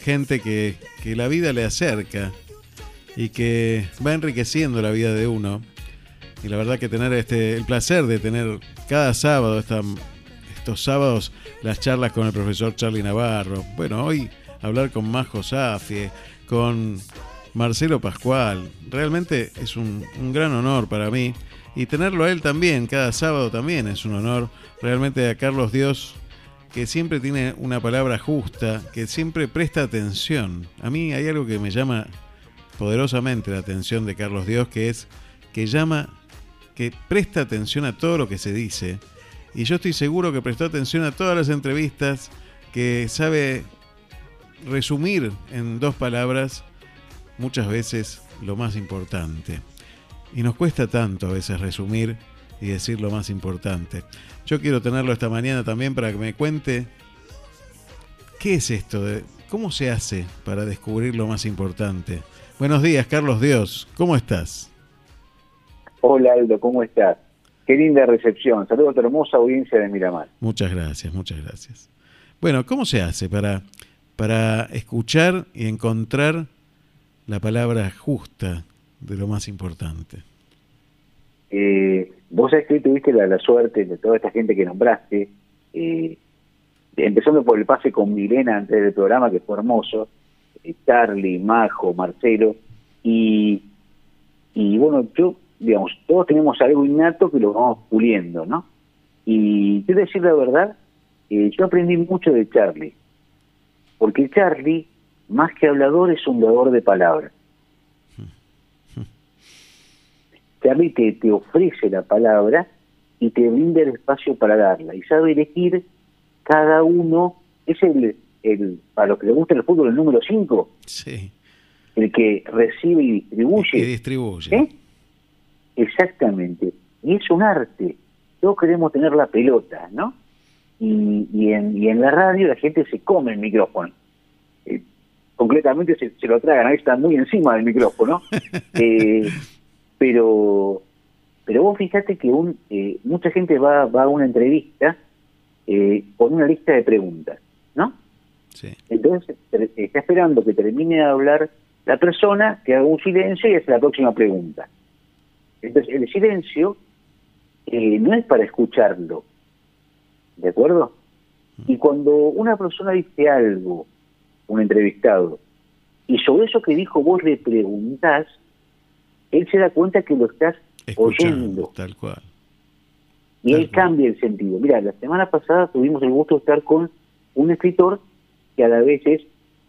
[SPEAKER 2] gente que, que la vida le acerca y que va enriqueciendo la vida de uno. Y la verdad que tener este el placer de tener cada sábado esta- estos sábados las charlas con el profesor Charlie Navarro. Bueno, hoy hablar con Majo Safie, con Marcelo Pascual. Realmente es un, un gran honor para mí. Y tenerlo a él también, cada sábado también es un honor. Realmente a Carlos Dios, que siempre tiene una palabra justa, que siempre presta atención. A mí hay algo que me llama poderosamente la atención de Carlos Dios, que es que llama, que presta atención a todo lo que se dice. Y yo estoy seguro que prestó atención a todas las entrevistas, que sabe resumir en dos palabras muchas veces lo más importante. Y nos cuesta tanto a veces resumir y decir lo más importante. Yo quiero tenerlo esta mañana también para que me cuente qué es esto, de, cómo se hace para descubrir lo más importante. Buenos días, Carlos Dios, ¿cómo estás?
[SPEAKER 32] Hola Aldo, ¿cómo estás? Qué linda recepción. Saludos a tu hermosa audiencia de Miramar.
[SPEAKER 2] Muchas gracias, muchas gracias. Bueno, ¿cómo se hace para, para escuchar y encontrar la palabra justa de lo más importante?
[SPEAKER 32] Eh, vos sabés que tuviste la, la suerte de toda esta gente que nombraste, eh, empezando por el pase con Milena antes del programa, que fue hermoso, eh, Charlie, Majo, Marcelo, y, y bueno, yo, digamos, todos tenemos algo innato que lo vamos puliendo, ¿no? Y quiero decir la verdad, eh, yo aprendí mucho de Charlie, porque Charlie, más que hablador, es un dador de palabras. Te, te ofrece la palabra y te brinda el espacio para darla. Y sabe elegir cada uno, es el, el para los que les gusta el fútbol, el número 5,
[SPEAKER 2] Sí.
[SPEAKER 32] el que recibe y distribuye.
[SPEAKER 2] Distribuye.
[SPEAKER 32] ¿Eh? Exactamente. Y es un arte. Todos queremos tener la pelota, ¿no? Y, y, en, y en la radio la gente se come el micrófono. Eh, concretamente se, se lo tragan, ahí está muy encima del micrófono. Eh, pero pero vos fíjate que un, eh, mucha gente va, va a una entrevista eh, con una lista de preguntas, ¿no?
[SPEAKER 2] Sí.
[SPEAKER 32] Entonces está esperando que termine de hablar la persona, que haga un silencio y hace la próxima pregunta. Entonces el silencio eh, no es para escucharlo, ¿de acuerdo? Y cuando una persona dice algo, un entrevistado, y sobre eso que dijo vos le preguntás, él se da cuenta que lo estás oyendo.
[SPEAKER 2] Tal cual.
[SPEAKER 32] Y ahí cambia el sentido. Mira, la semana pasada tuvimos el gusto de estar con un escritor que a la vez es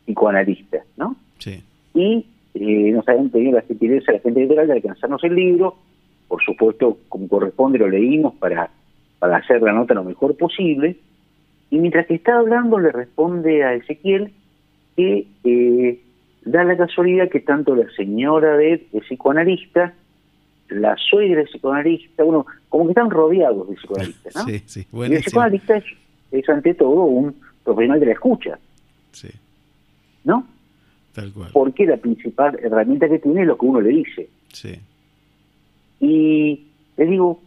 [SPEAKER 32] psicoanalista, ¿no?
[SPEAKER 2] Sí.
[SPEAKER 32] Y eh, nos habían tenido la gentileza la gente editorial de alcanzarnos el libro. Por supuesto, como corresponde, lo leímos para, para hacer la nota lo mejor posible. Y mientras que está hablando, le responde a Ezequiel que eh, da la casualidad que tanto la señora de es psicoanalista, la suegra es psicoanalista, bueno, como que están rodeados de psicoanalistas, ¿no?
[SPEAKER 2] Sí, sí,
[SPEAKER 32] Y el
[SPEAKER 2] buenísimo.
[SPEAKER 32] psicoanalista es, es ante todo un profesional de la escucha.
[SPEAKER 2] Sí.
[SPEAKER 32] ¿No?
[SPEAKER 2] Tal cual.
[SPEAKER 32] Porque la principal herramienta que tiene es lo que uno le dice.
[SPEAKER 2] Sí.
[SPEAKER 32] Y le digo,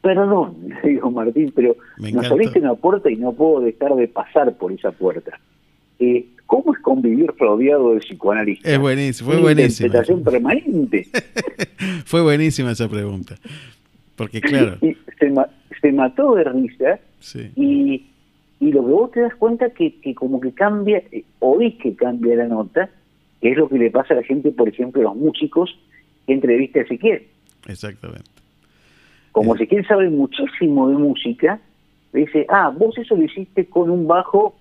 [SPEAKER 32] perdón, le digo Martín, pero
[SPEAKER 2] Me
[SPEAKER 32] nos abriste una puerta y no puedo dejar de pasar por esa puerta. Eh, ¿Cómo es convivir rodeado de psicoanalistas?
[SPEAKER 2] Es buenísimo, fue
[SPEAKER 32] Una
[SPEAKER 2] buenísima.
[SPEAKER 32] interpretación permanente.
[SPEAKER 2] Fue buenísima esa pregunta. Porque claro,
[SPEAKER 32] Y se, ma- se mató de risa
[SPEAKER 2] sí.
[SPEAKER 32] y, y lo que vos te das cuenta que, que como que cambia, eh, oís que cambia la nota, que es lo que le pasa a la gente, por ejemplo, a los músicos que entrevista a Ezequiel.
[SPEAKER 2] Exactamente.
[SPEAKER 32] Como Ezequiel sabe muchísimo de música, le dice, ah, vos eso lo hiciste con un bajo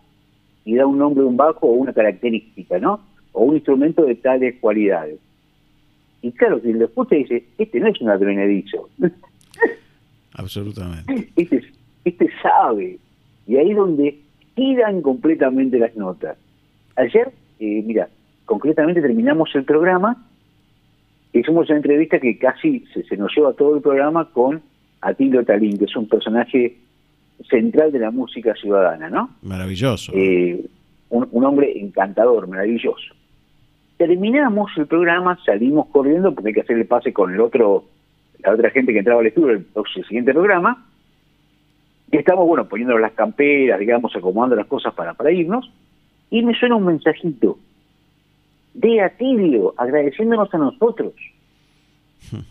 [SPEAKER 32] y da un nombre un bajo o una característica, ¿no? O un instrumento de tales cualidades. Y claro, quien lo escucha dice, este no es un advenedizo,
[SPEAKER 2] Absolutamente.
[SPEAKER 32] este, este sabe. Y ahí es donde giran completamente las notas. Ayer, eh, mira, concretamente terminamos el programa, hicimos una entrevista que casi se, se nos lleva todo el programa con Atilio Talín, que es un personaje central de la música ciudadana, ¿no?
[SPEAKER 2] Maravilloso.
[SPEAKER 32] Eh, un, un hombre encantador, maravilloso. Terminamos el programa, salimos corriendo porque hay que hacer el pase con el otro, la otra gente que entraba al estudio, el, el siguiente programa. Y estamos, bueno, poniendo las camperas, digamos, acomodando las cosas para, para irnos. Y me suena un mensajito de Atilio, agradeciéndonos a nosotros.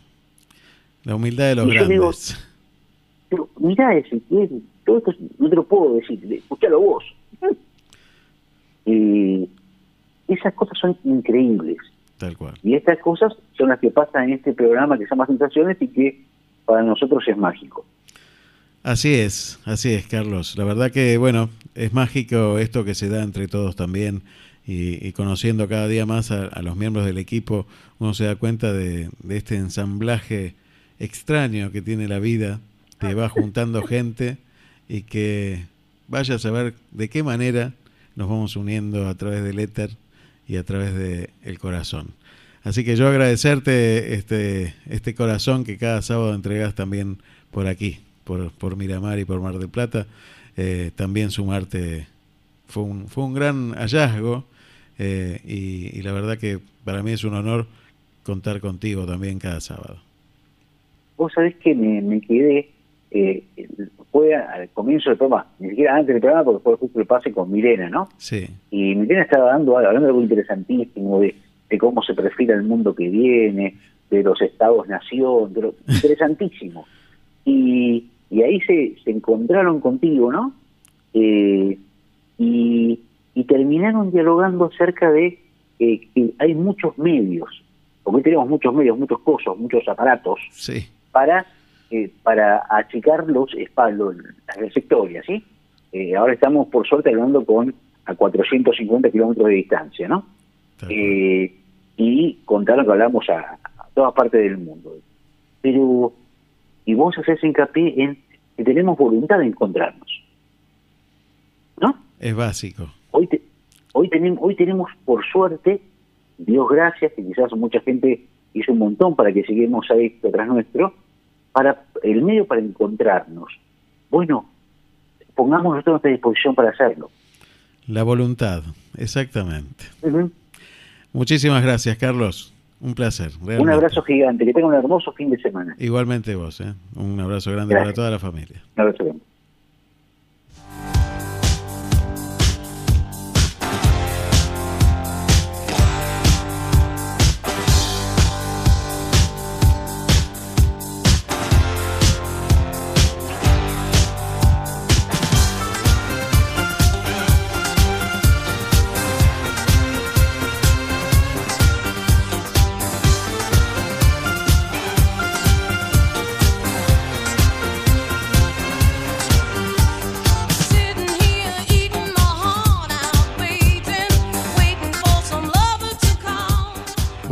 [SPEAKER 2] La humildad de los
[SPEAKER 32] digo,
[SPEAKER 2] grandes.
[SPEAKER 32] Pero mirá, Ezequiel, todo esto no te lo puedo decir, escuchalo vos. Y esas cosas son increíbles.
[SPEAKER 2] Tal cual.
[SPEAKER 32] Y estas cosas son las que pasan en este programa que se llama Sensaciones y que para nosotros es mágico.
[SPEAKER 2] Así es, así es, Carlos. La verdad que, bueno, es mágico esto que se da entre todos también y, y conociendo cada día más a, a los miembros del equipo, uno se da cuenta de, de este ensamblaje extraño que tiene la vida, te va juntando gente y que vaya a saber de qué manera nos vamos uniendo a través del éter y a través del corazón. Así que yo agradecerte este, este corazón que cada sábado entregas también por aquí, por, por Miramar y por Mar del Plata. Eh, también sumarte fue un, fue un gran hallazgo eh, y, y la verdad que para mí es un honor contar contigo también cada sábado.
[SPEAKER 32] Vos sabés que me, me quedé, eh, fue al comienzo del programa, ni siquiera antes del programa, porque fue justo el pase con Milena, ¿no?
[SPEAKER 2] Sí.
[SPEAKER 32] Y Milena estaba dando, algo- hablando de algo interesantísimo, de, de cómo se perfila el mundo que viene, de los estados-nación, de lo interesantísimo. Y, y ahí se, se encontraron contigo, ¿no? Eh, y, y terminaron dialogando acerca de eh, que hay muchos medios, porque tenemos muchos medios, muchos cosas, muchos aparatos
[SPEAKER 2] Sí.
[SPEAKER 32] para eh, para achicar los espacios, las trayectorias, ¿sí? Eh, ahora estamos, por suerte, hablando con a 450 kilómetros de distancia, ¿no? Eh, y contaron que hablamos a, a todas partes del mundo. Pero, y vos haces hincapié en que tenemos voluntad de encontrarnos.
[SPEAKER 2] Es básico.
[SPEAKER 32] Hoy, te- hoy, tenemos, hoy tenemos, por suerte, Dios gracias, que quizás mucha gente hizo un montón para que seguimos ahí detrás nuestro, para el medio para encontrarnos. Bueno, pongamos nosotros a nuestra disposición para hacerlo.
[SPEAKER 2] La voluntad, exactamente. Muchísimas gracias, Carlos. Un placer.
[SPEAKER 32] Un abrazo gigante, que tengan un hermoso fin de semana.
[SPEAKER 2] Igualmente vos, ¿eh? Un abrazo grande
[SPEAKER 32] Gracias.
[SPEAKER 2] para toda la familia.
[SPEAKER 32] Un abrazo grande.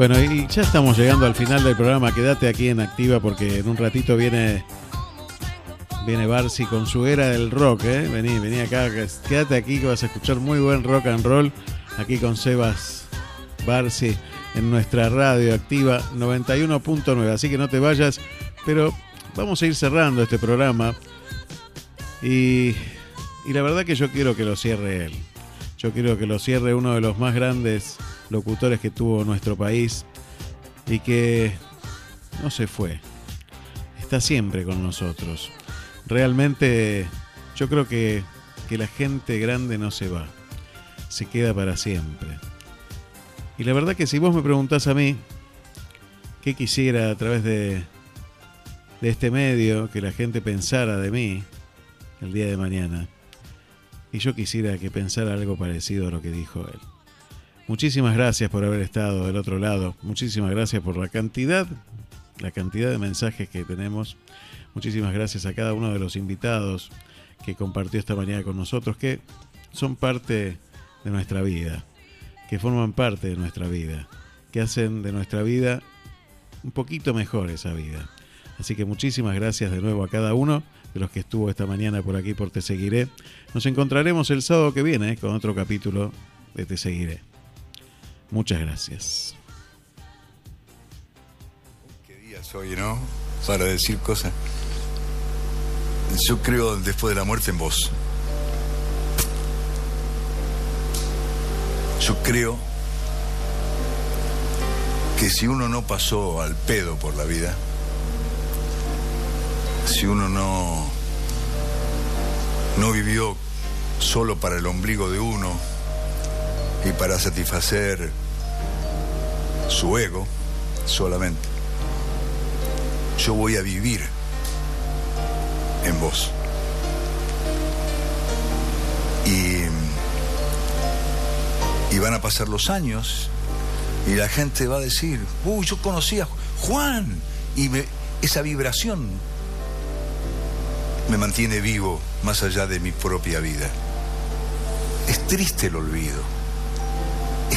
[SPEAKER 2] Bueno, y ya estamos llegando al final del programa. Quédate aquí en Activa porque en un ratito viene viene con su era del rock, ¿eh? Vení, vení acá, quédate aquí que vas a escuchar muy buen rock and roll aquí con Sebas Barsi en nuestra radio Activa 91.9. Así que no te vayas, pero vamos a ir cerrando este programa y, y la verdad que yo quiero que lo cierre él. Yo quiero que lo cierre uno de los más grandes locutores que tuvo nuestro país y que no se fue. Está siempre con nosotros. Realmente yo creo que, que la gente grande no se va. Se queda para siempre. Y la verdad que si vos me preguntás a mí qué quisiera a través de, de este medio que la gente pensara de mí el día de mañana, y yo quisiera que pensara algo parecido a lo que dijo él. Muchísimas gracias por haber estado del otro lado. Muchísimas gracias por la cantidad, la cantidad de mensajes que tenemos. Muchísimas gracias a cada uno de los invitados que compartió esta mañana con nosotros, que son parte de nuestra vida, que forman parte de nuestra vida, que hacen de nuestra vida un poquito mejor esa vida. Así que muchísimas gracias de nuevo a cada uno de los que estuvo esta mañana por aquí por Te Seguiré. Nos encontraremos el sábado que viene con otro capítulo de Te Seguiré. Muchas gracias.
[SPEAKER 10] día soy, ¿no? Para decir cosas. Yo creo después de la muerte en vos. Yo creo que si uno no pasó al pedo por la vida, si uno no no vivió solo para el ombligo de uno y para satisfacer su ego solamente, yo voy a vivir en vos. Y, y van a pasar los años y la gente va a decir, uy, yo conocí a Juan. Y esa vibración me mantiene vivo más allá de mi propia vida. Es triste el olvido.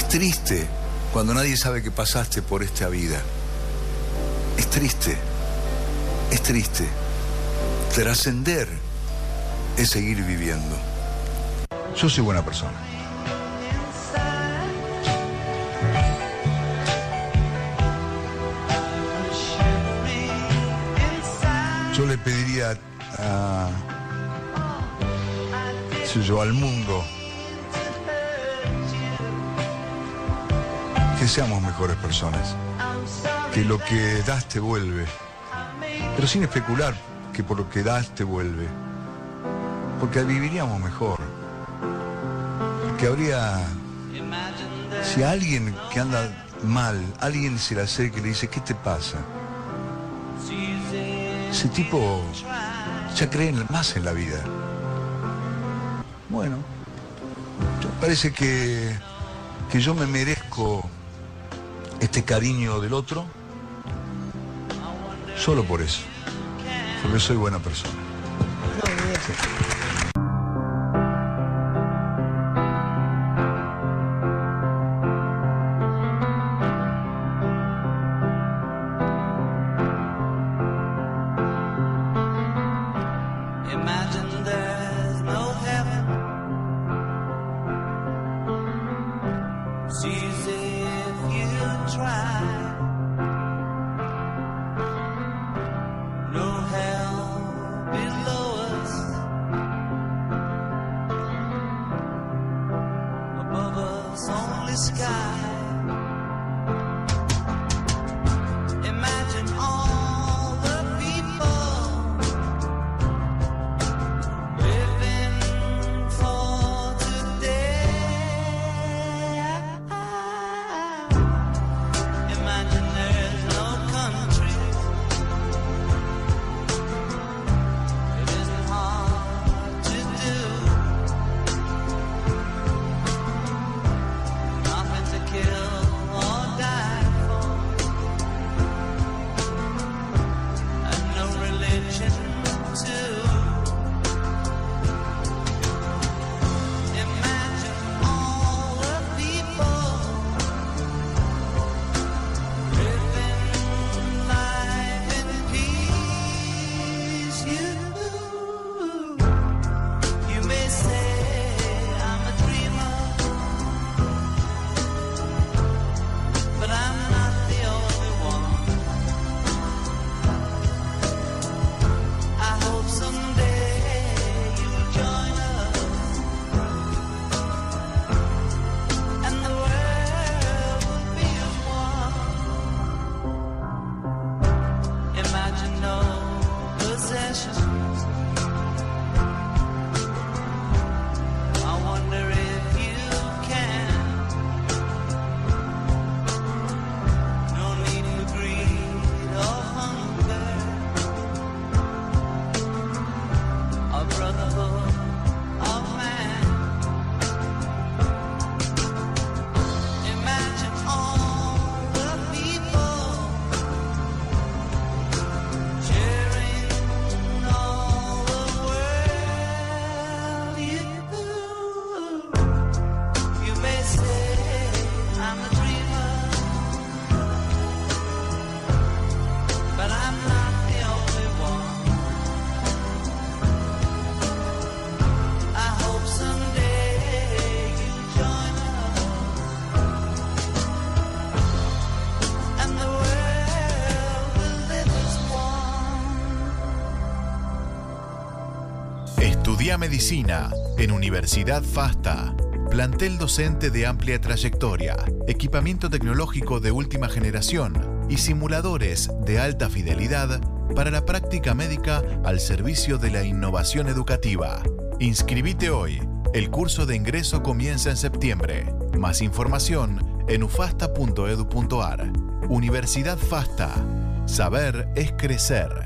[SPEAKER 10] Es triste cuando nadie sabe que pasaste por esta vida. Es triste, es triste. Trascender es seguir viviendo. Yo soy buena persona.
[SPEAKER 19] Yo le pediría a, a, al mundo que seamos mejores personas, que lo que das te vuelve, pero sin especular que por lo que das te vuelve, porque viviríamos mejor, que habría, si alguien que anda mal, alguien se le acerca y le dice, ¿qué te pasa? Ese tipo ya cree más en la vida. Bueno, parece que, que yo me merezco este cariño del otro solo por eso, porque soy buena persona.
[SPEAKER 8] En Universidad FASTA. Plantel docente de amplia trayectoria, equipamiento tecnológico de última generación y simuladores de alta fidelidad para la práctica médica al servicio de la innovación educativa. Inscribite hoy. El curso de ingreso comienza en septiembre. Más información en ufasta.edu.ar. Universidad FASTA. Saber es crecer.